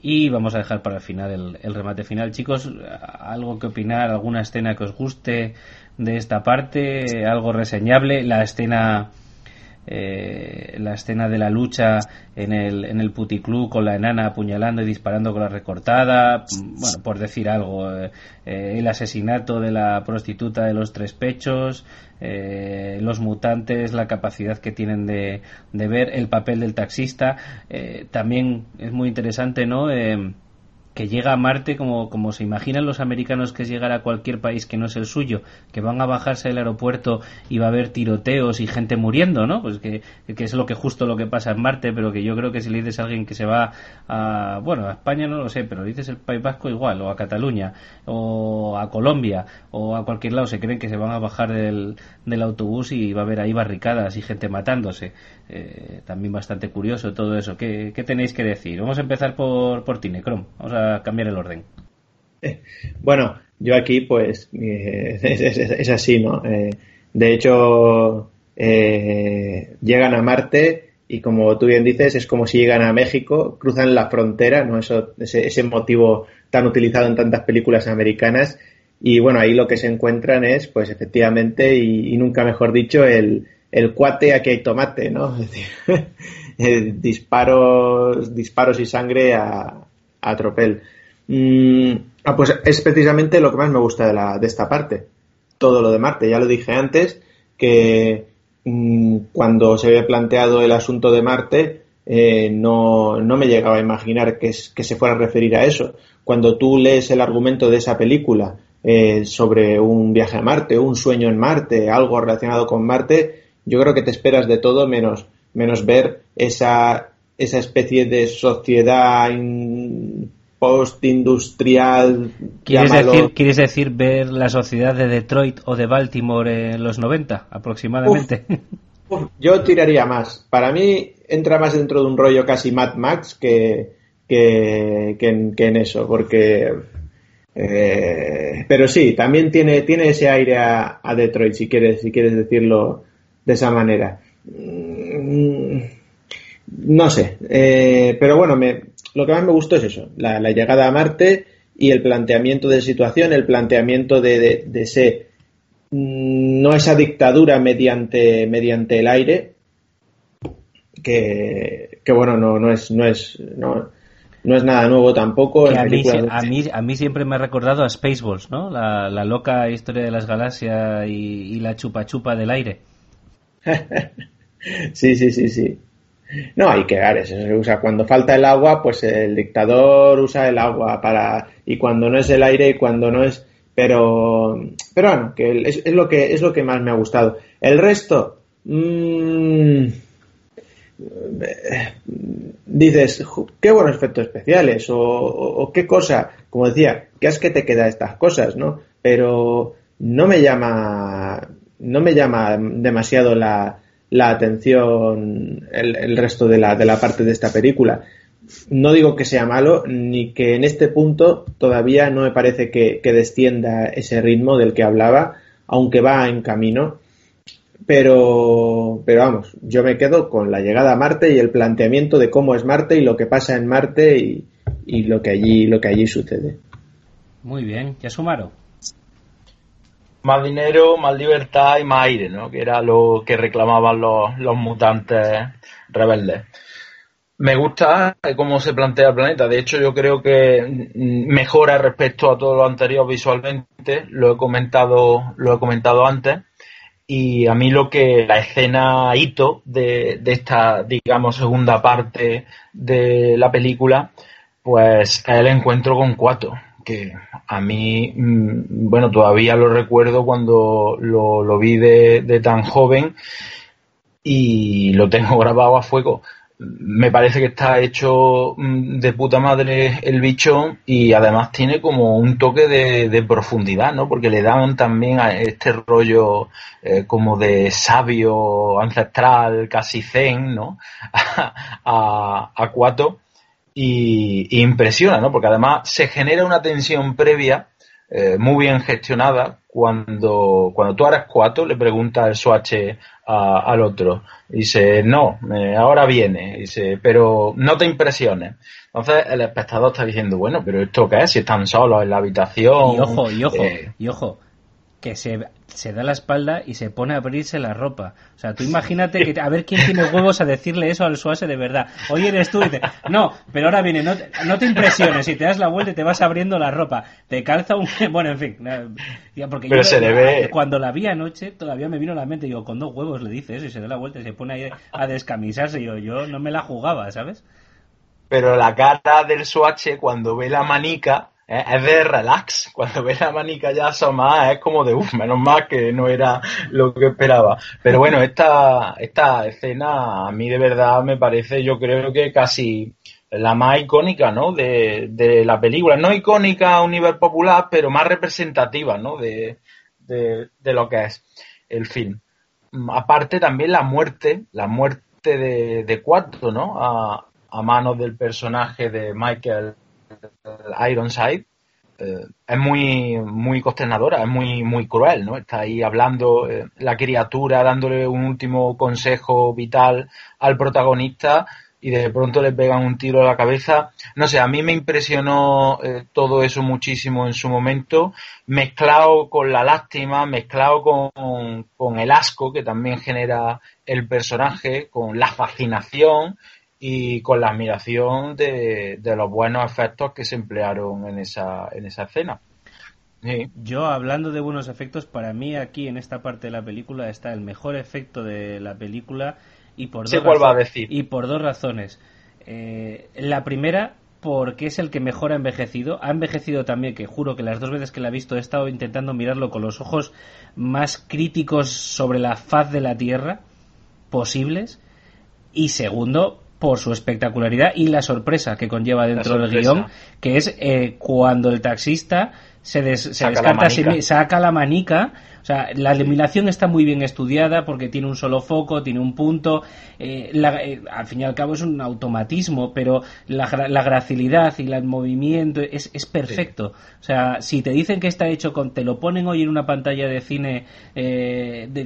Y vamos a dejar para el final el, el remate final. Chicos algo que opinar alguna escena que os guste de esta parte algo reseñable la escena eh, la escena de la lucha en el, en el puticlub con la enana apuñalando y disparando con la recortada, bueno, por decir algo, eh, eh, el asesinato de la prostituta de los tres pechos, los mutantes, la capacidad que tienen de, de ver, el papel del taxista, también es muy interesante, ¿no? Que llega a Marte como, como se imaginan los americanos que es llegar a cualquier país que no es el suyo, que van a bajarse del aeropuerto y va a haber tiroteos y gente muriendo, ¿no? Pues que, que, es lo que justo lo que pasa en Marte, pero que yo creo que si le dices a alguien que se va a, bueno, a España no lo sé, pero le dices el País Vasco igual, o a Cataluña, o a Colombia, o a cualquier lado, se creen que se van a bajar del, del autobús y va a haber ahí barricadas y gente matándose. Eh, también bastante curioso todo eso. ¿Qué, tenéis que decir? Vamos a empezar por, por Tinecrom. Vamos cambiar el orden. Eh, bueno, yo aquí pues eh, es, así, ¿no? de hecho, llegan a Marte y como tú bien dices, es como si llegan a México, cruzan la frontera, ¿no? Eso, ese, ese motivo tan utilizado en tantas películas americanas. Y bueno, ahí lo que se encuentran es, pues efectivamente, y nunca mejor dicho, el, el cuate aquí hay tomate, ¿no? Es decir, eh, disparos, disparos y sangre a tropel. Mm, ah, pues es precisamente lo que más me gusta de, la, de esta parte. Todo lo de Marte. Ya lo dije antes, que mm, cuando se había planteado el asunto de Marte, eh, no, no, me llegaba a imaginar que, se fuera a referir a eso. Cuando tú lees el argumento de esa película eh, sobre un viaje a Marte, un sueño en Marte, algo relacionado con Marte, yo creo que te esperas de todo menos, menos ver esa, esa especie de sociedad postindustrial. ¿Quieres decir, ¿Quieres decir ver la sociedad de Detroit o de Baltimore en los 90 aproximadamente? yo tiraría más. Para mí entra más dentro de un rollo casi Mad Max que, que, en, eso, porque... Eh, pero sí, también tiene, tiene ese aire a, a, Detroit, si quieres, si quieres decirlo de esa manera. Mm, no sé, eh, pero bueno, me, lo que más me gustó es eso, la, llegada a Marte y el planteamiento de situación, el planteamiento de, de, de ese, mm, no esa dictadura mediante, mediante el aire, que, que bueno, no, no es, no es, no, no es nada nuevo tampoco. a, mí, a, mí, siempre me ha recordado a Spaceballs, ¿no? La, loca historia de las galaxias y, la chupa chupa del aire. sí, sí, sí, sí. No, hay que dar eso se usa. Cuando falta el agua, pues el dictador usa el agua para. y cuando no es el aire y cuando no es. Pero. Pero bueno, que es, lo que es lo que más me ha gustado. El resto. Mmm, dices, qué buenos efectos especiales o, qué cosa, como decía, qué es que te queda estas cosas, ¿no? Pero no me llama, no me llama demasiado la, la atención el, resto de la, de la parte de esta película. No digo que sea malo, ni que en este punto todavía no me parece que descienda ese ritmo del que hablaba, aunque va en camino pero, pero vamos, yo me quedo con la llegada a Marte y el planteamiento de cómo es Marte y lo que pasa en Marte y, y lo que allí lo que allí sucede. Muy bien, ya sumaron. Más dinero, más libertad y más aire, ¿no? Que era lo que reclamaban los, los mutantes rebeldes. Me gusta cómo se plantea el planeta. De hecho, yo creo que mejora respecto a todo lo anterior visualmente. Lo he comentado, lo he comentado antes. Y a mí lo que la escena hito de, de esta, digamos, segunda parte de la película, pues es el encuentro con Cuato, que a mí, mm, bueno, todavía lo recuerdo cuando lo, lo vi de, de tan joven y lo tengo grabado a fuego me parece que está hecho mm, de puta madre el bicho y además tiene como un toque de, profundidad, ¿no? Porque le dan también a este rollo eh, como de sabio ancestral, casi zen, ¿no? a, a Cuato y, impresiona, ¿no? Porque además se genera una tensión previa eh, muy bien gestionada cuando, cuando tú eres Cuato le pregunta el Swatch al otro. Dice, no, eh, ahora viene. Dice, pero no te impresiones. Entonces el espectador está diciendo, bueno, pero ¿esto qué es? Si están solos en la habitación. Y ojo, y ojo, eh, y ojo, que se, se, da la espalda y se pone a abrirse la ropa. O sea, tú imagínate que a ver quién tiene huevos a decirle eso al suase de verdad. Hoy eres tú y te... No, pero ahora viene, no, no te impresiones, si te das la vuelta y te vas abriendo la ropa, te calza un... Bueno, en fin. Porque pero se le ve... Cuando la vi anoche, todavía me vino a la mente, digo, con dos huevos le dices y se da la vuelta y se pone ahí a descamisarse. Yo, yo no me la jugaba, ¿sabes? Pero la cara del suache cuando ve la manica es de relax. Cuando ves la manica ya asomada es como de uff, menos mal que no era lo que esperaba. Pero bueno, esta, esta escena a mí de verdad me parece, yo creo que casi la más icónica, ¿no? De, de la película. No icónica a un nivel popular, pero más representativa, ¿no? De, de, lo que es el film. Aparte también la muerte, la muerte de, de Cuarto, ¿no? A, a manos del personaje de Michael Ironside, eh, es muy, muy consternadora, es muy, muy cruel, ¿no? Está ahí hablando eh, la criatura, dándole un último consejo vital al protagonista y de pronto le pegan un tiro a la cabeza. No sé, a mí me impresionó eh, todo eso muchísimo en su momento, mezclado con la lástima, mezclado con, con el asco que también genera el personaje, con la fascinación y con la admiración de, los buenos efectos que se emplearon en esa, en esa escena. Yo, hablando de buenos efectos, para mí aquí en esta parte de la película está el mejor efecto de la película y por, dos, razones, a decir. Y por dos razones. Eh, la primera, porque es el que mejor ha envejecido. Ha envejecido también, que juro que las dos veces que la he visto he estado intentando mirarlo con los ojos más críticos sobre la faz de la Tierra posibles. Y segundo, por su espectacularidad y la sorpresa que conlleva dentro del guion, que es eh, cuando el taxista se, saca descarta, la saca la manica. O sea, la iluminación está muy bien estudiada porque tiene un solo foco, tiene un punto. Eh, eh, al fin y al cabo es un automatismo, pero la, gracilidad y el movimiento es, es perfecto. O sea, si te dicen que está hecho con. te lo ponen hoy en una pantalla de cine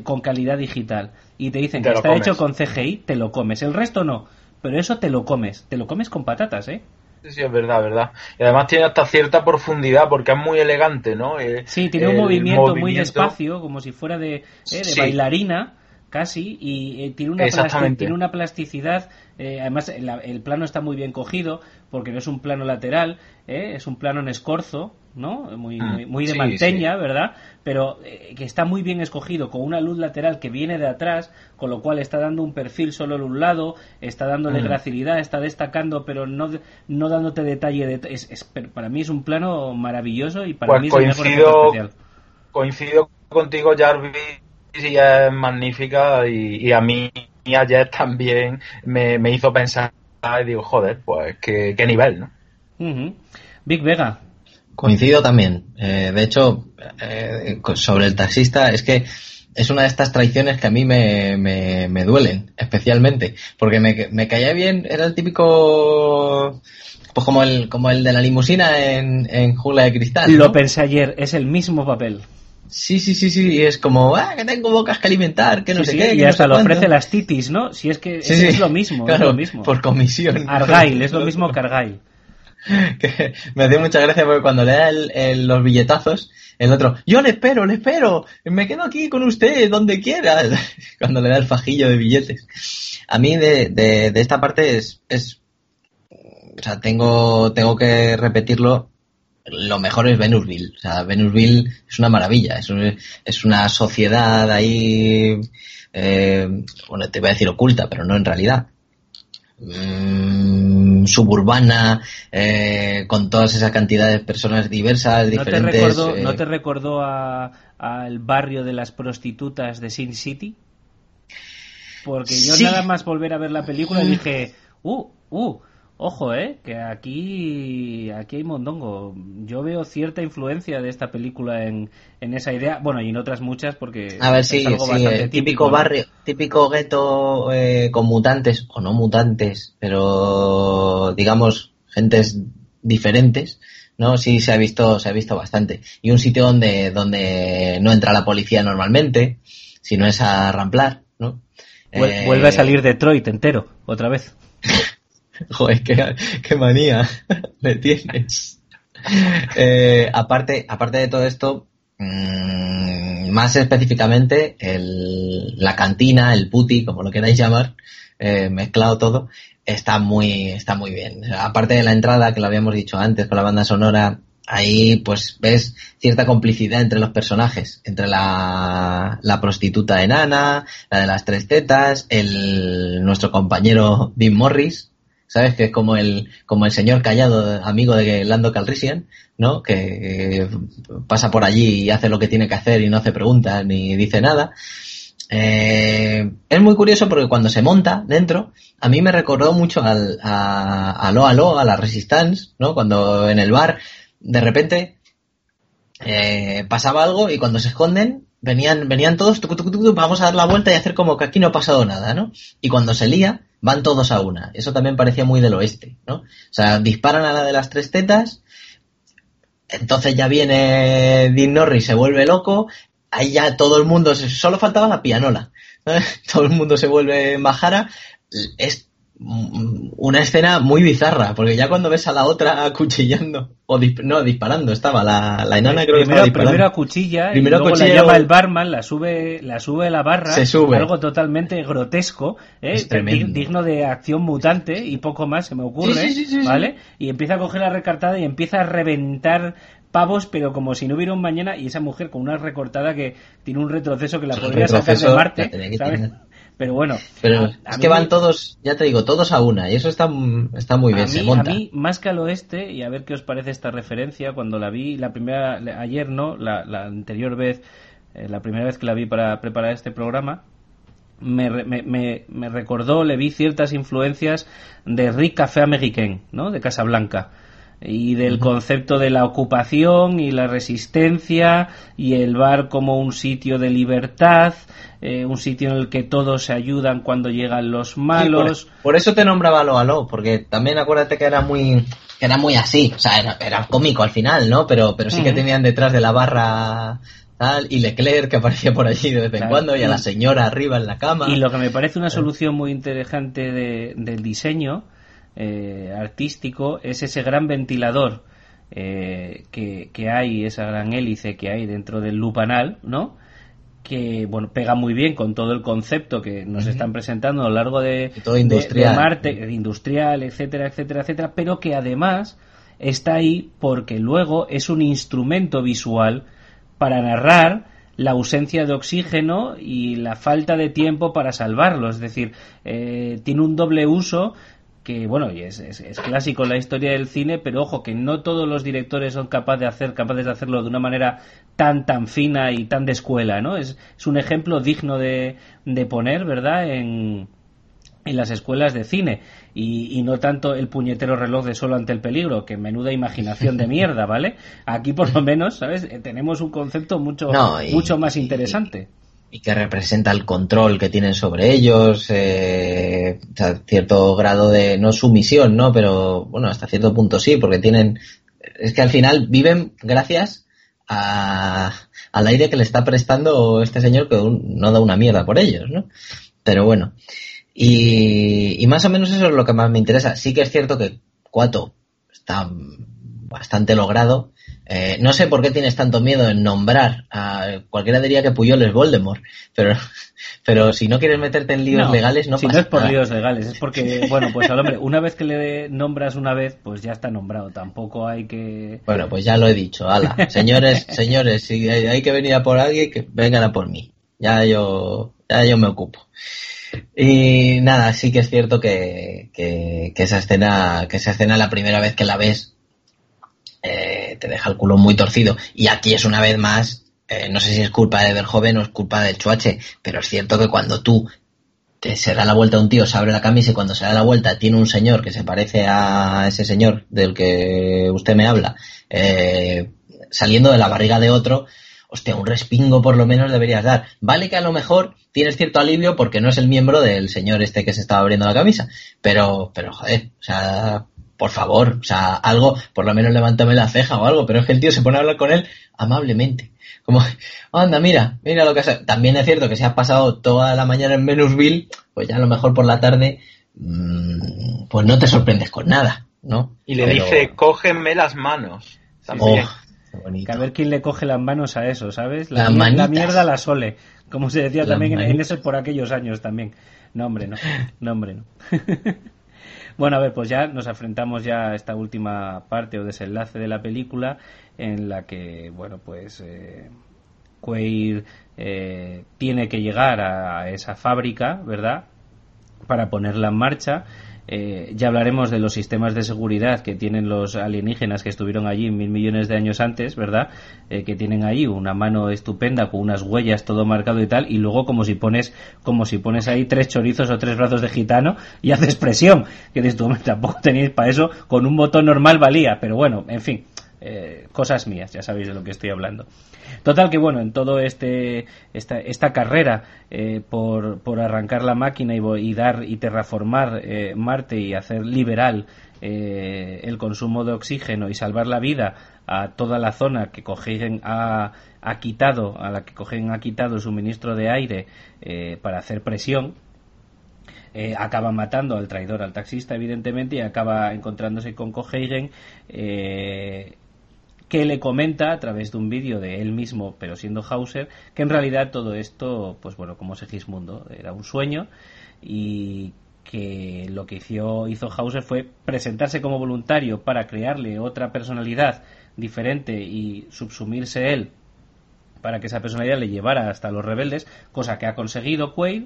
con calidad digital y te dicen que está hecho con CGI, te lo comes. El resto no pero eso te lo comes, te lo comes con patatas, ¿eh? Sí, sí, es verdad, verdad. Y además tiene hasta cierta profundidad porque es muy elegante, ¿no? Eh, sí, tiene un movimiento, muy despacio, como si fuera de, eh, de bailarina casi y eh, tiene, una tiene una plasticidad eh, además el, plano está muy bien cogido porque no es un plano lateral eh, es un plano en escorzo no muy, mm. muy, de manteña verdad pero que está muy bien escogido con una luz lateral que viene de atrás con lo cual está dando un perfil solo en un lado está dándole mm. gracilidad está destacando pero no no dándote detalle de, es, para mí es un plano maravilloso y para pues mí es coincido, especial coincido contigo Jarvis sí es magnífica y, a mí ayer también me, hizo pensar y digo, joder, pues qué, nivel, ¿no? Big Vega. Coincido también. Eh, de hecho, eh, sobre el taxista, es que es una de estas traiciones que a mí me, me, duelen, especialmente, porque me, me caía bien, era el típico pues como el, como el de la limusina en, en Jungla de Cristal. Lo pensé ayer, es el mismo papel. Sí, sí, sí, sí, y es como, ah, que tengo bocas que alimentar, que no sé qué. Y hasta lo ofrece las titis, ¿no? Si es que es, lo mismo, es lo mismo. Por comisión. Argyle, es lo mismo que Argyle. me hacía mucha gracia porque cuando le da los billetazos, el otro, yo le espero, le espero, me quedo aquí con usted, donde quiera. cuando le da el fajillo de billetes. A mí de, de, de esta parte es, es, o sea, tengo, tengo que repetirlo, lo mejor es Venusville. O sea, Venusville es una maravilla. Es, es una sociedad ahí, eh, bueno, te voy a decir oculta, pero no en realidad. Mm, suburbana, eh, con todas esas cantidades de personas diversas, diferentes. ¿No te recordó, ¿no te recordó al barrio de las prostitutas de Sin City? Porque yo nada más volver a ver la película dije, uh, uh, Ojo, eh, que aquí, aquí hay mondongo. Yo veo cierta influencia de esta película en, en esa idea. Bueno, y en otras muchas, porque. A ver, sí, sí, típico barrio, típico gueto eh, con mutantes, o no mutantes, pero digamos, gentes diferentes. ¿no? Sí se ha visto, se ha visto bastante. Y un sitio donde, donde no entra la policía normalmente, sino es a ramplar, ¿no? Vuelve a eh, salir Detroit entero, otra vez. Joder, qué, manía le tienes. Eh, aparte, aparte de todo esto, mm, más específicamente, el, la cantina, el puti, como lo queráis llamar, eh, mezclado todo, está muy, está muy bien. aparte de la entrada, que lo habíamos dicho antes con la banda sonora, ahí pues ves cierta complicidad entre los personajes, entre la, la prostituta enana, la de las tres tetas, el, nuestro compañero Dean Morris, ¿sabes? Que es como el, como el señor callado, amigo de Lando Calrissian, ¿no? Que pasa por allí y hace lo que tiene que hacer y no hace preguntas ni dice nada. Eh, es muy curioso porque cuando se monta dentro, a mí me recordó mucho al, a, a Lo a la Resistance, ¿no? Cuando en el bar, de repente, eh, pasaba algo y cuando se esconden, venían, venían todos, vamos a dar la vuelta y hacer como que aquí no ha pasado nada, ¿no? Y cuando se lía, van todos a una. Eso también parecía muy del oeste, ¿no? O sea, disparan a la de las tres tetas, entonces ya viene Dean Norris, se vuelve loco, ahí ya todo el mundo, solo faltaba la pianola, todo el mundo se vuelve majara, es una escena muy bizarra, porque ya cuando ves a la otra acuchillando, o no, disparando, estaba la, la enana creo primero, que estaba Primero acuchilla, primero y luego la llama el barman, la sube, la sube la barra, se sube. algo totalmente grotesco, ¿eh? digno de acción mutante y poco más se me ocurre, ¿vale? Y empieza a coger la recartada y empieza a reventar pavos, pero como si no hubiera un mañana, y esa mujer con una recortada que tiene un retroceso que la podría sacar de Marte, ¿sabes? Pero bueno. Pero es que van todos, ya te digo, todos a una. Y eso está, está muy bien. se monta. a mí, más que al oeste, y a ver qué os parece esta referencia, cuando la vi la primera, ayer no, la, la anterior vez, eh, la primera vez que la vi para preparar este programa, me, me, me, recordó, le vi ciertas influencias de Rick Café Americain, ¿no? De Casablanca y del concepto de la ocupación y la resistencia y el bar como un sitio de libertad, eh, un sitio en el que todos se ayudan cuando llegan los malos. por, eso te nombraba lo Aló, porque también acuérdate que era muy era muy así, o sea, era, cómico al final, ¿no? Pero pero sí que tenían detrás de la barra tal, y Leclerc que aparecía por allí de vez en cuando, y a la señora arriba en la cama. Y lo que me parece una solución muy interesante de, del diseño eh, artístico es ese gran ventilador eh, que, que, hay, esa gran hélice que hay dentro del lupanal, ¿no? Que bueno pega muy bien con todo el concepto que nos están presentando a lo largo de, todo industrial. Marte, industrial, etcétera, etcétera, etcétera, pero que además está ahí porque luego es un instrumento visual para narrar la ausencia de oxígeno y la falta de tiempo para salvarlo. Es decir, eh, tiene un doble uso que bueno es, es, clásico en la historia del cine pero ojo que no todos los directores son capaces de hacer capaces de hacerlo de una manera tan tan fina y tan de escuela no es, es un ejemplo digno de, de poner verdad en, en las escuelas de cine. Y, y, no tanto el puñetero reloj de solo ante el peligro que menuda imaginación de mierda vale aquí por lo menos sabes eh, tenemos un concepto mucho mucho más interesante. y que representa el control que tienen sobre ellos, eh, cierto grado de, no sumisión, ¿no? Pero bueno, hasta cierto punto sí, porque tienen, es que al final viven gracias a, al aire que le está prestando este señor que no da una mierda por ellos, ¿no? Pero bueno, y, y más o menos eso es lo que más me interesa. Sí que es cierto que Cuato está bastante logrado, eh, no sé por qué tienes tanto miedo en nombrar a cualquiera diría que Puyol es Voldemort, pero, pero si no quieres meterte en líos legales no si no es por líos legales, es porque, bueno, pues al hombre, una vez que le nombras una vez, pues ya está nombrado, tampoco hay que... Bueno, pues ya lo he dicho, ala, señores, señores, si hay que venir a por alguien, que vengan a por mí, ya yo, ya yo me ocupo. Y nada, sí que es cierto que, que, que esa escena, que esa escena la primera vez que la ves eh, te deja el culo muy torcido. Y aquí es una vez más, eh, no sé si es culpa de Verjoven o es culpa de Chuache, pero es cierto que cuando tú te, se da la vuelta a un tío, se abre la camisa y cuando se da la vuelta tiene un señor que se parece a ese señor del que usted me habla, eh, saliendo de la barriga de otro, hostia, un respingo por lo menos deberías dar. Vale que a lo mejor tienes cierto alivio porque no es el miembro del señor este que se estaba abriendo la camisa, pero, pero joder, o sea, por favor, o sea, algo, por lo menos levántame la ceja o algo, pero es que el tío se pone a hablar con él amablemente. Como, anda, mira, mira lo que hace. También es cierto que si has pasado toda la mañana en Venusville, pues ya a lo mejor por la tarde, mmm, pues no te sorprendes con nada, ¿no? Y le dice, cógenme las manos. También. Oh, que a ver quién le coge las manos a eso, ¿sabes? La, la mierda la sole. Como se decía también en, en, eso por aquellos años también. No, hombre, no. No, hombre, no. Bueno, a ver, pues ya nos enfrentamos ya a esta última parte o desenlace de la película en la que, bueno, pues eh, Quaid eh, tiene que llegar a esa fábrica, ¿verdad? Para ponerla en marcha eh, ya hablaremos de los sistemas de seguridad que tienen los alienígenas que estuvieron allí mil millones de años antes, ¿verdad? Eh, que tienen ahí una mano estupenda con unas huellas todo marcado y tal, y luego como si pones como si pones ahí tres chorizos o tres brazos de gitano y haces presión, que dices tú, tampoco tenéis para eso, con un botón normal valía, pero bueno, en fin, eh, cosas mías, ya sabéis de lo que estoy hablando. Total que bueno, en todo este esta, esta carrera eh, por, por, arrancar la máquina y, y dar y terraformar eh, Marte y hacer liberal el consumo de oxígeno y salvar la vida a toda la zona que Cogen ha, ha quitado, a la que Cogen ha quitado el suministro de aire para hacer presión, acaba matando al traidor, al taxista, evidentemente, y acaba encontrándose con Coheigen, eh, que le comenta a través de un vídeo de él mismo, pero siendo Hauser, que en realidad todo esto, pues bueno, como Segismundo, era un sueño y que lo que hizo, hizo Hauser fue presentarse como voluntario para crearle otra personalidad diferente y subsumirse él para que esa personalidad le llevara hasta los rebeldes, cosa que ha conseguido Quaid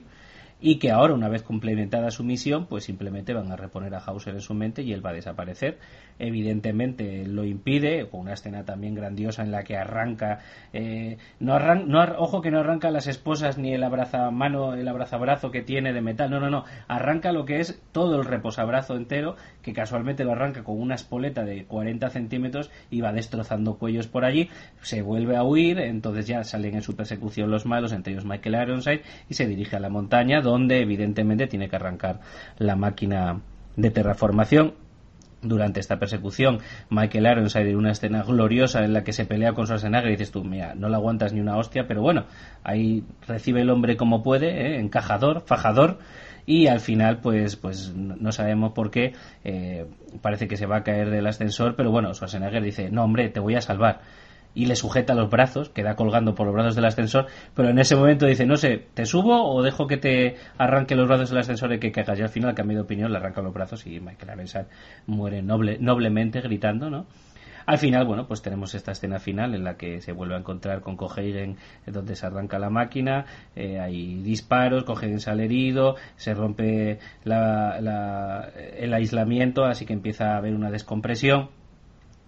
y que ahora, una vez complementada su misión, pues simplemente van a reponer a Hauser en su mente y él va a desaparecer. Evidentemente lo impide, con una escena también grandiosa en la que arranca, eh, no, no ojo que no arranca las esposas ni el abrazamano, el abrazabrazo que tiene de metal, no, no, no, arranca lo que es todo el reposabrazo entero, que casualmente lo arranca con una espoleta de 40 centímetros y va destrozando cuellos por allí, se vuelve a huir, entonces ya salen en su persecución los malos, entre ellos Michael Ironside, y se dirige a la montaña donde evidentemente tiene que arrancar la máquina de terraformación durante esta persecución. Michael Ironside en una escena gloriosa en la que se pelea con Schwarzenegger y dices tú, mira, no la aguantas ni una hostia, pero bueno, ahí recibe el hombre como puede, ¿eh? encajador, fajador, y al final pues pues no sabemos por qué eh, parece que se va a caer del ascensor pero bueno Schwarzenegger dice no hombre te voy a salvar y le sujeta los brazos, queda colgando por los brazos del ascensor, pero en ese momento dice, no sé, ¿te subo o dejo que te arranque los brazos del ascensor y que caigas? Y al final, cambio de opinión, le arranca los brazos y Michael Ironside muere noble, noblemente gritando, ¿no? Al final, bueno, pues tenemos esta escena final en la que se vuelve a encontrar con Coheigen, donde se arranca la máquina, eh, hay disparos, Coheigen sale herido, se rompe el aislamiento, así que empieza a haber una descompresión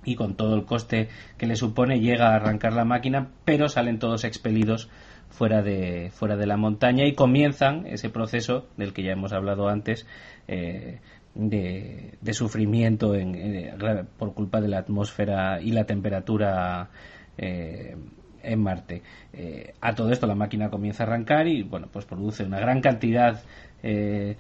y con todo el coste que le supone llega a arrancar la máquina, pero salen todos expelidos fuera de, fuera de la montaña y comienzan ese proceso del que ya hemos hablado antes eh, de, sufrimiento por culpa de la atmósfera y la temperatura eh, en Marte. Eh, a todo esto la máquina comienza a arrancar y bueno pues produce una gran cantidad de,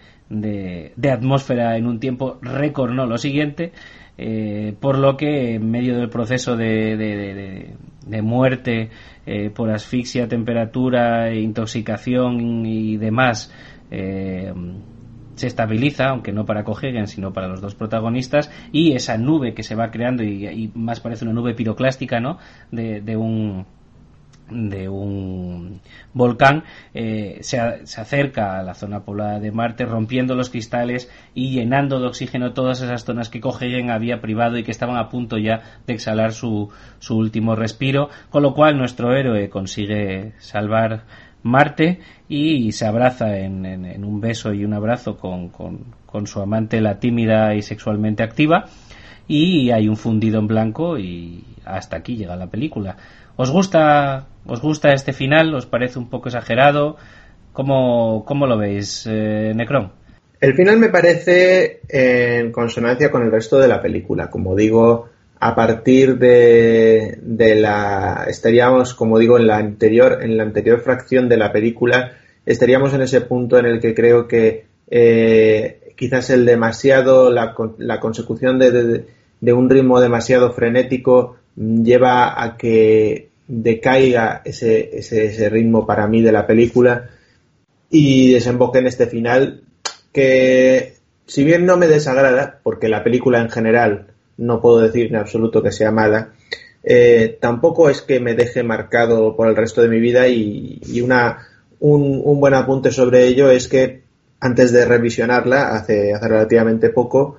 de atmósfera en un tiempo récord, no lo siguiente eh, por lo que en medio del proceso de, muerte eh, por asfixia, temperatura, intoxicación y demás, eh, se estabiliza, aunque no para Cogegen, sino para los dos protagonistas, y esa nube que se va creando, y, y más parece una nube piroclástica, ¿no? de un de un volcán eh, se, acerca a la zona poblada de Marte rompiendo los cristales y llenando de oxígeno todas esas zonas que Cogegen había privado y que estaban a punto ya de exhalar su, su último respiro con lo cual nuestro héroe consigue salvar Marte y se abraza en, en, un beso y un abrazo con, con, con su amante la tímida y sexualmente activa y hay un fundido en blanco y hasta aquí llega la película ¿Os gusta, os gusta este final? ¿Os parece un poco exagerado? ¿Cómo, cómo lo veis, eh, Necron? El final me parece en consonancia con el resto de la película. Como digo, a partir de, de, la estaríamos, como digo, en la anterior, en la anterior fracción de la película, estaríamos en ese punto en el que creo que eh, quizás el demasiado, la, la consecución de, de, un ritmo demasiado frenético lleva a que decaiga ese, ese, ritmo para mí de la película y desemboque en este final que si bien no me desagrada, porque la película en general no puedo decir en absoluto que sea mala, eh, tampoco es que me deje marcado por el resto de mi vida y, una, un, un, buen apunte sobre ello es que antes de revisionarla, hace, hace relativamente poco,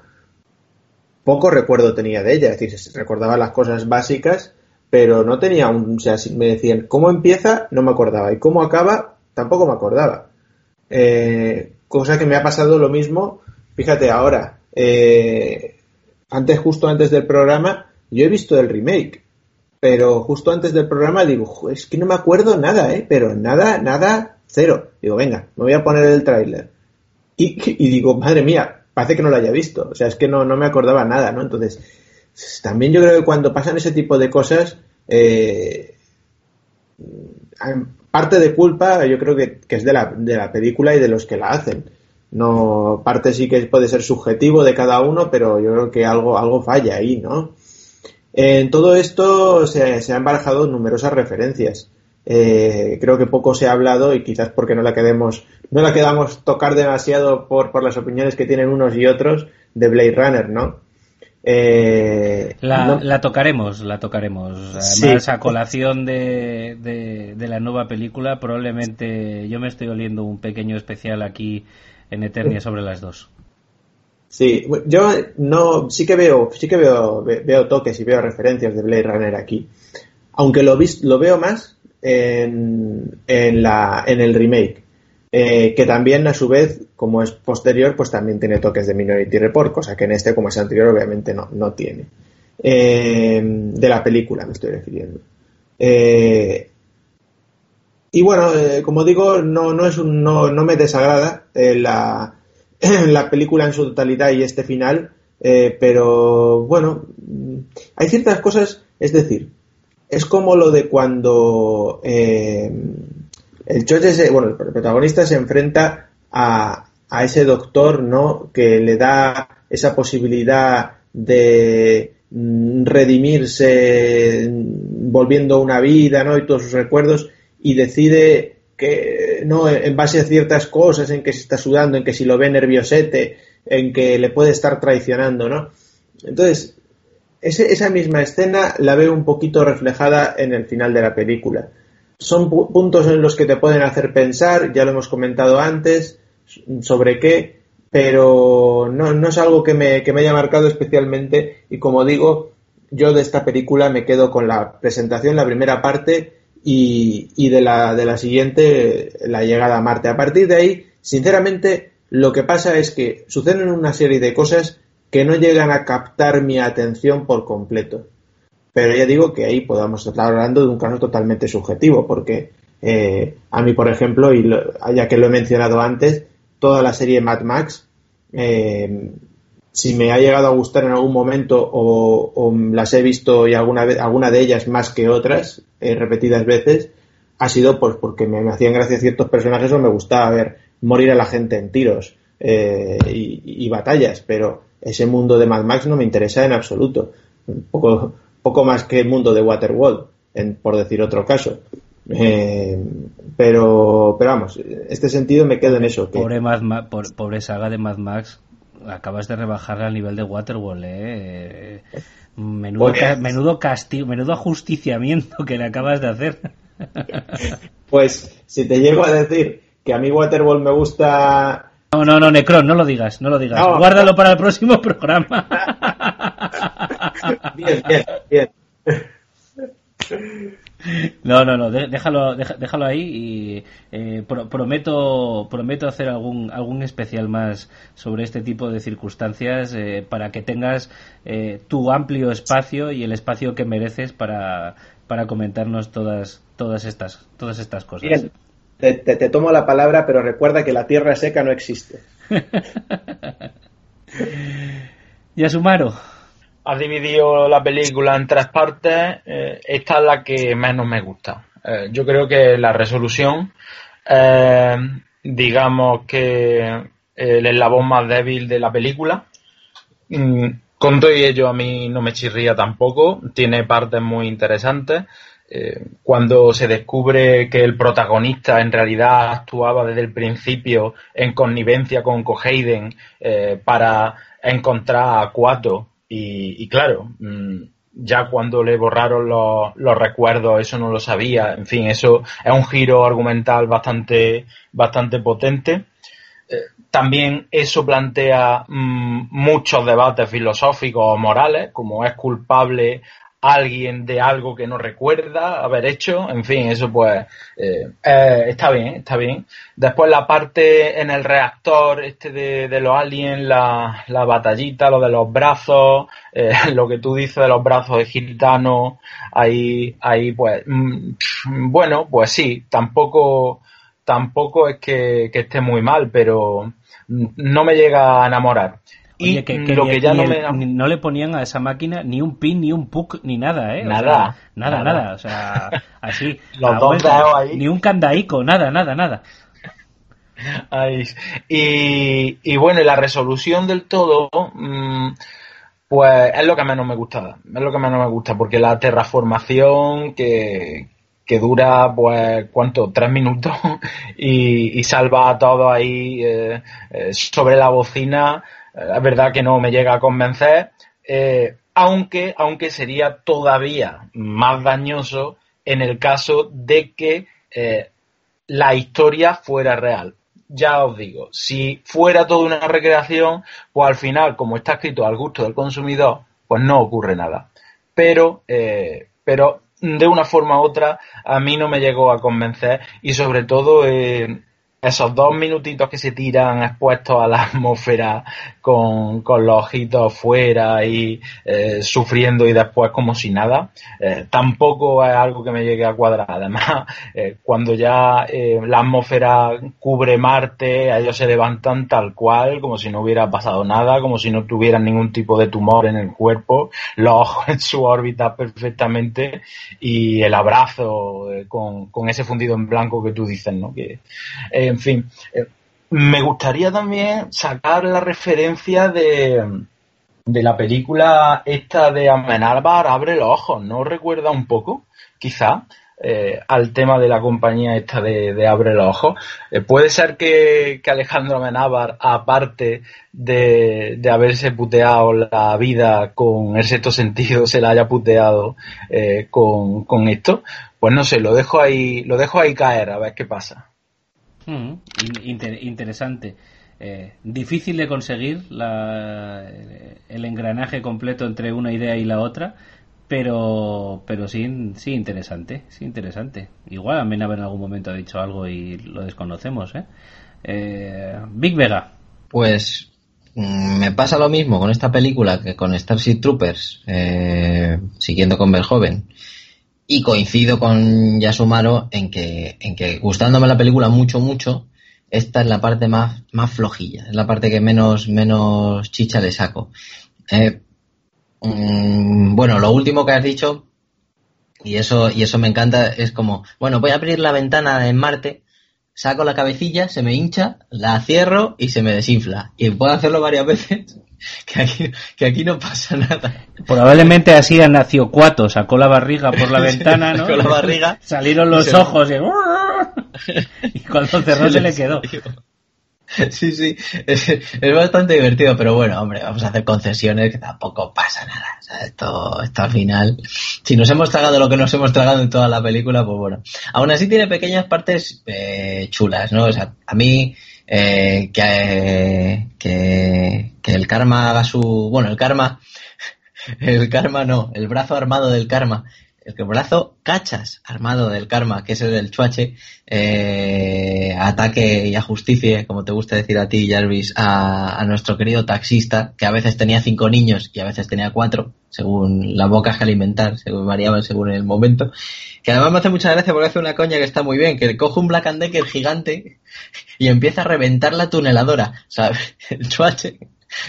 poco recuerdo tenía de ella, es decir, recordaba las cosas básicas pero no tenía un, o sea, me decían cómo empieza, no me acordaba, y cómo acaba, tampoco me acordaba. Eh, cosa que me ha pasado lo mismo, fíjate ahora, eh, antes, justo antes del programa, yo he visto el remake, pero justo antes del programa digo, es que no me acuerdo nada, ¿eh? Pero nada, nada, cero. Digo, venga, me voy a poner el tráiler. Y, y digo, madre mía, parece que no lo haya visto. O sea, es que no, no me acordaba nada, ¿no? Entonces, también yo creo que cuando pasan ese tipo de cosas, eh, parte de culpa yo creo que, es de la, de la, película y de los que la hacen. No, parte sí que puede ser subjetivo de cada uno, pero yo creo que algo, algo falla ahí, ¿no? En todo esto se, se han barajado numerosas referencias. Eh, creo que poco se ha hablado y quizás porque no la queremos, no la quedamos tocar demasiado por, por las opiniones que tienen unos y otros de Blade Runner, ¿no? Eh, la, tocaremos, la tocaremos. Además, a colación de, de, la nueva película, probablemente yo me estoy oliendo un pequeño especial aquí en Eternia sobre las dos. Sí, yo no, sí que veo, sí que veo, veo toques y veo referencias de Blade Runner aquí. Aunque lo, lo veo más en, en, la, en el remake. Eh, que también a su vez, como es posterior, pues también tiene toques de Minority Report, cosa que en este, como es anterior, obviamente no, no tiene. Eh, de la película me estoy refiriendo. Eh, y bueno, como digo, no, no, es un, no, no me desagrada la, la película en su totalidad y este final, pero bueno, hay ciertas cosas, es decir, es como lo de cuando el Choche, bueno, el protagonista se enfrenta a, ese doctor, ¿no? Que le da esa posibilidad de redimirse volviendo una vida, ¿no? Y todos sus recuerdos y decide que no en base a ciertas cosas en que se está sudando, en que si lo ve nerviosete, en que le puede estar traicionando, ¿no? Entonces, esa misma escena la veo un poquito reflejada en el final de la película. Son puntos en los que te pueden hacer pensar, ya lo hemos comentado antes, sobre qué, pero no, es algo que me, que me haya marcado especialmente y como digo, yo de esta película me quedo con la presentación, la primera parte y, y de, la, de la siguiente, la llegada a Marte. A partir de ahí, sinceramente, lo que pasa es que suceden una serie de cosas que no llegan a captar mi atención por completo. Pero ya digo que ahí podamos estar hablando de un caso totalmente subjetivo, porque eh, a mí, por ejemplo, y ya que lo he mencionado antes, toda la serie Mad Max, eh, si me ha llegado a gustar en algún momento o, las he visto y alguna, alguna de ellas más que otras, eh, repetidas veces, ha sido pues porque me, hacían gracia ciertos personajes o me gustaba ver morir a la gente en tiros y, y batallas, pero ese mundo de Mad Max no me interesa en absoluto. Un poco, poco más que el mundo de Waterworld, en, por decir otro caso. Eh, pero, pero vamos, este sentido me quedo en eso. Pobre, pobre saga de Mad Max, acabas de rebajar al nivel de Waterworld, ¿eh? Menudo, menudo castigo, menudo ajusticiamiento que le acabas de hacer. Pues si te llego a decir que a mí Waterworld me gusta no, no, no, Necron, no lo digas, no lo digas. Guárdalo para el próximo programa. bien, bien, bien. No, no, no, déjalo, déjalo ahí y eh, prometo, prometo hacer algún, algún especial más sobre este tipo de circunstancias eh, para que tengas eh, tu amplio espacio y el espacio que mereces para, para comentarnos todas, todas estas, todas estas cosas. Bien te, tomo la palabra, pero recuerda que la tierra seca no existe. Yasumaro. Has dividido la película en tres partes. Eh, esta es la que menos me gusta. Eh, yo creo que la resolución, eh, digamos que el eslabón más débil de la película. Mm, con todo ello a mí no me chirría tampoco. Tiene partes muy interesantes. Cuando se descubre que el protagonista en realidad actuaba desde el principio en connivencia con Coheiden para encontrar a Cuato y, claro, mm, ya cuando le borraron los, recuerdos eso no lo sabía, en fin, eso es un giro argumental bastante, bastante potente. Eh, también eso plantea mm, muchos debates filosóficos o morales, como es culpable alguien de algo que no recuerda haber hecho, en fin, eso pues eh, eh, está bien, está bien. Después la parte en el reactor este de, los aliens, la, la, batallita, lo de los brazos, eh, lo que tú dices de los brazos de gitano, ahí, ahí pues, mm, bueno, pues sí, tampoco, tampoco es que esté muy mal, pero no me llega a enamorar y que, lo que ya no, no le ponían a esa máquina ni un pin, ni un puck, ni nada, ¿eh? Nada. nada, nada, O sea, así. Los dos ahí. Ni un candaico, nada, nada, nada. Y, y bueno, y la resolución del todo, mm, pues es lo que menos me gusta. Es lo que menos me gusta, porque la terraformación que, que dura, pues, ¿cuánto? Tres minutos y, y salva a todos ahí eh, eh, sobre la bocina es verdad que no me llega a convencer, eh, aunque, aunque sería todavía más dañoso en el caso de que eh, la historia fuera real. Ya os digo, si fuera toda una recreación, pues al final, como está escrito al gusto del consumidor, pues no ocurre nada. Pero, eh, pero de una forma u otra, a mí no me llegó a convencer y sobre todo esos dos minutitos que se tiran expuestos a la atmósfera con, los ojitos fuera y eh, sufriendo y después como si nada, eh, tampoco es algo que me llegue a cuadrar. Además, eh, cuando ya la atmósfera cubre Marte, ellos se levantan tal cual, como si no hubiera pasado nada, como si no tuvieran ningún tipo de tumor en el cuerpo, los ojos en su órbita perfectamente y el abrazo con, con ese fundido en blanco que tú dices, ¿no? Que, en fin, eh, me gustaría también sacar la referencia de, de la película esta de Amenábar abre los ojos, ¿no recuerda un poco? Quizá. Eh, al tema de la compañía esta de, Abre los Ojos. Eh, puede ser que, Alejandro Amenábar, aparte de, haberse puteado la vida con el sexto sentido, se la haya puteado eh, con, esto. Pues no sé, lo dejo ahí, lo dejo ahí caer a ver qué pasa. Mm, interesante. difícil de conseguir el engranaje completo entre una idea y la otra pero pero sí sí interesante sí interesante igual en algún momento ha dicho algo y lo desconocemos ¿eh? eh Big Vega pues mm, me pasa lo mismo con esta película que con Starship Troopers eh, siguiendo con Verhoeven y coincido con Yasumaro en que en que gustándome la película mucho mucho esta es la parte más más flojilla es la parte que menos menos chicha le saco eh, Mm, bueno, lo último que has dicho, y eso, y eso me encanta, es como, bueno, voy a abrir la ventana en Marte, saco la cabecilla, se me hincha, la cierro y se me desinfla. Y puedo hacerlo varias veces, que aquí, que aquí no pasa nada. Probablemente así nació Cuato, sacó la barriga por la ventana, ¿no? Sacó la barriga. Salieron los ojos y... y cuando cerró se le quedó. Sí, sí, es, bastante divertido, pero bueno, hombre, vamos a hacer concesiones que tampoco pasa nada. esto, esto al final, si nos hemos tragado lo que nos hemos tragado en toda la película, pues bueno. Aún así tiene pequeñas partes eh, chulas, ¿no? O sea, a mí eh, que, que, el karma haga su... Bueno, el karma... El karma no, el brazo armado del karma el brazo cachas armado del karma, que es el del chuache, eh, ataque y ajusticie, como te gusta decir a ti, Jarvis, a, nuestro querido taxista, que a veces tenía cinco niños y a veces tenía cuatro, según la boca que alimentar, según variaban según el momento. Que además me hace mucha gracia porque hace una coña que está muy bien, que coge un Black and Decker gigante y empieza a reventar la tuneladora, ¿sabes? El chuache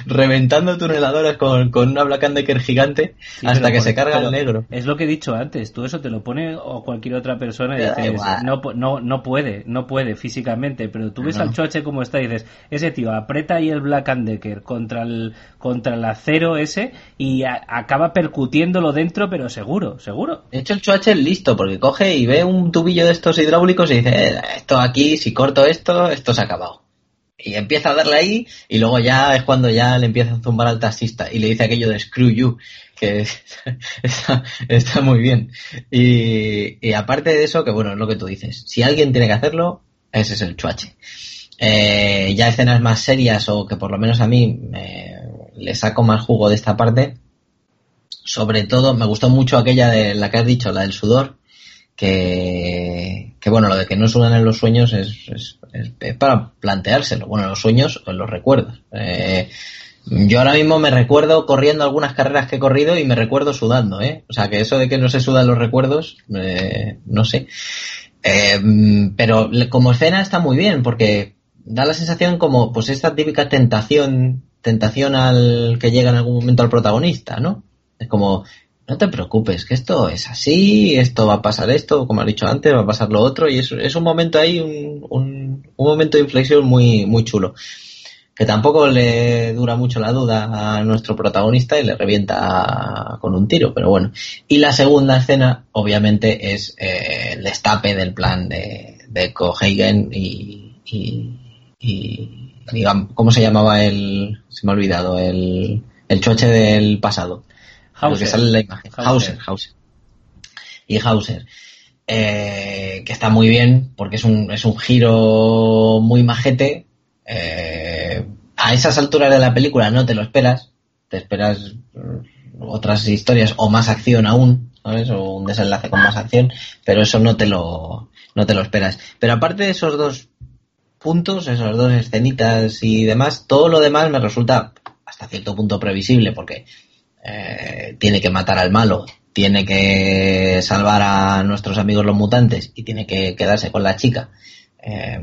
reventando tuneladoras con, con una Black Decker gigante hasta que se carga el negro. Es lo que he dicho antes, tú eso te lo pone o cualquier otra persona y dices, no, no, no puede, no puede físicamente, pero tú ves al choche como está y dices, ese tío aprieta ahí el Black Decker contra el, contra el acero ese y acaba percutiéndolo dentro, pero seguro, seguro. De hecho el choche es listo porque coge y ve un tubillo de estos hidráulicos y dice, eh, esto aquí, si corto esto, esto se ha acabado y empieza a darle ahí y luego ya es cuando ya le empieza a zumbar al taxista y le dice aquello de screw you que está, muy bien. Y, aparte de eso que bueno es lo que tú dices si alguien tiene que hacerlo ese es el chuache. Eh, ya escenas más serias o que por lo menos a mí le saco más jugo de esta parte sobre todo me gustó mucho aquella de la que has dicho la del sudor que, bueno, lo de que no sudan en los sueños es, para planteárselo, bueno, en los sueños o en los recuerdos. Eh, yo ahora mismo me recuerdo corriendo algunas carreras que he corrido y me recuerdo sudando, ¿eh? O sea, que eso de que no se sudan los recuerdos, eh, no sé. Eh, pero como escena está muy bien porque da la sensación como pues esta típica tentación, tentación al que llega en algún momento al protagonista, ¿no? Es como, no te preocupes, que esto es así, esto va a pasar esto, como has dicho antes, va a pasar lo otro, y es, es un momento ahí, un, un, momento de inflexión muy, muy chulo. Que tampoco le dura mucho la duda a nuestro protagonista y le revienta con un tiro, pero bueno. Y la segunda escena, obviamente, es eh, el destape del plan de, de y, y, ¿cómo se llamaba el, se me ha olvidado, el, el choche del pasado? Hauser. sale la imagen. Hauser, Hauser. Y Hauser. Eh, que está muy bien porque es un, es un giro muy majete. Eh, a esas alturas de la película no te lo esperas. Te esperas mm, otras historias o más acción aún, ¿sabes? O un desenlace con más acción, pero eso no te lo, no te lo esperas. Pero aparte de esos dos puntos, esas dos escenitas y demás, todo lo demás me resulta hasta cierto punto previsible porque eh, tiene que matar al malo, tiene que salvar a nuestros amigos los mutantes y tiene que quedarse con la chica, eh,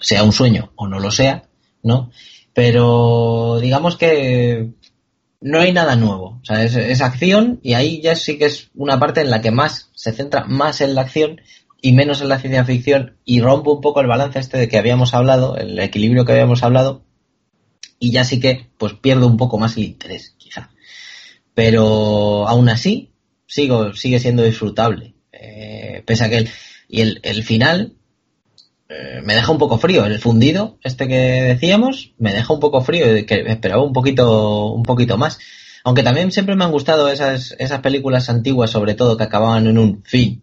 sea un sueño o no lo sea, ¿no? Pero digamos que no hay nada nuevo, o sea, es, acción y ahí ya sí que es una parte en la que más se centra más en la acción y menos en la ciencia ficción y rompe un poco el balance este de que habíamos hablado, el equilibrio que habíamos hablado y ya sí que pues pierdo un poco más el interés. Pero aún así, sigo, sigue siendo disfrutable. Eh, pese a que el, y el, el final eh, me deja un poco frío. El fundido, este que decíamos, me deja un poco frío, que esperaba un poquito, un poquito más. Aunque también siempre me han gustado esas, esas películas antiguas, sobre todo, que acababan en un fin.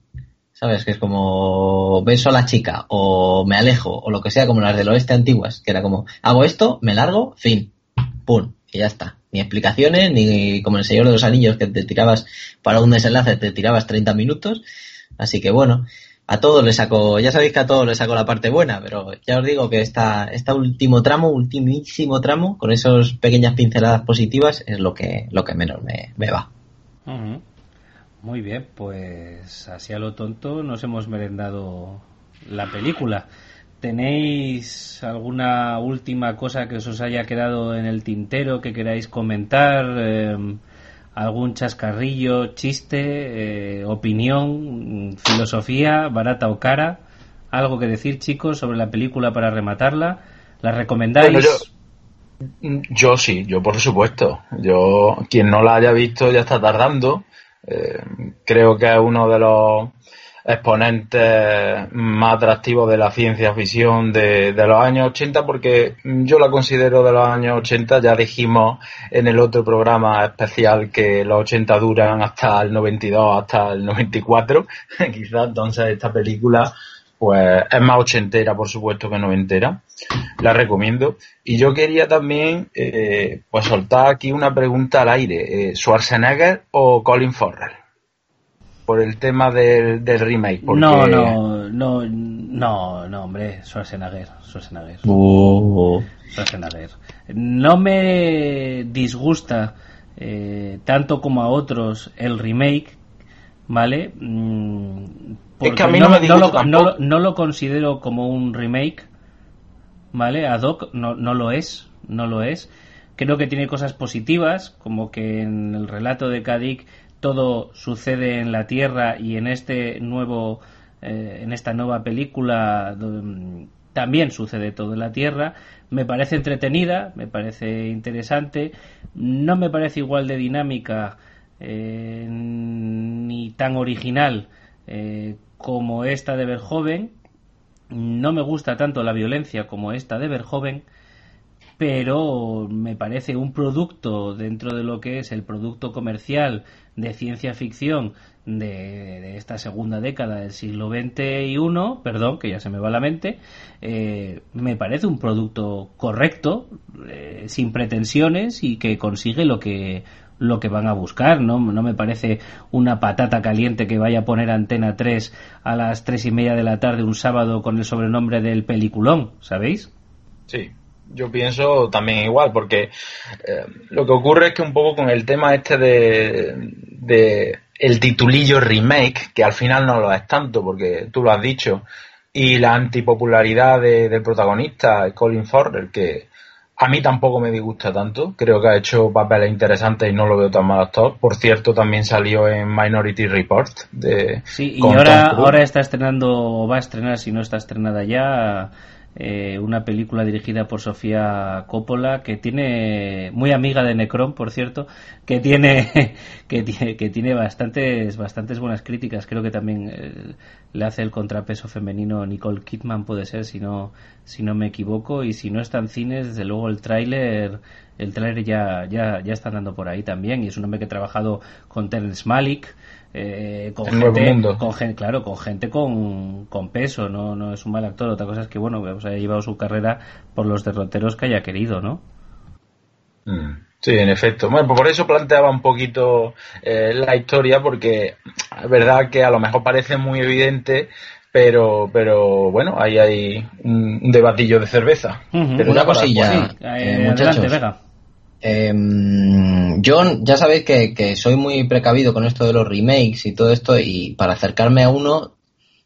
¿Sabes? Que es como beso a la chica, o me alejo, o lo que sea, como las del oeste antiguas, que era como, hago esto, me largo, fin, pum, y ya está. Ni explicaciones, ni como el Señor de los Anillos, que te tirabas para un desenlace, te tirabas 30 minutos. Así que bueno, a todos le saco, ya sabéis que a todos le saco la parte buena, pero ya os digo que esta, este último tramo, ultimísimo tramo, con esas pequeñas pinceladas positivas, es lo que, lo que menos me, me va. Muy bien, pues así a lo tonto nos hemos merendado la película. ¿Tenéis alguna última cosa que os haya quedado en el tintero que queráis comentar? Eh, ¿Algún chascarrillo, chiste, eh, opinión, filosofía, barata o cara? ¿Algo que decir, chicos, sobre la película para rematarla? ¿La recomendáis? yo, yo sí, yo por supuesto. Yo, quien no la haya visto ya está tardando eh, creo que es uno de los exponentes más atractivos de la ciencia ficción de, los años 80 porque yo la considero de los años 80, ya dijimos en el otro programa especial que los 80 duran hasta el 92, hasta el 94, quizás entonces esta película pues es más ochentera, por supuesto, que noventera. La recomiendo. Y yo quería también, eh, pues soltar aquí una pregunta al aire. Eh, ¿Schwarzenegger o Colin Farrell? Por el tema del, remake. No, no, no, no, no, hombre, Schwarzenegger. Schwarzenegger. Oh. Schwarzenegger. No me disgusta eh, tanto como a otros el remake, ¿vale? Mm, no, lo, considero como un remake, ¿vale? Ad hoc no, no lo es, no lo es. Creo que tiene cosas positivas, como que en el relato de Kadik todo sucede en la Tierra y en este nuevo, eh, en esta nueva película también sucede todo en la Tierra. Me parece entretenida, me parece interesante, no me parece igual de dinámica eh, ni tan original eh, como esta de Verhoeven. No me gusta tanto la violencia como esta de Verhoeven, pero me parece un producto dentro de lo que es el producto comercial de ciencia ficción de, esta segunda década del siglo XXI, perdón, que ya se me va la mente, eh, me parece un producto correcto, eh, sin pretensiones y que consigue lo que lo que van a buscar, ¿no? No me parece una patata caliente que vaya a poner Antena 3 a las tres y media de la tarde un sábado con el sobrenombre del peliculón, ¿sabéis? Sí, yo pienso también igual, porque eh, lo que ocurre es que un poco con el tema este de, de el titulillo remake, que al final no lo es tanto, porque tú lo has dicho, y la antipopularidad del protagonista, Colin Farrell, que a mí tampoco me disgusta tanto. Creo que ha hecho papeles interesantes y no lo veo tan mal actor. Por cierto, también salió en Minority Report. De, sí, y ahora, ahora está estrenando, o va a estrenar, si no está estrenada ya, eh, una película dirigida por Sofía Coppola que tiene muy amiga de Necron por cierto que tiene que tiene, que tiene bastantes bastantes buenas críticas. Creo que también eh, le hace el contrapeso femenino Nicole Kidman puede ser si no si no me equivoco. Y si no está en cines desde luego el tráiler el tráiler ya ya ya está andando por ahí también. Y es un hombre que ha trabajado con Terence Malick eh, con, gente, con gente, claro, con gente con, con, peso, no, no es un mal actor. Otra cosa es que, bueno, pues haya llevado su carrera por los derroteros que haya querido, ¿no? Mm, sí, en efecto. Bueno, pues por eso planteaba un poquito eh, la historia, porque es verdad que a lo mejor parece muy evidente, pero, pero bueno, ahí hay un, debatillo de cerveza. Una cosilla, eh, Vega. Em, yo ya sabéis que, soy muy precavido con esto de los remakes y todo esto y para acercarme a uno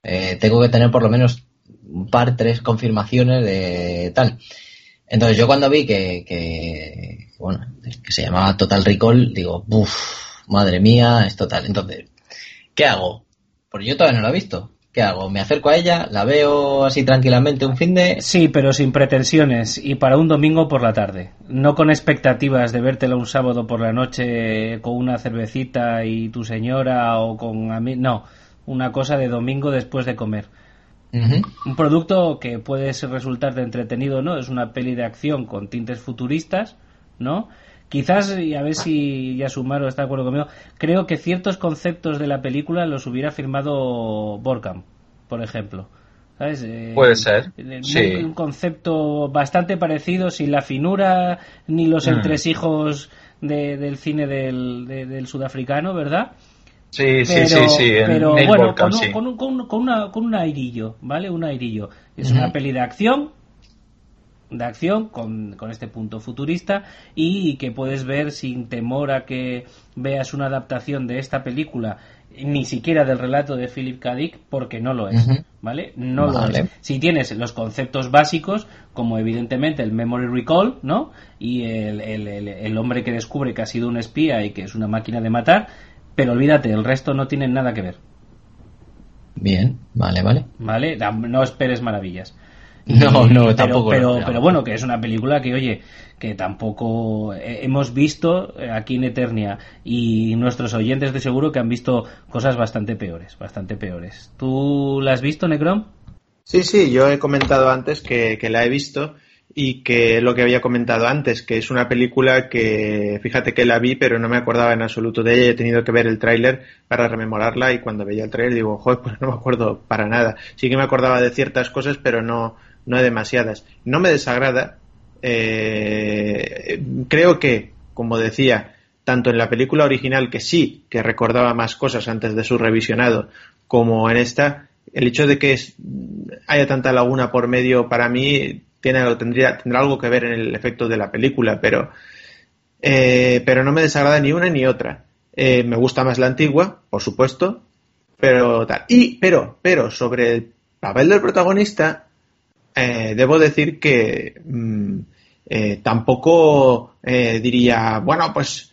eh, tengo que tener por lo menos un par, tres confirmaciones de tal. Entonces yo cuando vi que, bueno, que se llamaba Total Recall, digo, uff, madre mía, es total. Entonces, ¿qué hago? Porque yo todavía no lo he visto. ¿Qué hago? ¿Me acerco a ella? ¿La veo así tranquilamente un fin de...? Sí, pero sin pretensiones y para un domingo por la tarde. No con expectativas de vértela un sábado por la noche con una cervecita y tu señora o con... No, una cosa de domingo después de comer. Un producto que puede resultar de entretenido, ¿no? Es una peli de acción con tintes futuristas, ¿no? Quizás, y a ver si ya Sumaro está de acuerdo conmigo, creo que ciertos conceptos de la película los hubiera firmado Borkham, por ejemplo. ¿Sabes? Eh, Puede ser. Un concepto bastante parecido, sin la finura ni los mm. entresijos del cine del, del sudafricano, ¿verdad? Sí, sí, sí, sí. pero bueno, con, un, con, con, una, con un airillo, ¿vale? Un airillo. Es una peli de acción, de acción con, con, este punto futurista y que puedes ver sin temor a que veas una adaptación de esta película ni siquiera del relato de Philip K. Dick porque no lo es, ¿vale? No lo es. Si tienes los conceptos básicos, como evidentemente el memory recall, ¿no? Y el, el, el, hombre que descubre que ha sido un espía y que es una máquina de matar, pero olvídate, el resto no tiene nada que ver. Bien, vale, vale. Vale, no esperes maravillas. No, no, tampoco. Pero, pero, bueno, que es una película que, oye, que tampoco hemos visto aquí en Eternia y nuestros oyentes de seguro que han visto cosas bastante peores, bastante peores. ¿Tú la has visto, Necrom? Sí, sí, yo he comentado antes que, que la he visto y que lo que había comentado antes, que es una película que, fíjate que la vi, pero no me acordaba en absoluto de ella, he tenido que ver el tráiler para rememorarla y cuando veía el tráiler digo, joder, pues no me acuerdo para nada. Sí que me acordaba de ciertas cosas, pero no, no hay demasiadas. No me desagrada. Eh, creo que, como decía, tanto en la película original, que sí, que recordaba más cosas antes de su revisionado, como en esta, el hecho de que haya tanta laguna por medio para mí tiene, tendría, tendrá algo que ver en el efecto de la película, pero, eh, pero no me desagrada ni una ni otra. Eh, me gusta más la antigua, por supuesto, pero tal. Y, pero, pero, sobre el papel del protagonista, eh, debo decir que mm, eh, tampoco eh, diría, bueno, pues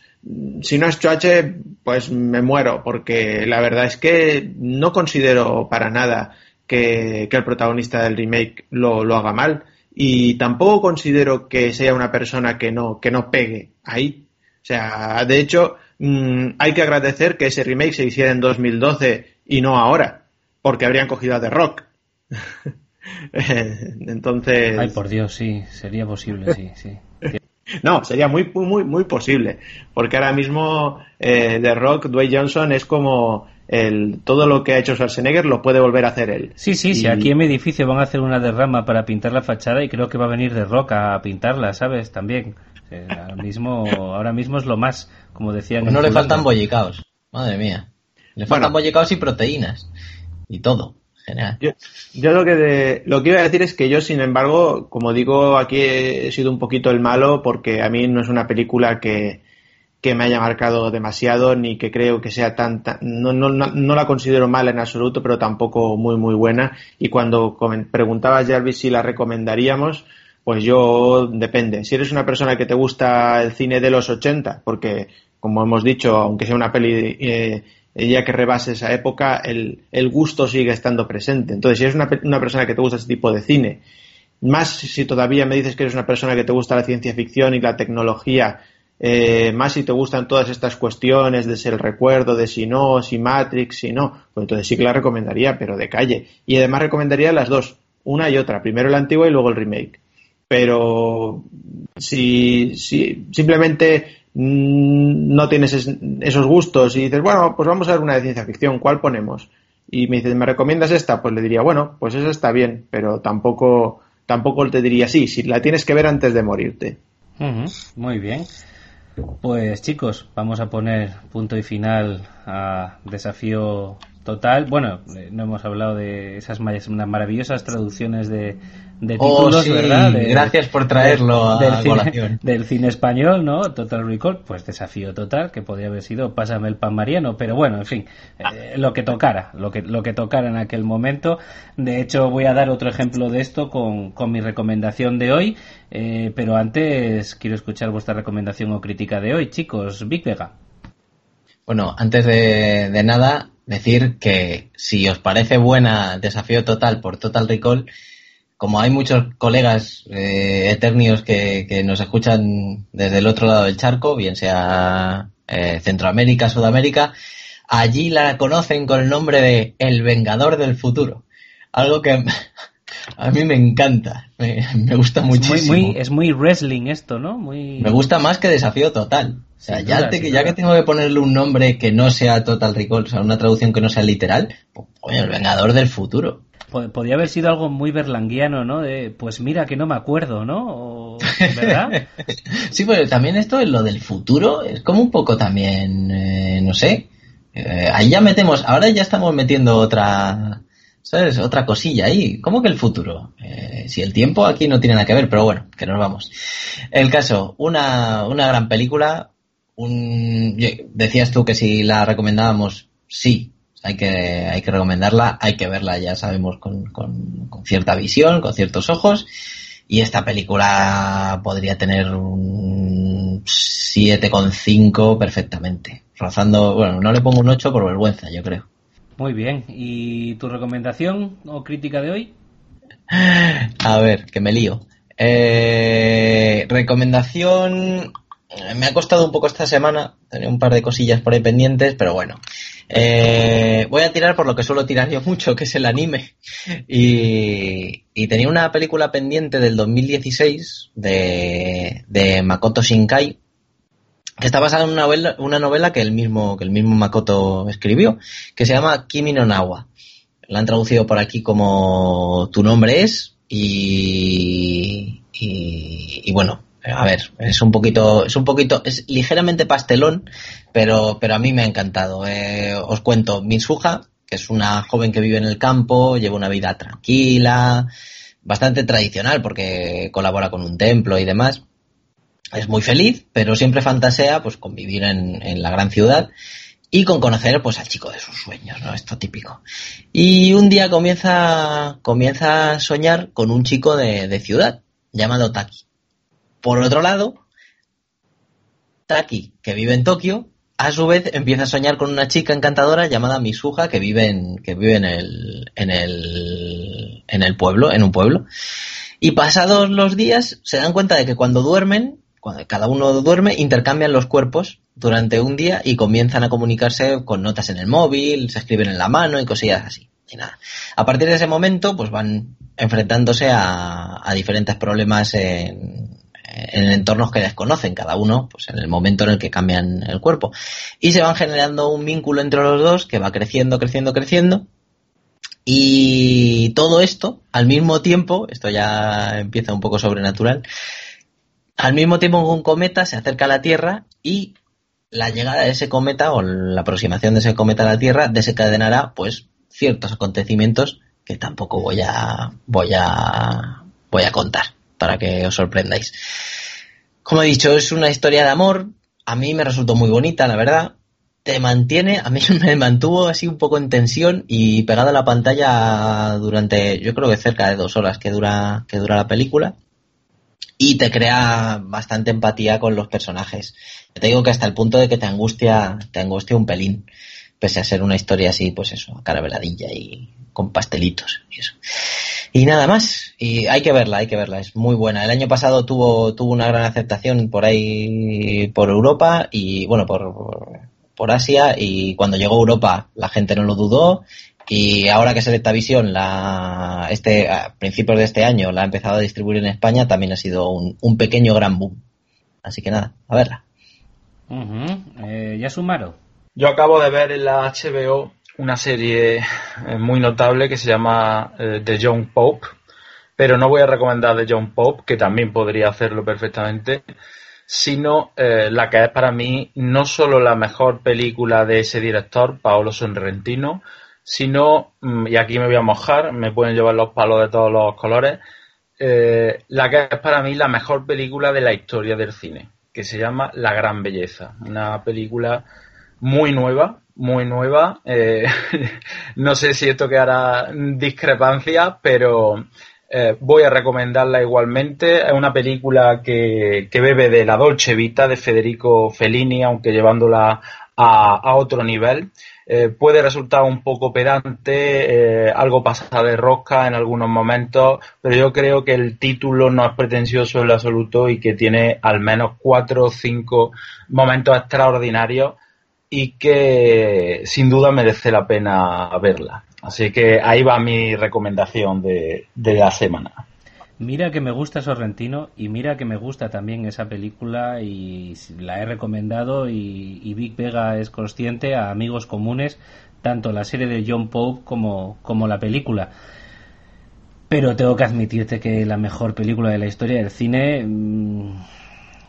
si no es Choache, pues me muero, porque la verdad es que no considero para nada que, el protagonista del remake lo, lo, haga mal y tampoco considero que sea una persona que no, que no pegue ahí. O sea, de hecho, mm, hay que agradecer que ese remake se hiciera en 2012 y no ahora, porque habrían cogido a The Rock. Entonces. Ay, por Dios, sí, sería posible, sí, sí. No, sería muy, muy, muy posible. Porque ahora mismo eh, The Rock, Dwayne Johnson es como el, todo lo que ha hecho Schwarzenegger lo puede volver a hacer él. Sí, sí, sí. Aquí en mi edificio van a hacer una derrama para pintar la fachada y creo que va a venir The Rock a pintarla, ¿sabes? También. ahora, mismo, ahora mismo es lo más, como decían. Pues no le faltan bollicaos. Madre mía. Le faltan bollicaos y proteínas. Y todo. Yo, lo que lo que iba a decir es que yo, sin embargo, como digo, aquí he sido un poquito el malo porque a mí no es una película que, me haya marcado demasiado ni que creo que sea tan, no, no, no, la considero mala en absoluto, pero tampoco muy muy buena. Y cuando preguntabas Jarvis si la recomendaríamos, pues yo depende. Si eres una persona que te gusta el cine de los 80, porque como hemos dicho, aunque sea una peli eh, ya que rebase esa época, el, el, gusto sigue estando presente. Entonces, si eres una, una, persona que te gusta ese tipo de cine, más si todavía me dices que eres una persona que te gusta la ciencia ficción y la tecnología, eh, más si te gustan todas estas cuestiones de ser el recuerdo, de si no, si Matrix, si no, pues entonces sí que la recomendaría, pero de calle. Y además recomendaría las dos, una y otra, primero la antigua y luego el remake. Pero si, si simplemente no tienes esos gustos y dices, bueno, pues vamos a ver una de ciencia ficción, ¿cuál ponemos? Y me dices, ¿me recomiendas esta? Pues le diría, bueno, pues esa está bien, pero tampoco, tampoco te diría sí, si la tienes que ver antes de morirte. muy bien. Pues chicos, vamos a poner punto y final a Desafío Total. Bueno, eh, no hemos hablado de esas maravillosas traducciones de, de oh, títulos, ¿verdad? gracias por traerlo a del cine, del cine español, ¿no? Total Recall, pues desafío total, que podría haber sido Pásame el pan mariano, pero bueno, en fin, eh, lo que tocara, lo que, lo que tocara en aquel momento. De hecho, voy a dar otro ejemplo de esto con, con mi recomendación de hoy, eh, pero antes quiero escuchar vuestra recomendación o crítica de hoy, chicos. Big Vega. Bueno, antes de, de nada, decir que si os parece buena Desafío Total por Total Recall, como hay muchos colegas eh, eternios que, nos escuchan desde el otro lado del charco, bien sea eh, Centroamérica, Sudamérica, allí la conocen con el nombre de El Vengador del Futuro. Algo que a mí me encanta, me, gusta muchísimo. Es muy, wrestling esto, ¿no? Muy... Me gusta más que Desafío Total. O sea, ya, ya que tengo que ponerle un nombre que no sea Total Recall, o sea, una traducción que no sea literal, pues, el Vengador del Futuro. Podría haber sido algo muy berlanguiano, ¿no? De, pues mira que no me acuerdo, ¿no? ¿Verdad? sí, pero también esto, lo del futuro, es como un poco también, eh, no sé. Eh, ahí ya metemos, ahora ya estamos metiendo otra, ¿sabes? Otra cosilla ahí. ¿Cómo que el futuro? Eh, si el tiempo aquí no tiene nada que ver, pero bueno, que nos vamos. El caso, una, una gran película. Un, decías tú que si la recomendábamos, sí, hay que, hay que recomendarla, hay que verla, ya sabemos, con, con, cierta visión, con ciertos ojos. Y esta película podría tener un 7,5 perfectamente. Rozando, bueno, no le pongo un 8 por vergüenza, yo creo. Muy bien. ¿Y tu recomendación o crítica de hoy? A ver, que me lío. Eh, recomendación. Me ha costado un poco esta semana. Tenía un par de cosillas por ahí pendientes, pero bueno. Eh, voy a tirar por lo que suelo tirar yo mucho, que es el anime. Y, tenía una película pendiente del 2016 de, Makoto Shinkai, que está basada en una novela, una novela que el mismo que el mismo Makoto escribió, que se llama Kimi no Nawa. La han traducido por aquí como Tu nombre es y, y bueno, a ver, es un poquito, es un poquito, es ligeramente pastelón, pero, pero a mí me ha encantado. Eh, os cuento, Mitsuha, que es una joven que vive en el campo, lleva una vida tranquila, bastante tradicional porque colabora con un templo y demás. Es muy feliz, pero siempre fantasea pues con vivir en, en la gran ciudad y con conocer pues al chico de sus sueños, ¿no? Esto típico. Y un día comienza, comienza a soñar con un chico de, de ciudad llamado Taki por otro lado, Taki, que vive en Tokio, a su vez empieza a soñar con una chica encantadora llamada Misuha que vive en, que vive en el, en el, en el pueblo, en un pueblo. Y pasados los días se dan cuenta de que cuando duermen, cuando cada uno duerme, intercambian los cuerpos durante un día y comienzan a comunicarse con notas en el móvil, se escriben en la mano y cosillas así. Y nada. A partir de ese momento, pues van enfrentándose a, a diferentes problemas en, en entornos que desconocen cada uno, pues en el momento en el que cambian el cuerpo. Y se van generando un vínculo entre los dos que va creciendo, creciendo, creciendo. Y todo esto, al mismo tiempo, esto ya empieza un poco sobrenatural, al mismo tiempo un cometa se acerca a la Tierra y la llegada de ese cometa o la aproximación de ese cometa a la Tierra desencadenará pues ciertos acontecimientos que tampoco voy a voy a voy a contar para que os sorprendáis. Como he dicho, es una historia de amor. A mí me resultó muy bonita, la verdad. Te mantiene, a mí me mantuvo así un poco en tensión y pegado a la pantalla durante, yo creo que cerca de dos horas que dura, que dura la película. Y te crea bastante empatía con los personajes. Te digo que hasta el punto de que te angustia, te angustia un pelín. Pese a ser una historia así, pues eso, carabeladilla y con pastelitos y eso. Y nada más. Y hay que verla, hay que verla. Es muy buena. El año pasado tuvo, tuvo una gran aceptación por ahí, por Europa y, bueno, por, por, Asia. Y cuando llegó a Europa, la gente no lo dudó. Y ahora que Selectavision, la, este, a principios de este año, la ha empezado a distribuir en España, también ha sido un, un pequeño gran boom. Así que nada, a verla. Eh, ¿Ya sumaron? Yo acabo de ver en la HBO una serie eh, muy notable que se llama eh, The Young Pope, pero no voy a recomendar The Young Pope, que también podría hacerlo perfectamente, sino eh, la que es para mí no solo la mejor película de ese director, Paolo Sorrentino, sino, mm, y aquí me voy a mojar, me pueden llevar los palos de todos los colores, la que es para mí la mejor película de la historia del cine, que se llama La Gran Belleza, una película muy nueva, muy nueva. Eh, no sé si esto quedará discrepancia, pero eh, voy a recomendarla igualmente. Es una película que, que, bebe de la Dolce Vita de Federico Fellini, aunque llevándola a, otro nivel. Eh, puede resultar un poco pedante, eh, algo pasada de rosca en algunos momentos, pero yo creo que el título no es pretencioso en absoluto y que tiene al menos cuatro o cinco momentos extraordinarios y que sin duda merece la pena verla. Así que ahí va mi recomendación de, la semana. Mira que me gusta Sorrentino y mira que me gusta también esa película y la he recomendado y, y Vic Vega es consciente a amigos comunes, tanto la serie de John Pope como, como la película. Pero tengo que admitirte que la mejor película de la historia del cine mm,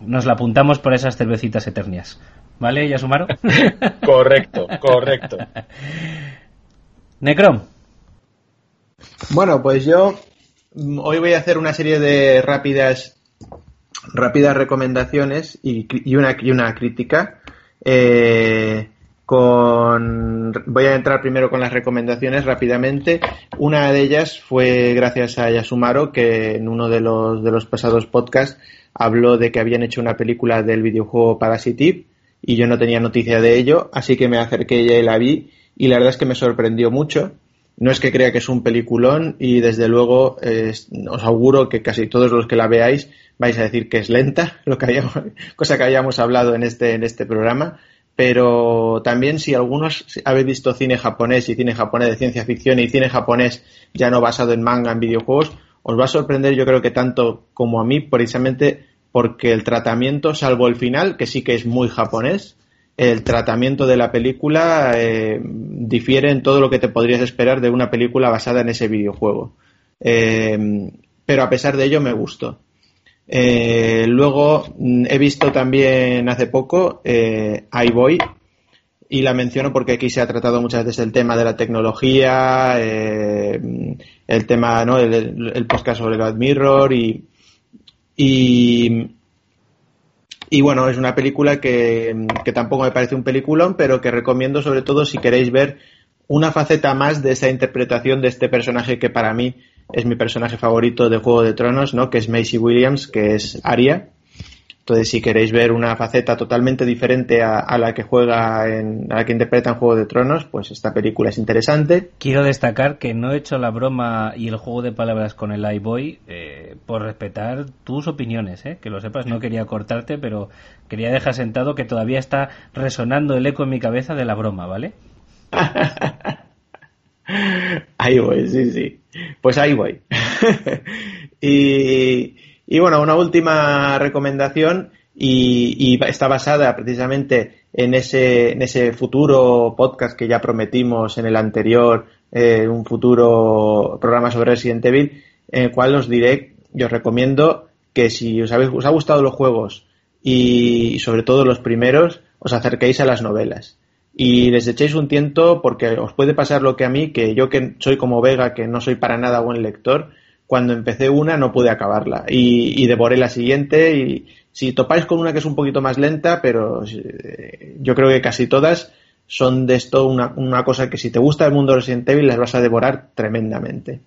nos la apuntamos por esas cervecitas eternias. ¿Vale, Yasumaro? correcto, correcto. Necrom. Bueno, pues yo Hoy voy a hacer una serie de rápidas, rápidas recomendaciones y, una, y una crítica. Eh, con, voy a entrar primero con las recomendaciones rápidamente. Una de ellas fue gracias a Yasumaro, que en uno de los, de los pasados podcasts habló de que habían hecho una película del videojuego Parasitive y yo no tenía noticia de ello, así que me acerqué y la vi y la verdad es que me sorprendió mucho. No es que crea que es un peliculón y desde luego os auguro que casi todos los que la veáis vais a decir que es lenta, lo que cosa que habíamos hablado en este, en este programa. Pero también si algunos habéis visto cine japonés y cine japonés de ciencia ficción y cine japonés ya no basado en manga, en videojuegos, os va a sorprender yo creo que tanto como a mí, precisamente porque el tratamiento, salvo el final, que sí que es muy japonés, el tratamiento de la película eh, difiere en todo lo que te podrías esperar de una película basada en ese videojuego. Eh, pero a pesar de ello me gustó. Eh, luego mm, he visto también hace poco eh, iBoy y la menciono porque aquí se ha tratado muchas veces el tema de la tecnología, el tema, ¿no? el, el, podcast sobre God Mirror y, y y bueno, es una película que, que tampoco me parece un peliculón, pero que recomiendo sobre todo si queréis ver una faceta más de esa interpretación de este personaje que para mí es mi personaje favorito de Juego de Tronos, ¿no? Que es Macy Williams, que es Arya. Entonces, si queréis ver una faceta totalmente diferente a, la que juega, en, a la que interpreta en Juego de Tronos, pues esta película es interesante. Quiero destacar que no he hecho la broma y el juego de palabras con el iBoy eh, por respetar tus opiniones, eh, que lo sepas, no quería cortarte, pero quería dejar sentado que todavía está resonando el eco en mi cabeza de la broma, ¿vale? ahí voy, sí, sí. Pues ahí voy. y y bueno, una última recomendación y, está basada precisamente en ese, en ese futuro podcast que ya prometimos en el anterior, eh, un futuro programa sobre Resident Evil, en el cual os diré y os recomiendo que si os, habéis, os ha gustado los juegos y, sobre todo los primeros, os acerquéis a las novelas. Y les echéis un tiento porque os puede pasar lo que a mí, que yo que soy como Vega, que no soy para nada buen lector, cuando empecé una no pude acabarla y, devoré la siguiente y si topáis con una que es un poquito más lenta, pero eh, yo creo que casi todas son de esto una, una cosa que si te gusta el mundo de Resident Evil las vas a devorar tremendamente.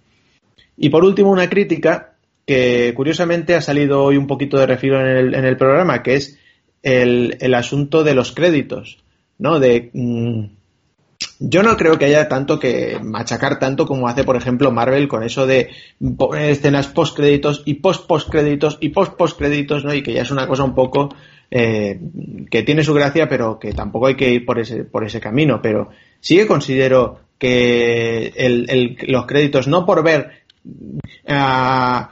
Y por último una crítica que curiosamente ha salido hoy un poquito de refilo en el, en el programa, que es el, el, asunto de los créditos, ¿no? De... Mm, yo no creo que haya tanto que machacar tanto como hace, por ejemplo, Marvel con eso de escenas post créditos y post post créditos y post post créditos, ¿no? Y que ya es una cosa un poco eh, que tiene su gracia, pero que tampoco hay que ir por ese por ese camino. Pero sí que considero que el, los créditos no por ver a,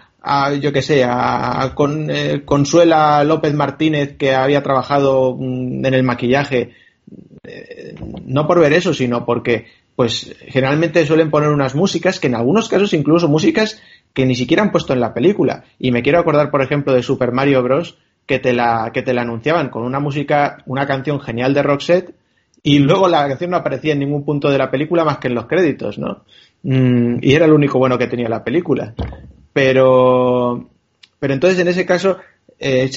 yo que sé, a, con, eh, Consuela López Martínez que había trabajado mm, en el maquillaje eh, no por ver eso, sino porque pues generalmente suelen poner unas músicas que en algunos casos incluso músicas que ni siquiera han puesto en la película. Y me quiero acordar, por ejemplo, de Super Mario Bros. que te la, que te la anunciaban con una música, una canción genial de Roxette, y luego la canción no aparecía en ningún punto de la película más que en los créditos, ¿no? Mm, y era lo único bueno que tenía la película. Pero, pero entonces en ese caso eh,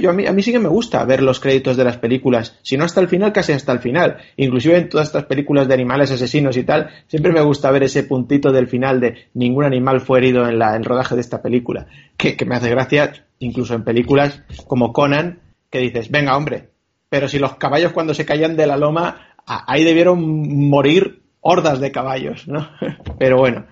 yo a mí, a mí sí que me gusta ver los créditos de las películas, si no hasta el final, casi hasta el final. Inclusive en todas estas películas de animales asesinos y tal, siempre me gusta ver ese puntito del final de ningún animal fue herido en la, el rodaje de esta película, que, me hace gracia, incluso en películas como Conan, que dices, venga hombre, pero si los caballos cuando se caían de la loma, ahí debieron morir hordas de caballos, ¿no? Pero bueno,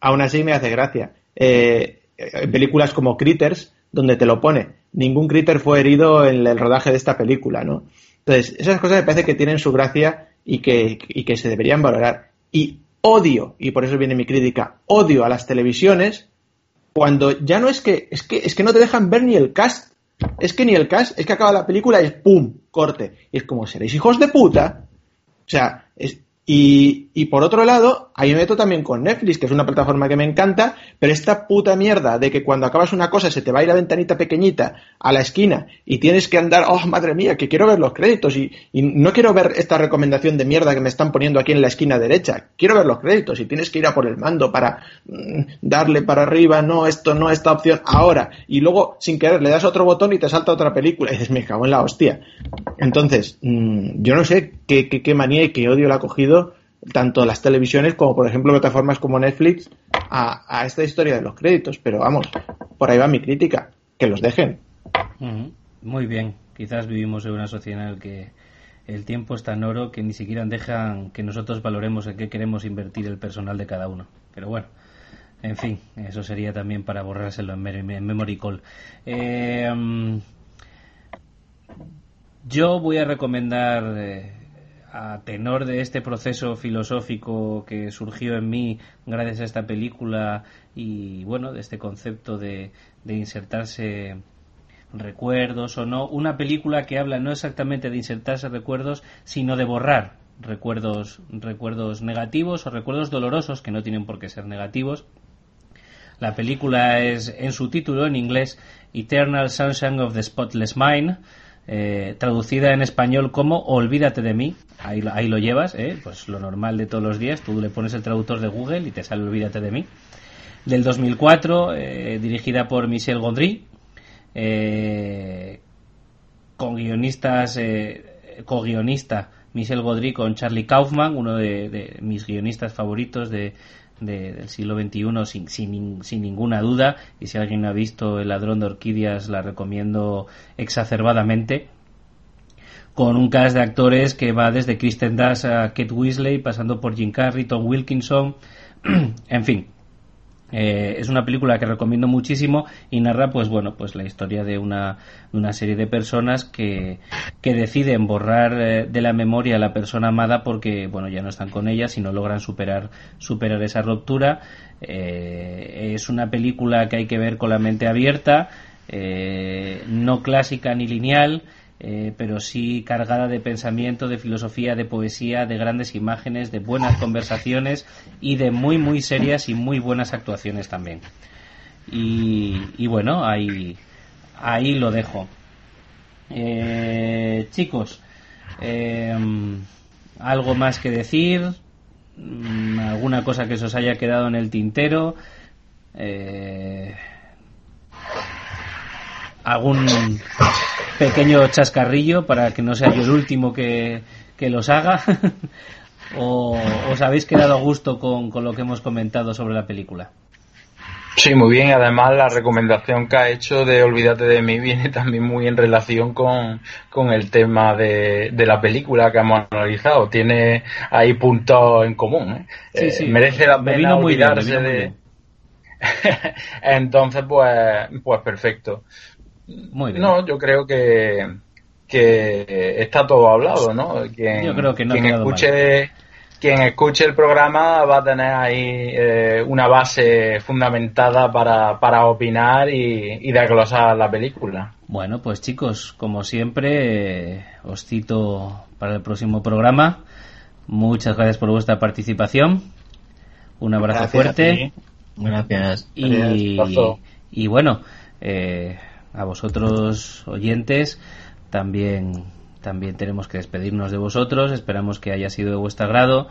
aún así me hace gracia. Eh, en películas como Critters, donde te lo pone, ningún Critter fue herido en el rodaje de esta película, ¿no? Entonces, esas cosas me parece que tienen su gracia y que, y que se deberían valorar. Y odio, y por eso viene mi crítica, odio a las televisiones cuando ya no es que, es que, es que no te dejan ver ni el cast. Es que ni el cast, es que acaba la película y es pum, corte. Y es como, seréis hijos de puta. O sea, es, y, por otro lado, ahí me meto también con Netflix, que es una plataforma que me encanta, pero esta puta mierda de que cuando acabas una cosa se te va a ir la ventanita pequeñita a la esquina y tienes que andar, oh madre mía, que quiero ver los créditos y, no quiero ver esta recomendación de mierda que me están poniendo aquí en la esquina derecha, quiero ver los créditos y tienes que ir a por el mando para mm, darle para arriba, no, esto, no, esta opción, ahora, y luego sin querer le das otro botón y te salta otra película. Y dices, me cago en la hostia. Entonces, mmm, yo no sé qué, qué, qué manía y qué odio le ha cogido tanto las televisiones como, por ejemplo, plataformas como Netflix a, a, esta historia de los créditos. Pero vamos, por ahí va mi crítica, que los dejen. Muy bien, quizás vivimos en una sociedad en la que el tiempo es tan oro que ni siquiera dejan que nosotros valoremos en qué queremos invertir el personal de cada uno. Pero bueno, en fin, eso sería también para borrárselo en, Memory Call. Eh, yo voy a recomendar... A tenor de este proceso filosófico que surgió en mí gracias a esta película y bueno, de este concepto de, de insertarse recuerdos o no, una película que habla no exactamente de insertarse recuerdos, sino de borrar recuerdos, recuerdos negativos o recuerdos dolorosos que no tienen por qué ser negativos. La película es en su título en inglés Eternal Sunshine of the Spotless Mind eh, traducida en español como Olvídate de mí. Ahí, ahí lo llevas, ¿eh? pues lo normal de todos los días. Tú le pones el traductor de Google y te sale Olvídate de mí. Del 2004, eh, dirigida por Michel Gondry, eh, con guionistas, co-guionista Michel Gondry con Charlie Kaufman, uno de mis guionistas favoritos de, de, del siglo XXI sin, sin, sin, ninguna duda. Y si alguien ha visto El ladrón de orquídeas la recomiendo exacerbadamente. Con un cast de actores que va desde Kristen Dunst a Kate Weasley pasando por Jim Carrey, Tom Wilkinson en fin eh, es una película que recomiendo muchísimo y narra, pues bueno, pues la historia de una, una serie de personas que, que deciden borrar eh, de la memoria a la persona amada porque, bueno, ya no están con ella, si no logran superar, superar esa ruptura. Eh, es una película que hay que ver con la mente abierta, no clásica ni lineal. Eh, pero sí cargada de pensamiento, de filosofía, de poesía, de grandes imágenes, de buenas conversaciones y de muy, muy serias y muy buenas actuaciones también. Y, bueno, ahí, ahí lo dejo. Eh, chicos, eh, algo más que decir, mm, alguna cosa que se os haya quedado en el tintero. Eh, algún pequeño chascarrillo para que no sea yo el último que, que los haga? ¿O os habéis quedado a gusto con, con, lo que hemos comentado sobre la película? Sí, muy bien. Además, la recomendación que ha hecho de Olvídate de mí viene también muy en relación con, con el tema de, de, la película que hemos analizado. Tiene ahí puntos en común. ¿eh? Sí, sí, eh, merece la pena olvidarse bien, de. Entonces, pues, pues perfecto. Muy bien. No, yo creo que, que está todo hablado, ¿no? Quien, yo creo que no quien escuche quien escuche el programa va a tener ahí eh, una base fundamentada para, para opinar y, y desglosar la película. Bueno, pues chicos, como siempre, eh, os cito para el próximo programa. Muchas gracias por vuestra participación. Un abrazo gracias fuerte. Gracias. Y, y bueno, eh, a vosotros oyentes también también tenemos que despedirnos de vosotros esperamos que haya sido de vuestro agrado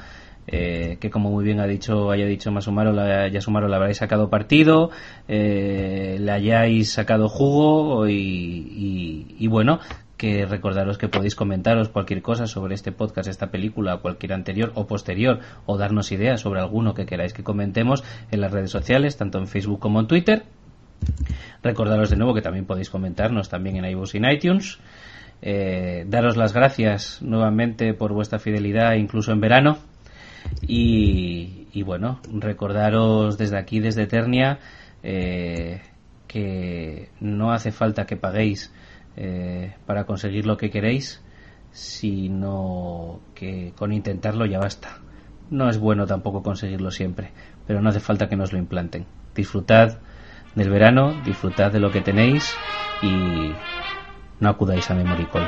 eh, que como muy bien ha dicho haya dicho Masumaro la, le habréis sacado partido eh, le hayáis sacado jugo y, y, y bueno que recordaros que podéis comentaros cualquier cosa sobre este podcast, esta película, cualquier anterior o posterior, o darnos ideas sobre alguno que queráis que comentemos en las redes sociales, tanto en Facebook como en Twitter. Recordaros de nuevo que también podéis comentarnos también en iVoox y en iTunes. eh, daros las gracias nuevamente por vuestra fidelidad, incluso en verano. Y, bueno, recordaros desde aquí, desde Eternia, eh, que no hace falta que paguéis eh, para conseguir lo que queréis, sino que con intentarlo ya basta. No es bueno tampoco conseguirlo siempre, pero no hace falta que nos lo implanten. Disfrutad del verano, disfrutad de lo que tenéis y no acudáis a Memoricol.